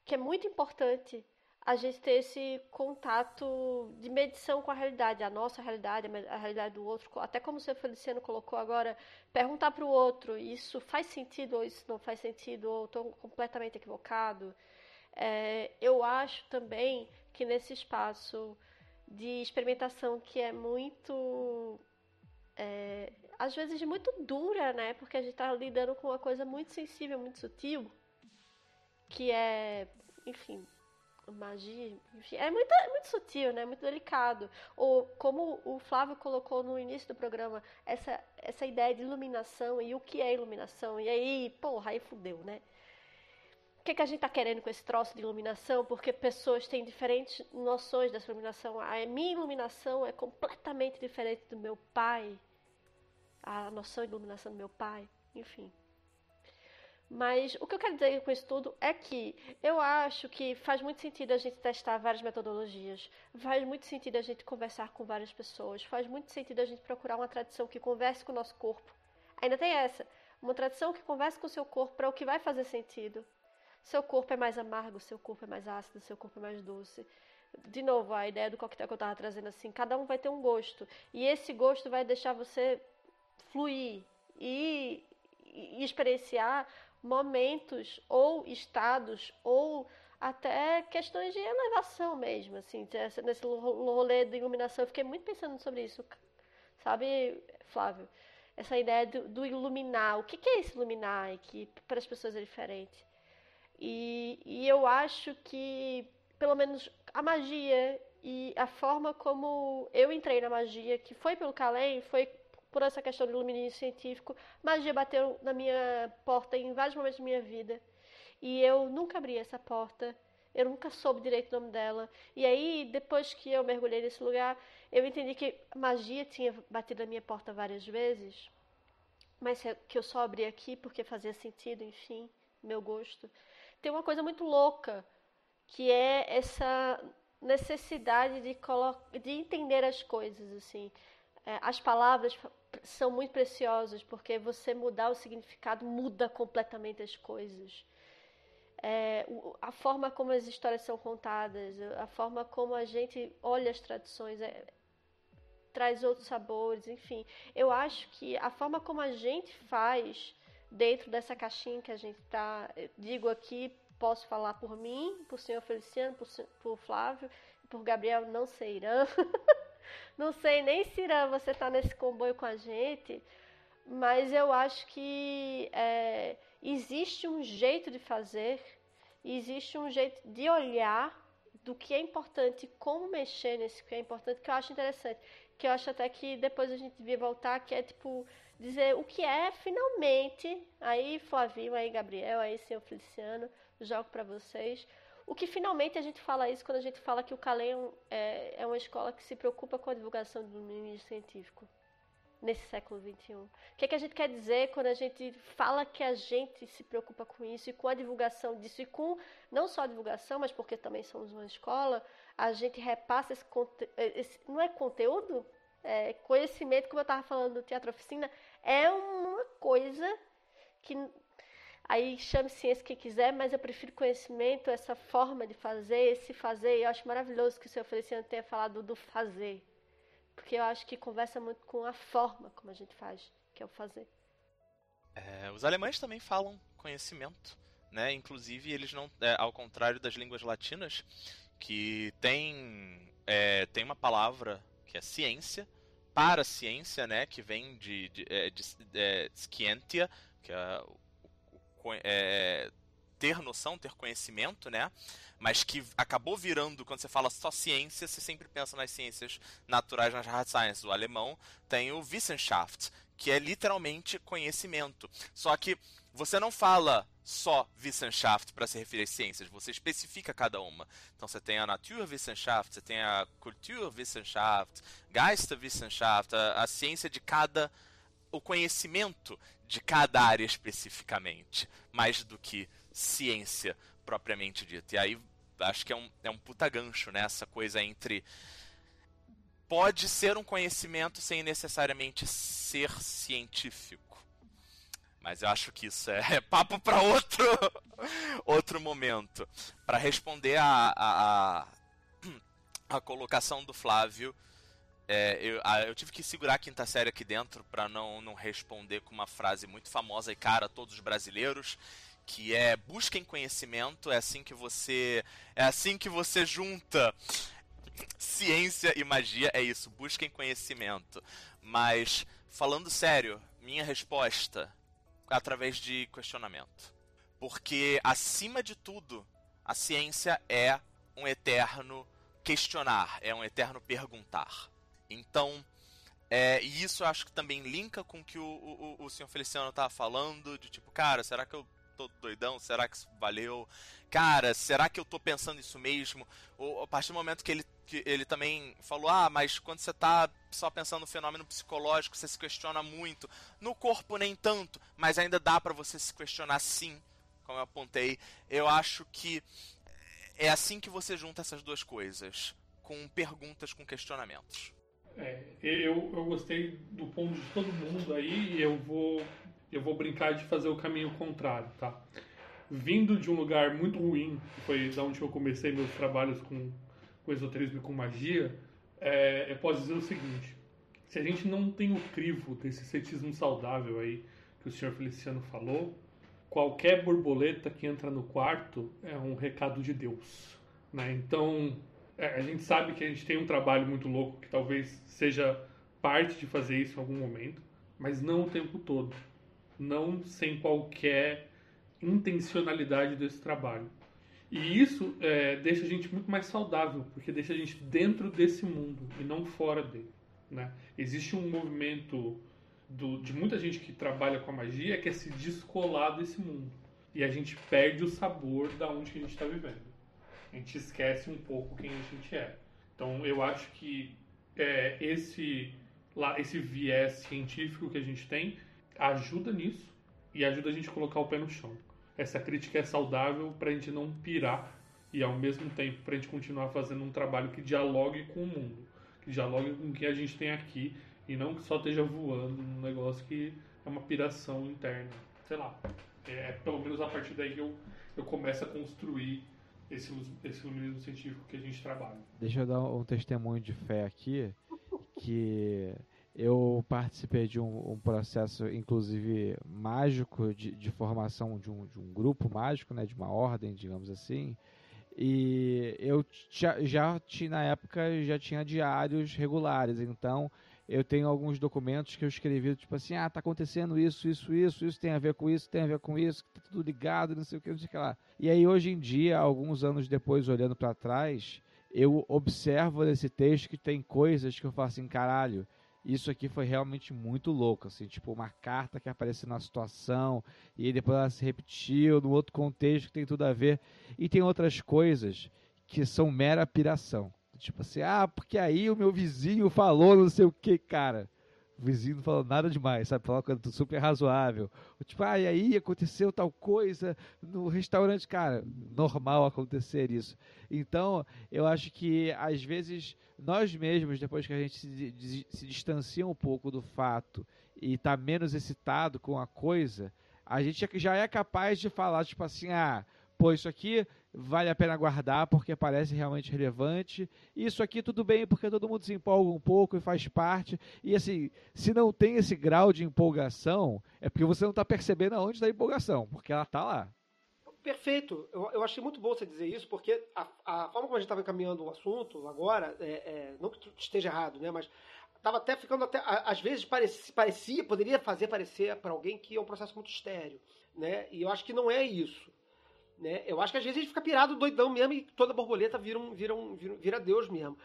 que é muito importante a gente ter esse contato de medição com a realidade, a nossa realidade, a realidade do outro, até como o seu Feliciano colocou agora, perguntar para o outro, isso faz sentido ou isso não faz sentido, ou estou completamente equivocado. É, eu acho também que nesse espaço de experimentação que é muito. É, às vezes muito dura, né? Porque a gente está lidando com uma coisa muito sensível, muito sutil, que é, enfim, magia, enfim, é muito, é muito sutil, né? Muito delicado. Ou como o Flávio colocou no início do programa, essa, essa ideia de iluminação e o que é iluminação. E aí, porra, aí fudeu, né? Que, que a gente está querendo com esse troço de iluminação? Porque pessoas têm diferentes noções dessa iluminação. A minha iluminação é completamente diferente do meu pai. A noção de iluminação do meu pai. Enfim. Mas o que eu quero dizer com isso tudo é que eu acho que faz muito sentido a gente testar várias metodologias, faz muito sentido a gente conversar com várias pessoas, faz muito sentido a gente procurar uma tradição que converse com o nosso corpo. Ainda tem essa, uma tradição que converse com o seu corpo para o que vai fazer sentido. Seu corpo é mais amargo, seu corpo é mais ácido, seu corpo é mais doce. De novo, a ideia do coquetel que eu estava trazendo assim, cada um vai ter um gosto. E esse gosto vai deixar você fluir e, e experienciar momentos ou estados ou até questões de elevação mesmo, assim, nesse rolê de iluminação. Eu fiquei muito pensando sobre isso, sabe, Flávio? Essa ideia do, do iluminar. O que, que é esse iluminar? E que para as pessoas é diferente. E, e eu acho que, pelo menos, a magia e a forma como eu entrei na magia, que foi pelo Calem, foi por essa questão do iluminismo científico, magia bateu na minha porta em vários momentos da minha vida. E eu nunca abri essa porta, eu nunca soube direito o nome dela. E aí, depois que eu mergulhei nesse lugar, eu entendi que magia tinha batido na minha porta várias vezes, mas que eu só abri aqui porque fazia sentido, enfim, meu gosto tem uma coisa muito louca, que é essa necessidade de, de entender as coisas, assim. É, as palavras são muito preciosas, porque você mudar o significado muda completamente as coisas. É, a forma como as histórias são contadas, a forma como a gente olha as tradições, é, traz outros sabores, enfim. Eu acho que a forma como a gente faz dentro dessa caixinha que a gente está, digo aqui, posso falar por mim, por senhor Feliciano, por, por Flávio, por Gabriel, não sei, Irã. não sei nem se Irã você está nesse comboio com a gente, mas eu acho que é, existe um jeito de fazer, existe um jeito de olhar do que é importante, como mexer nesse que é importante, que eu acho interessante. Que eu acho até que depois a gente devia voltar, que é tipo dizer o que é finalmente, aí Flavinho, aí Gabriel, aí senhor Feliciano, jogo para vocês. O que finalmente a gente fala isso quando a gente fala que o Calem é, é uma escola que se preocupa com a divulgação do domínio científico nesse século XXI. O que, é que a gente quer dizer quando a gente fala que a gente se preocupa com isso e com a divulgação disso e com não só a divulgação, mas porque também somos uma escola, a gente repassa esse, esse não é conteúdo, é, conhecimento, como eu estava falando do teatro oficina, é uma coisa que aí chame ciência que quiser, mas eu prefiro conhecimento, essa forma de fazer, esse fazer. Eu acho maravilhoso que o seu Feliciano tenha falado do fazer, porque eu acho que conversa muito com a forma como a gente faz, que é o fazer. É, os alemães também falam conhecimento. né? Inclusive, eles não, é, ao contrário das línguas latinas, que tem, é, tem uma palavra que é ciência, para ciência, né? Que vem de, de, é, de, de scientia, que é, é ter noção, ter conhecimento, né? Mas que acabou virando, quando você fala só ciência, você sempre pensa nas ciências naturais, nas hard sciences. O alemão tem o Wissenschaft, que é literalmente conhecimento. Só que você não fala só Wissenschaft para se referir às ciências, você especifica cada uma. Então você tem a Naturwissenschaft, você tem a Kulturwissenschaft, Geisterwissenschaft, a, a ciência de cada o conhecimento de cada área especificamente, mais do que ciência propriamente dita. E aí acho que é um, é um puta gancho, né? Essa coisa entre. Pode ser um conhecimento sem necessariamente ser científico. Mas eu acho que isso é papo para outro outro momento. Para responder a, a, a, a, colocação do Flávio, é, eu, a, eu, tive que segurar a quinta série aqui dentro para não, não responder com uma frase muito famosa e cara a todos os brasileiros que é busquem conhecimento, é assim que você é assim que você junta ciência e magia, é isso, busquem conhecimento. Mas falando sério, minha resposta é através de questionamento. Porque acima de tudo, a ciência é um eterno questionar, é um eterno perguntar. Então, é, e isso eu acho que também linka com o que o, o, o senhor Feliciano estava falando, de tipo, cara, será que eu tô doidão? Será que isso valeu? Cara, será que eu tô pensando isso mesmo? Ou a partir do momento que ele, que ele também falou, ah, mas quando você tá só pensando no fenômeno psicológico, você se questiona muito. No corpo nem tanto, mas ainda dá para você se questionar sim, como eu apontei. Eu acho que é assim que você junta essas duas coisas, com perguntas, com questionamentos. É, eu, eu gostei do ponto de todo mundo aí eu vou eu vou brincar de fazer o caminho contrário, tá? Vindo de um lugar muito ruim, que foi da onde eu comecei meus trabalhos com, com esoterismo e com magia, é, eu posso dizer o seguinte: se a gente não tem o crivo desse cetismo saudável aí que o senhor Feliciano falou, qualquer borboleta que entra no quarto é um recado de Deus, né? Então é, a gente sabe que a gente tem um trabalho muito louco que talvez seja parte de fazer isso em algum momento, mas não o tempo todo não sem qualquer intencionalidade desse trabalho. E isso é, deixa a gente muito mais saudável, porque deixa a gente dentro desse mundo e não fora dele. Né? Existe um movimento do, de muita gente que trabalha com a magia que é se descolar desse mundo. E a gente perde o sabor da onde a gente está vivendo. A gente esquece um pouco quem a gente é. Então eu acho que é, esse, lá, esse viés científico que a gente tem ajuda nisso e ajuda a gente a colocar o pé no chão. Essa crítica é saudável para a gente não pirar e ao mesmo tempo para a gente continuar fazendo um trabalho que dialogue com o mundo, que dialogue com o que a gente tem aqui e não que só esteja voando num negócio que é uma piração interna. Sei lá. É, é pelo menos a partir daí que eu, eu começo a construir esse, esse iluminismo científico que a gente trabalha. Deixa eu dar um testemunho de fé aqui, que eu participei de um, um processo, inclusive, mágico, de, de formação de um, de um, grupo mágico, né, de uma ordem, digamos assim. E eu já, já tinha, na época, já tinha diários regulares, então eu tenho alguns documentos que eu escrevi, tipo assim, ah, tá acontecendo isso, isso, isso, isso tem a ver com isso, tem a ver com isso, tá tudo ligado, não sei o que, não sei o que lá. E aí, hoje em dia, alguns anos depois, olhando para trás, eu observo nesse texto que tem coisas que eu falo assim, caralho, isso aqui foi realmente muito louco, assim, tipo uma carta que apareceu na situação e depois ela se repetiu no outro contexto que tem tudo a ver. E tem outras coisas que são mera piração. Tipo assim, ah, porque aí o meu vizinho falou não sei o que, cara vizinho não falou nada demais, sabe? Falou uma coisa super razoável. Tipo, ah, e aí aconteceu tal coisa no restaurante. Cara, normal acontecer isso. Então, eu acho que às vezes nós mesmos, depois que a gente se, se distancia um pouco do fato e está menos excitado com a coisa, a gente já é capaz de falar, tipo assim, ah pô, isso aqui vale a pena guardar porque parece realmente relevante. Isso aqui tudo bem porque todo mundo se empolga um pouco e faz parte. E assim, se não tem esse grau de empolgação, é porque você não está percebendo aonde está a empolgação, porque ela está lá. perfeito. Eu, eu achei muito bom você dizer isso, porque a, a forma como a gente estava encaminhando o assunto agora, é, é, não que esteja errado, né? Mas estava até ficando até. Às vezes parecia, parecia poderia fazer parecer para alguém que é um processo muito estéreo. Né? E eu acho que não é isso. Né? Eu acho que às vezes a gente fica pirado, doidão mesmo, e toda borboleta vira, um, vira, um, vira, vira Deus mesmo.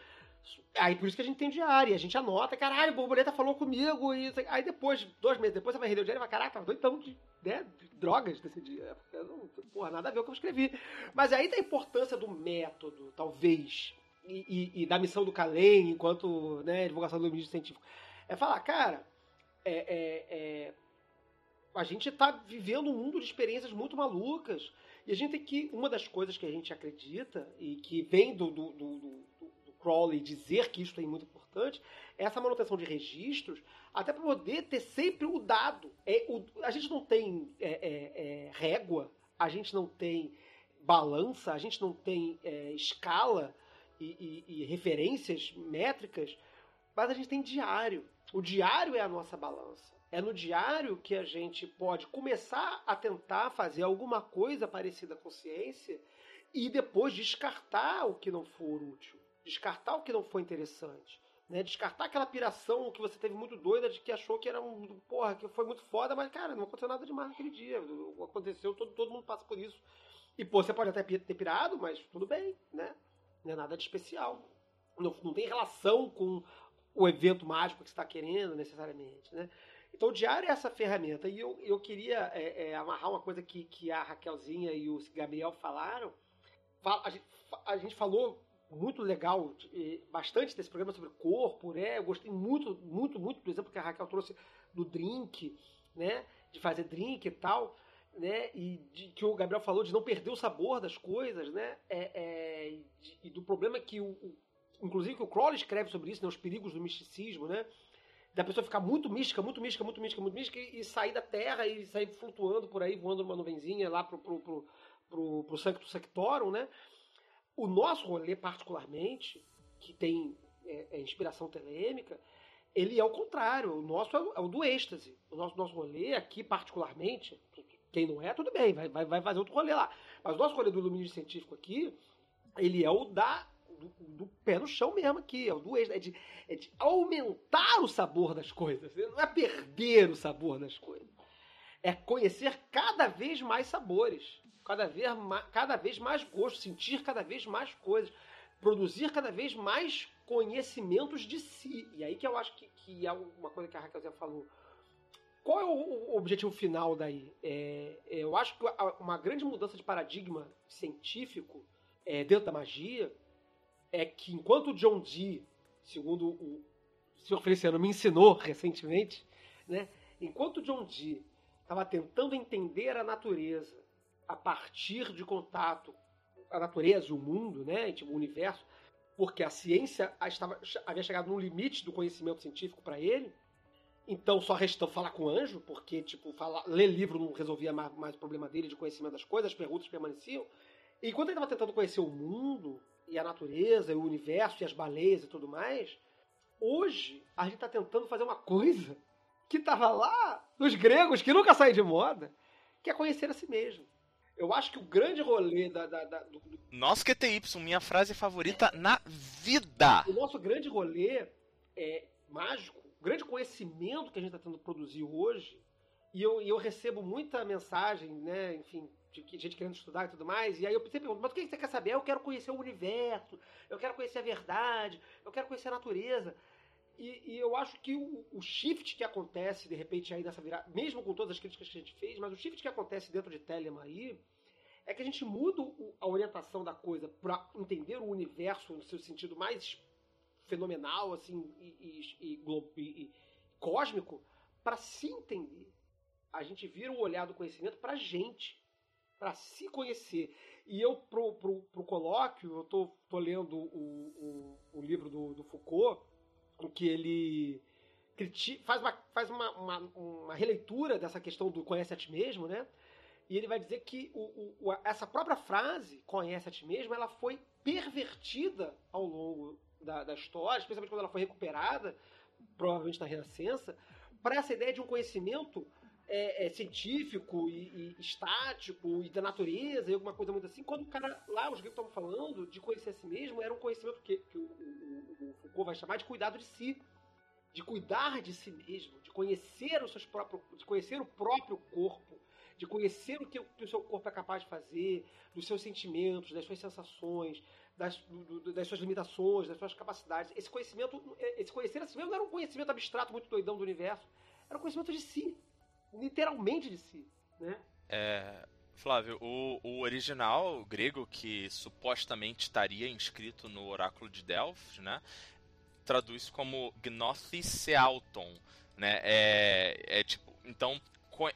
Aí por isso que a gente tem diário, a gente anota, caralho, a borboleta falou comigo, e aí depois, dois meses depois, você vai render o diário e vai, caraca, doidão de, né, de drogas nesse dia. Não, porra, nada a ver com o que eu escrevi. Mas aí tem a importância do método, talvez, e, e, e da missão do Calem, enquanto né, divulgação do ministro científico. É falar, cara, é, é, é, a gente está vivendo um mundo de experiências muito malucas. E a gente tem que. Uma das coisas que a gente acredita, e que vem do, do, do, do, Crowley dizer que isso é muito importante, é essa manutenção de registros, até para poder ter sempre o dado. É, o, a gente não tem é, é, é régua, a gente não tem balança, a gente não tem é, escala e, e, e referências métricas, mas a gente tem diário. O diário é a nossa balança. É no diário que a gente pode começar a tentar fazer alguma coisa parecida com ciência e depois descartar o que não for útil, descartar o que não for interessante. Né, descartar aquela piração que você teve muito doida de que achou que era um. Porra, que foi muito foda, mas, cara, não aconteceu nada demais naquele dia. Aconteceu, todo, todo mundo passa por isso. E, pô, você pode até ter pirado, mas tudo bem, né? Não é nada de especial. Não, não tem relação com o evento mágico que você está querendo, necessariamente, né? Então, o diário é essa ferramenta. E eu, eu queria é, é, amarrar uma coisa que, que a Raquelzinha e o Gabriel falaram. A gente, a gente falou muito legal, bastante desse programa sobre corpo, né? Eu gostei muito, muito, muito, por exemplo, que a Raquel trouxe do drink, né? De fazer drink e tal, né? E de, que o Gabriel falou de não perder o sabor das coisas, né? É, é, de, e do problema que o, inclusive que o Crowley escreve sobre isso, né? Os perigos do misticismo, né? da pessoa ficar muito mística, muito mística, muito mística, muito mística e, sair da Terra e sair flutuando por aí, voando numa nuvenzinha lá pro, pro, pro, pro, pro Sancto Sectorum, né? O nosso rolê, particularmente, que tem é, é, inspiração telêmica, ele é o contrário. O nosso é o, é o, do êxtase. O nosso, nosso rolê aqui, particularmente, quem não é, tudo bem, vai, vai, vai fazer outro rolê lá. Mas o nosso rolê do iluminismo científico aqui, ele é o da do, do, pé no chão mesmo aqui, é o do é de, é de aumentar o sabor das coisas, não é perder o sabor das coisas. É conhecer cada vez mais sabores, cada vez cada vez mais gosto, sentir cada vez mais coisas, produzir cada vez mais conhecimentos de si. E aí que eu acho que, que é uma coisa que a Raquel falou. Qual é o, o objetivo final daí? É, é eu acho que uma grande mudança de paradigma científico é, dentro da magia é que enquanto o John Dee, segundo o senhor Feliciano me ensinou recentemente, né, enquanto o John Dee estava tentando entender a natureza a partir de contato a natureza, o mundo, né, tipo, o universo, porque a ciência estava, havia chegado no limite do conhecimento científico para ele, então só restou falar com o anjo, porque tipo, falar, ler livro não resolvia mais, mais o problema dele de conhecimento das coisas, as perguntas permaneciam. E ele estava tentando conhecer o mundo, e a natureza, e o universo, e as baleias e tudo mais, hoje a gente está tentando fazer uma coisa que estava lá nos gregos, que nunca sai de moda, que é conhecer a si mesmo. Eu acho que o grande rolê da. da, da do. Nosso QTY, minha frase favorita na vida. O nosso grande rolê é mágico, o grande conhecimento que a gente está tentando produzir hoje, e eu, eu recebo muita mensagem, né, enfim, de gente querendo estudar e tudo mais. E aí eu sempre pergunto, mas o que você quer saber? Eu quero conhecer o universo, eu quero conhecer a verdade, eu quero conhecer a natureza. E, e eu acho que o, o, shift que acontece, de repente, aí nessa virada, mesmo com todas as críticas que a gente fez, mas o shift que acontece dentro de Telema aí, é que a gente muda a orientação da coisa para entender o universo no seu sentido mais fenomenal, assim, e, e, e cósmico, para se entender. A gente vira o olhar do conhecimento para a gente para se conhecer. E eu, pro, pro, pro colóquio, eu tô, tô lendo o, o, o livro do, do, Foucault, em que ele critica, faz, uma, faz uma, uma, uma, releitura dessa questão do conhece a ti mesmo, né? E ele vai dizer que o, o, essa própria frase, conhece a ti mesmo, ela foi pervertida ao longo da, da história, especialmente quando ela foi recuperada, provavelmente na Renascença, para essa ideia de um conhecimento é, é, científico e, e, estático e da natureza e alguma coisa muito assim, quando o cara lá, os gregos estavam falando de conhecer a si mesmo, era um conhecimento que, que o, o, o, Foucault vai chamar de cuidado de si, de cuidar de si mesmo, de conhecer os seus próprios, de conhecer o próprio corpo, de conhecer o que, que o seu corpo é capaz de fazer, dos seus sentimentos, das suas sensações, das, do, das suas limitações, das suas capacidades. Esse conhecimento, esse conhecer a si mesmo não era um conhecimento abstrato muito doidão do universo, era um conhecimento de si, literalmente de si, né? É, Flávio, o, o original grego que supostamente estaria inscrito no oráculo de Delphi, né, traduz como gnosis seauton, né? É, é tipo, então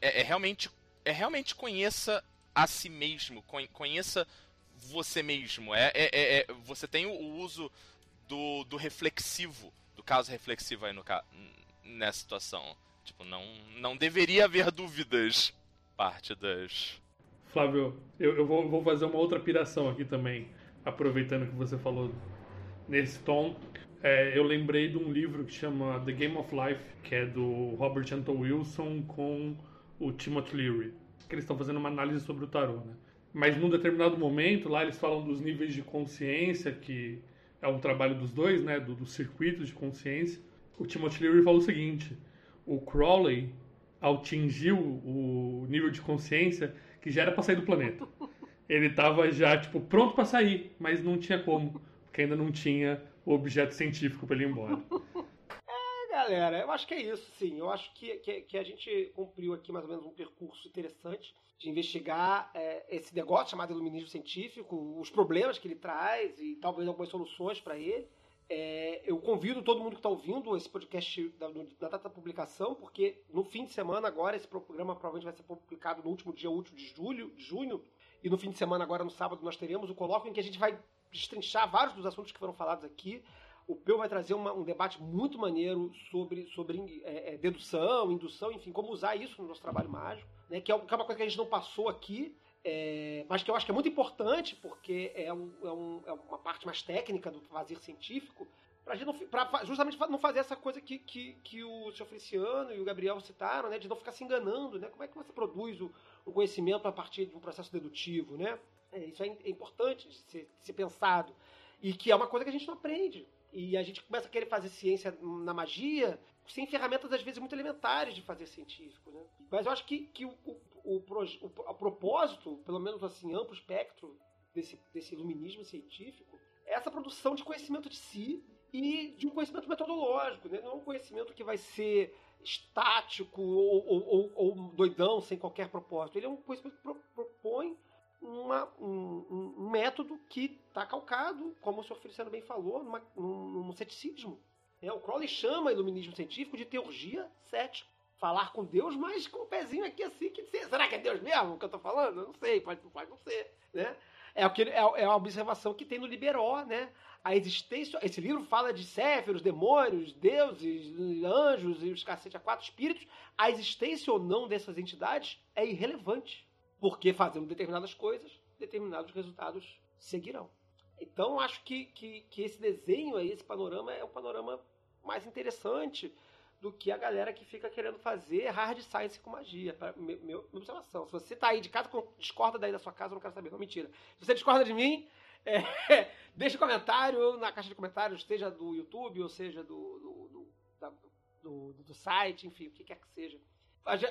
é, é, realmente é realmente conheça a si mesmo, conheça você mesmo. É, é, é, é você tem o uso do, do reflexivo, do caso reflexivo aí no nessa situação. Tipo, não, não deveria haver dúvidas parte das. Flávio, eu, eu vou, vou fazer uma outra piração aqui também, aproveitando que você falou nesse tom. É, eu lembrei de um livro que chama The Game of Life, que é do Robert Anton Wilson com o Timothy Leary. Que eles estão fazendo uma análise sobre o tarô, né? Mas num determinado momento, lá eles falam dos níveis de consciência, que é um trabalho dos dois, né? Do, dos circuitos de consciência. O Timothy Leary fala o seguinte: o Crowley atingiu o nível de consciência que já era para sair do planeta. Ele estava já tipo pronto para sair, mas não tinha como, porque ainda não tinha o objeto científico para ele ir embora. É, galera, eu acho que é isso, sim. Eu acho que, que, que, a gente cumpriu aqui mais ou menos um percurso interessante de investigar é, esse negócio chamado iluminismo científico, os problemas que ele traz e talvez algumas soluções para ele. É, eu convido todo mundo que está ouvindo esse podcast da, da, data da publicação, porque no fim de semana agora esse programa provavelmente vai ser publicado no último dia útil de julho, de junho, e no fim de semana agora no sábado nós teremos o colóquio em que a gente vai destrinchar vários dos assuntos que foram falados aqui. O Peu vai trazer uma, um debate muito maneiro sobre, sobre é, é, dedução, indução, enfim, como usar isso no nosso trabalho mágico, né, que, é, que é uma coisa que a gente não passou aqui, é, mas que eu acho que é muito importante, porque é, um, é, um, é uma parte mais técnica do fazer científico, pra, gente não, pra justamente não fazer essa coisa que, que, que o seu Feliciano e o Gabriel citaram, né, de não ficar se enganando. Né? Como é que você produz o, o conhecimento a partir de um processo dedutivo? Né? É, isso é, é importante de ser, de ser pensado. E que é uma coisa que a gente não aprende. E a gente começa a querer fazer ciência na magia sem ferramentas, às vezes, muito elementares de fazer científico. Né? Mas eu acho que, que o, o, o, o propósito, pelo menos assim, amplo espectro desse, desse iluminismo científico, é essa produção de conhecimento de si e de um conhecimento metodológico, né? não um conhecimento que vai ser estático ou, ou, ou, doidão, sem qualquer propósito. Ele é um conhecimento que propõe uma, um, um, método que está calcado, como o senhor Feliciano bem falou, numa, num, num ceticismo. É, o Crowley chama iluminismo científico de teurgia cética falar com Deus, mas com o um pezinho aqui assim, que será que é Deus mesmo que eu estou falando? Eu não sei, pode, pode não ser, né? É, o que, é, é a observação que tem no Liberó, né? A existência. Esse livro fala de céferos, demônios, deuses, anjos e os cacete a quatro espíritos. A existência ou não dessas entidades é irrelevante. Porque fazendo determinadas coisas, determinados resultados seguirão. Então, acho que, que, que esse desenho aí, esse panorama, é o panorama mais interessante do que a galera que fica querendo fazer hard science com magia. Pra, meu, minha observação. Se você tá aí de casa, discorda daí da sua casa, eu não quero saber. Não, mentira. Se você discorda de mim, é, deixa um comentário na caixa de comentários, seja do YouTube ou seja do, do, do, da, do, do site, enfim, o que quer que seja.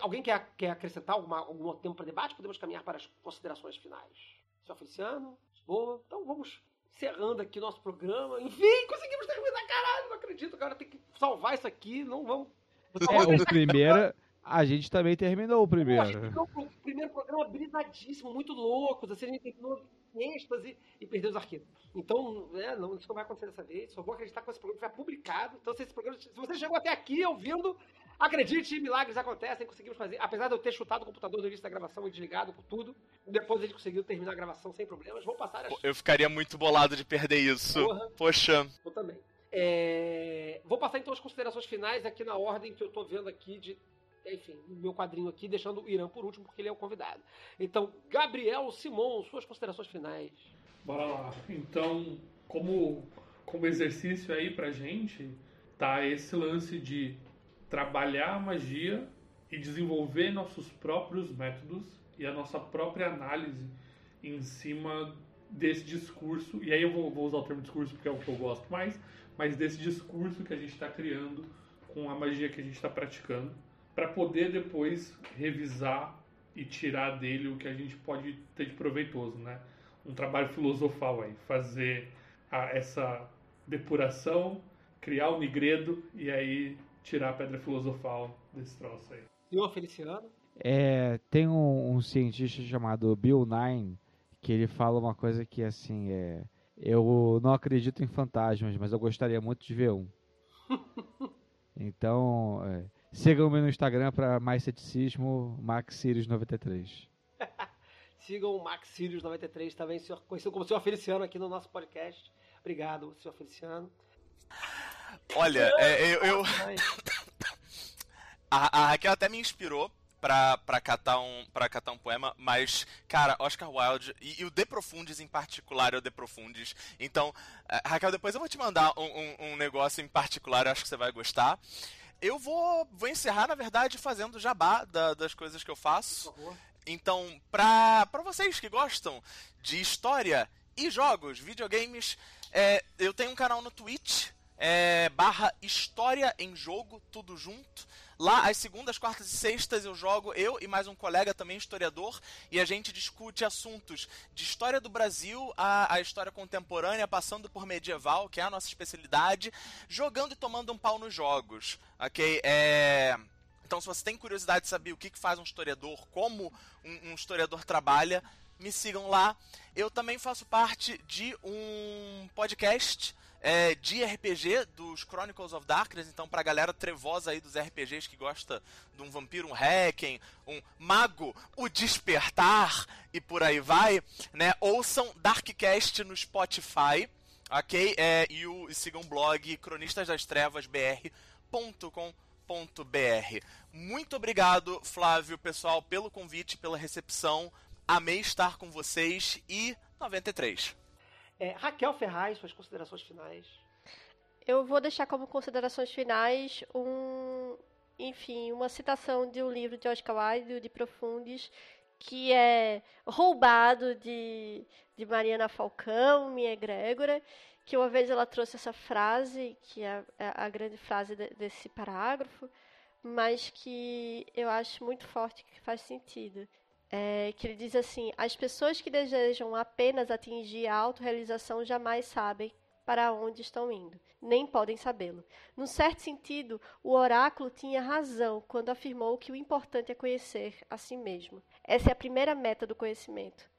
Alguém quer, quer acrescentar alguma, algum tempo para debate? Podemos caminhar para as considerações finais. Senhor Feliciano? Boa. Então vamos encerrando aqui nosso programa. Enfim, conseguimos terminar, caralho, não acredito. Agora tem que salvar isso aqui, não vamos. É, o primeiro, a gente também terminou o primeiro. Pô, o primeiro programa brisadíssimo, muito louco, assim, a gente terminou êxtase e perdeu os arquivos. Então, é, não, isso não vai acontecer dessa vez. Só vou acreditar que esse programa foi publicado. Então, se, esse programa, se você chegou até aqui ouvindo, acredite, milagres acontecem, conseguimos fazer. Apesar de eu ter chutado o computador no início da gravação e desligado com tudo, depois a gente conseguiu terminar a gravação sem problemas. Vou passar as... Eu ficaria muito bolado de perder isso. Porra. Poxa. Eu também. É... Vou passar então as considerações finais aqui na ordem que eu tô vendo aqui de enfim, no meu quadrinho aqui, deixando o Irã por último, porque ele é o convidado. Então, Gabriel Simon, suas considerações finais. Bora lá. Então, como, como exercício aí pra gente, tá esse lance de trabalhar a magia e desenvolver nossos próprios métodos e a nossa própria análise em cima desse discurso. E aí eu vou, vou usar o termo discurso porque é o que eu gosto mais, mas desse discurso que a gente está criando com a magia que a gente está praticando, para poder depois revisar e tirar dele o que a gente pode ter de proveitoso, né? Um trabalho filosofal aí, fazer a, essa depuração, criar o nigredo e aí tirar a pedra filosofal desse troço aí. Senhor Feliciano? É, tem um, um, cientista chamado Bill Nye que ele fala uma coisa que assim é. Eu não acredito em fantasmas, mas eu gostaria muito de ver um. então, é, sigam-me no Instagram para mais ceticismo, MaxSirius93. Sigam o Max Sirius 93 também, senhor, conhecido como senhor Feliciano aqui no nosso podcast. Obrigado, senhor Feliciano. Olha, é, eu. eu... a, a Raquel até me inspirou pra, pra, catar um, pra catar um poema, mas, cara, Oscar Wilde e, e o De Profundis em particular é o De Profundis. Então, uh, Raquel, depois eu vou te mandar um, um, um, negócio em particular, eu acho que você vai gostar. Eu vou, vou encerrar, na verdade, fazendo jabá da, das coisas que eu faço. Então, pra, pra vocês que gostam de história e jogos, videogames, é, eu tenho um canal no Twitch, é, barra História em Jogo, tudo junto. Lá, às segundas, quartas e sextas, eu jogo, eu e mais um colega também, historiador, e a gente discute assuntos de história do Brasil, a, a história contemporânea, passando por medieval, que é a nossa especialidade, jogando e tomando um pau nos jogos, ok? É... Então, se você tem curiosidade de saber o que, que faz um historiador, como um, um historiador trabalha, me sigam lá. Eu também faço parte de um podcast é, de RPG dos Chronicles of Darkness, então pra galera trevosa aí dos RPGs que gosta de um vampiro, um Hacken, um mago, o despertar e por aí vai, né? Ouçam Darkcast no Spotify, ok? É, e, o, e sigam o blog cronistasdastrevasbr.com.br. Muito obrigado, Flávio, pessoal, pelo convite, pela recepção. Amei estar com vocês e 93. É, Raquel Ferraz, suas considerações finais. Eu vou deixar como considerações finais um, enfim, uma citação de um livro de Oscar Wilde, de Profundis, que é roubado de, de Mariana Falcão, minha egrégora, que uma vez ela trouxe essa frase, que é a, a grande frase de, desse parágrafo, mas que eu acho muito forte, que faz sentido é, que ele diz assim: as pessoas que desejam apenas atingir a autorrealização jamais sabem para onde estão indo, nem podem sabê-lo. Num certo sentido, o oráculo tinha razão quando afirmou que o importante é conhecer a si mesmo. Essa é a primeira meta do conhecimento.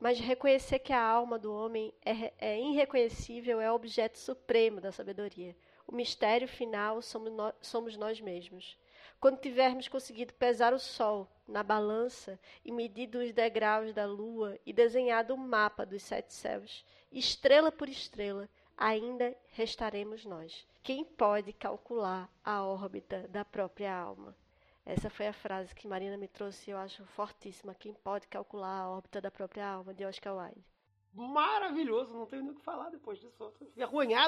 Mas reconhecer que a alma do homem é, é irreconhecível é o objeto supremo da sabedoria. O mistério final somos, no, somos nós mesmos. Quando tivermos conseguido pesar o sol na balança e medido os degraus da lua e desenhado o mapa dos sete céus, estrela por estrela, ainda restaremos nós. Quem pode calcular a órbita da própria alma? Essa foi a frase que Marina me trouxe eu acho fortíssima. Quem pode calcular a órbita da própria alma, de Oscar Wilde maravilhoso, não tenho nem o que falar depois disso. Eu tô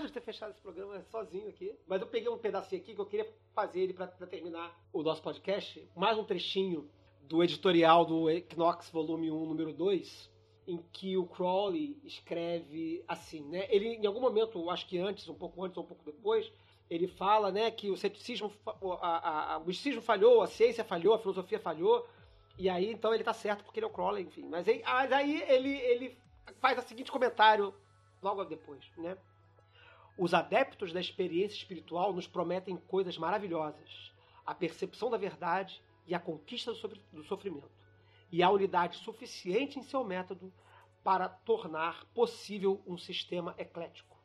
de ter fechado esse programa sozinho aqui. Mas eu peguei um pedacinho aqui que eu queria fazer ele para terminar o nosso podcast. Mais um trechinho do editorial do Equinox Volume 1, número 2, em que o Crowley escreve assim, né? Ele, em algum momento, acho que antes, um pouco antes ou um pouco depois, ele fala, né, que o ceticismo, a, a, o misticismo falhou, a ciência falhou, a filosofia falhou, e aí, então, ele tá certo porque ele é o Crowley, enfim. Mas aí, aí ele, ele faz o seguinte comentário logo depois, né? Os adeptos da experiência espiritual nos prometem coisas maravilhosas: a percepção da verdade e a conquista do sofrimento. E há unidade suficiente em seu método para tornar possível um sistema eclético.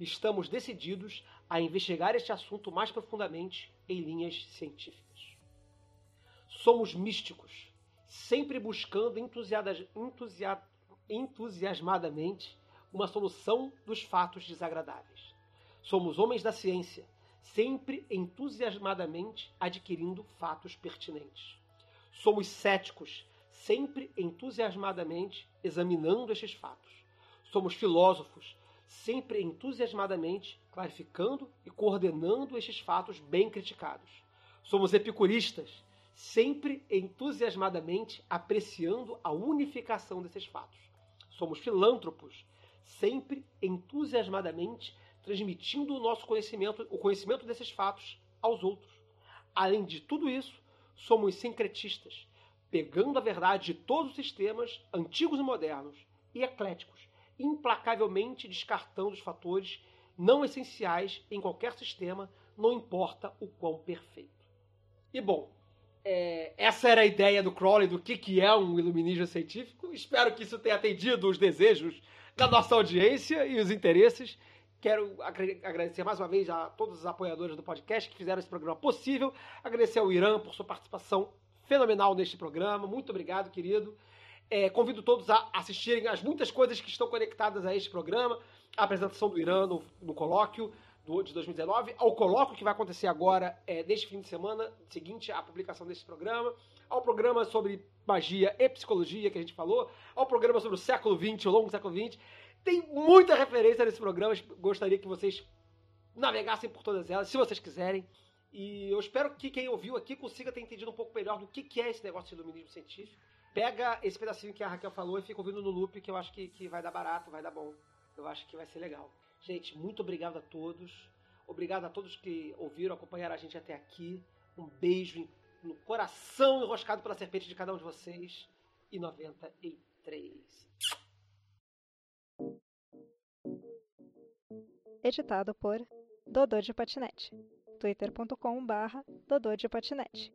Estamos decididos a investigar este assunto mais profundamente em linhas científicas. Somos místicos, sempre buscando entusiasmada, entusiasmadamente uma solução dos fatos desagradáveis. Somos homens da ciência, sempre entusiasmadamente adquirindo fatos pertinentes. Somos céticos, sempre entusiasmadamente examinando estes fatos. Somos filósofos, sempre entusiasmadamente clarificando e coordenando estes fatos bem criticados. Somos epicuristas, sempre entusiasmadamente apreciando a unificação desses fatos. Somos filântropos, sempre entusiasmadamente transmitindo o nosso conhecimento, o conhecimento desses fatos aos outros. Além de tudo isso, somos sincretistas, pegando a verdade de todos os sistemas, antigos e modernos, e ecléticos, implacavelmente descartando os fatores não essenciais em qualquer sistema, não importa o quão perfeito. E bom, é, essa era a ideia do Crowley do que, que é um iluminismo científico. Espero que isso tenha atendido os desejos da nossa audiência e os interesses. Quero agradecer mais uma vez a todos os apoiadores do podcast que fizeram esse programa possível. Agradecer ao Irã por sua participação fenomenal neste programa. Muito obrigado, querido. É, convido todos a assistirem as muitas coisas que estão conectadas a este programa. A apresentação do Irã no, no colóquio de 2019, ao colóquio que vai acontecer agora, é, neste fim de semana seguinte à publicação deste programa, ao programa sobre magia e psicologia que a gente falou, ao programa sobre o século XX, o longo século XX. Tem muita referência nesse programa, gostaria que vocês navegassem por todas elas, se vocês quiserem. E eu espero que quem ouviu aqui consiga ter entendido um pouco melhor do que, que é esse negócio de iluminismo científico. Pega esse pedacinho que a Raquel falou e fica ouvindo no loop, que eu acho que, que vai dar barato, vai dar bom. Eu acho que vai ser legal. Gente, muito obrigado a todos. Obrigado a todos que ouviram, acompanharam a gente até aqui. Um beijo no coração enroscado pela serpente de cada um de vocês. E 93. Editado por Dodô de Patinete. twitter.com barra Dodô de Patinete.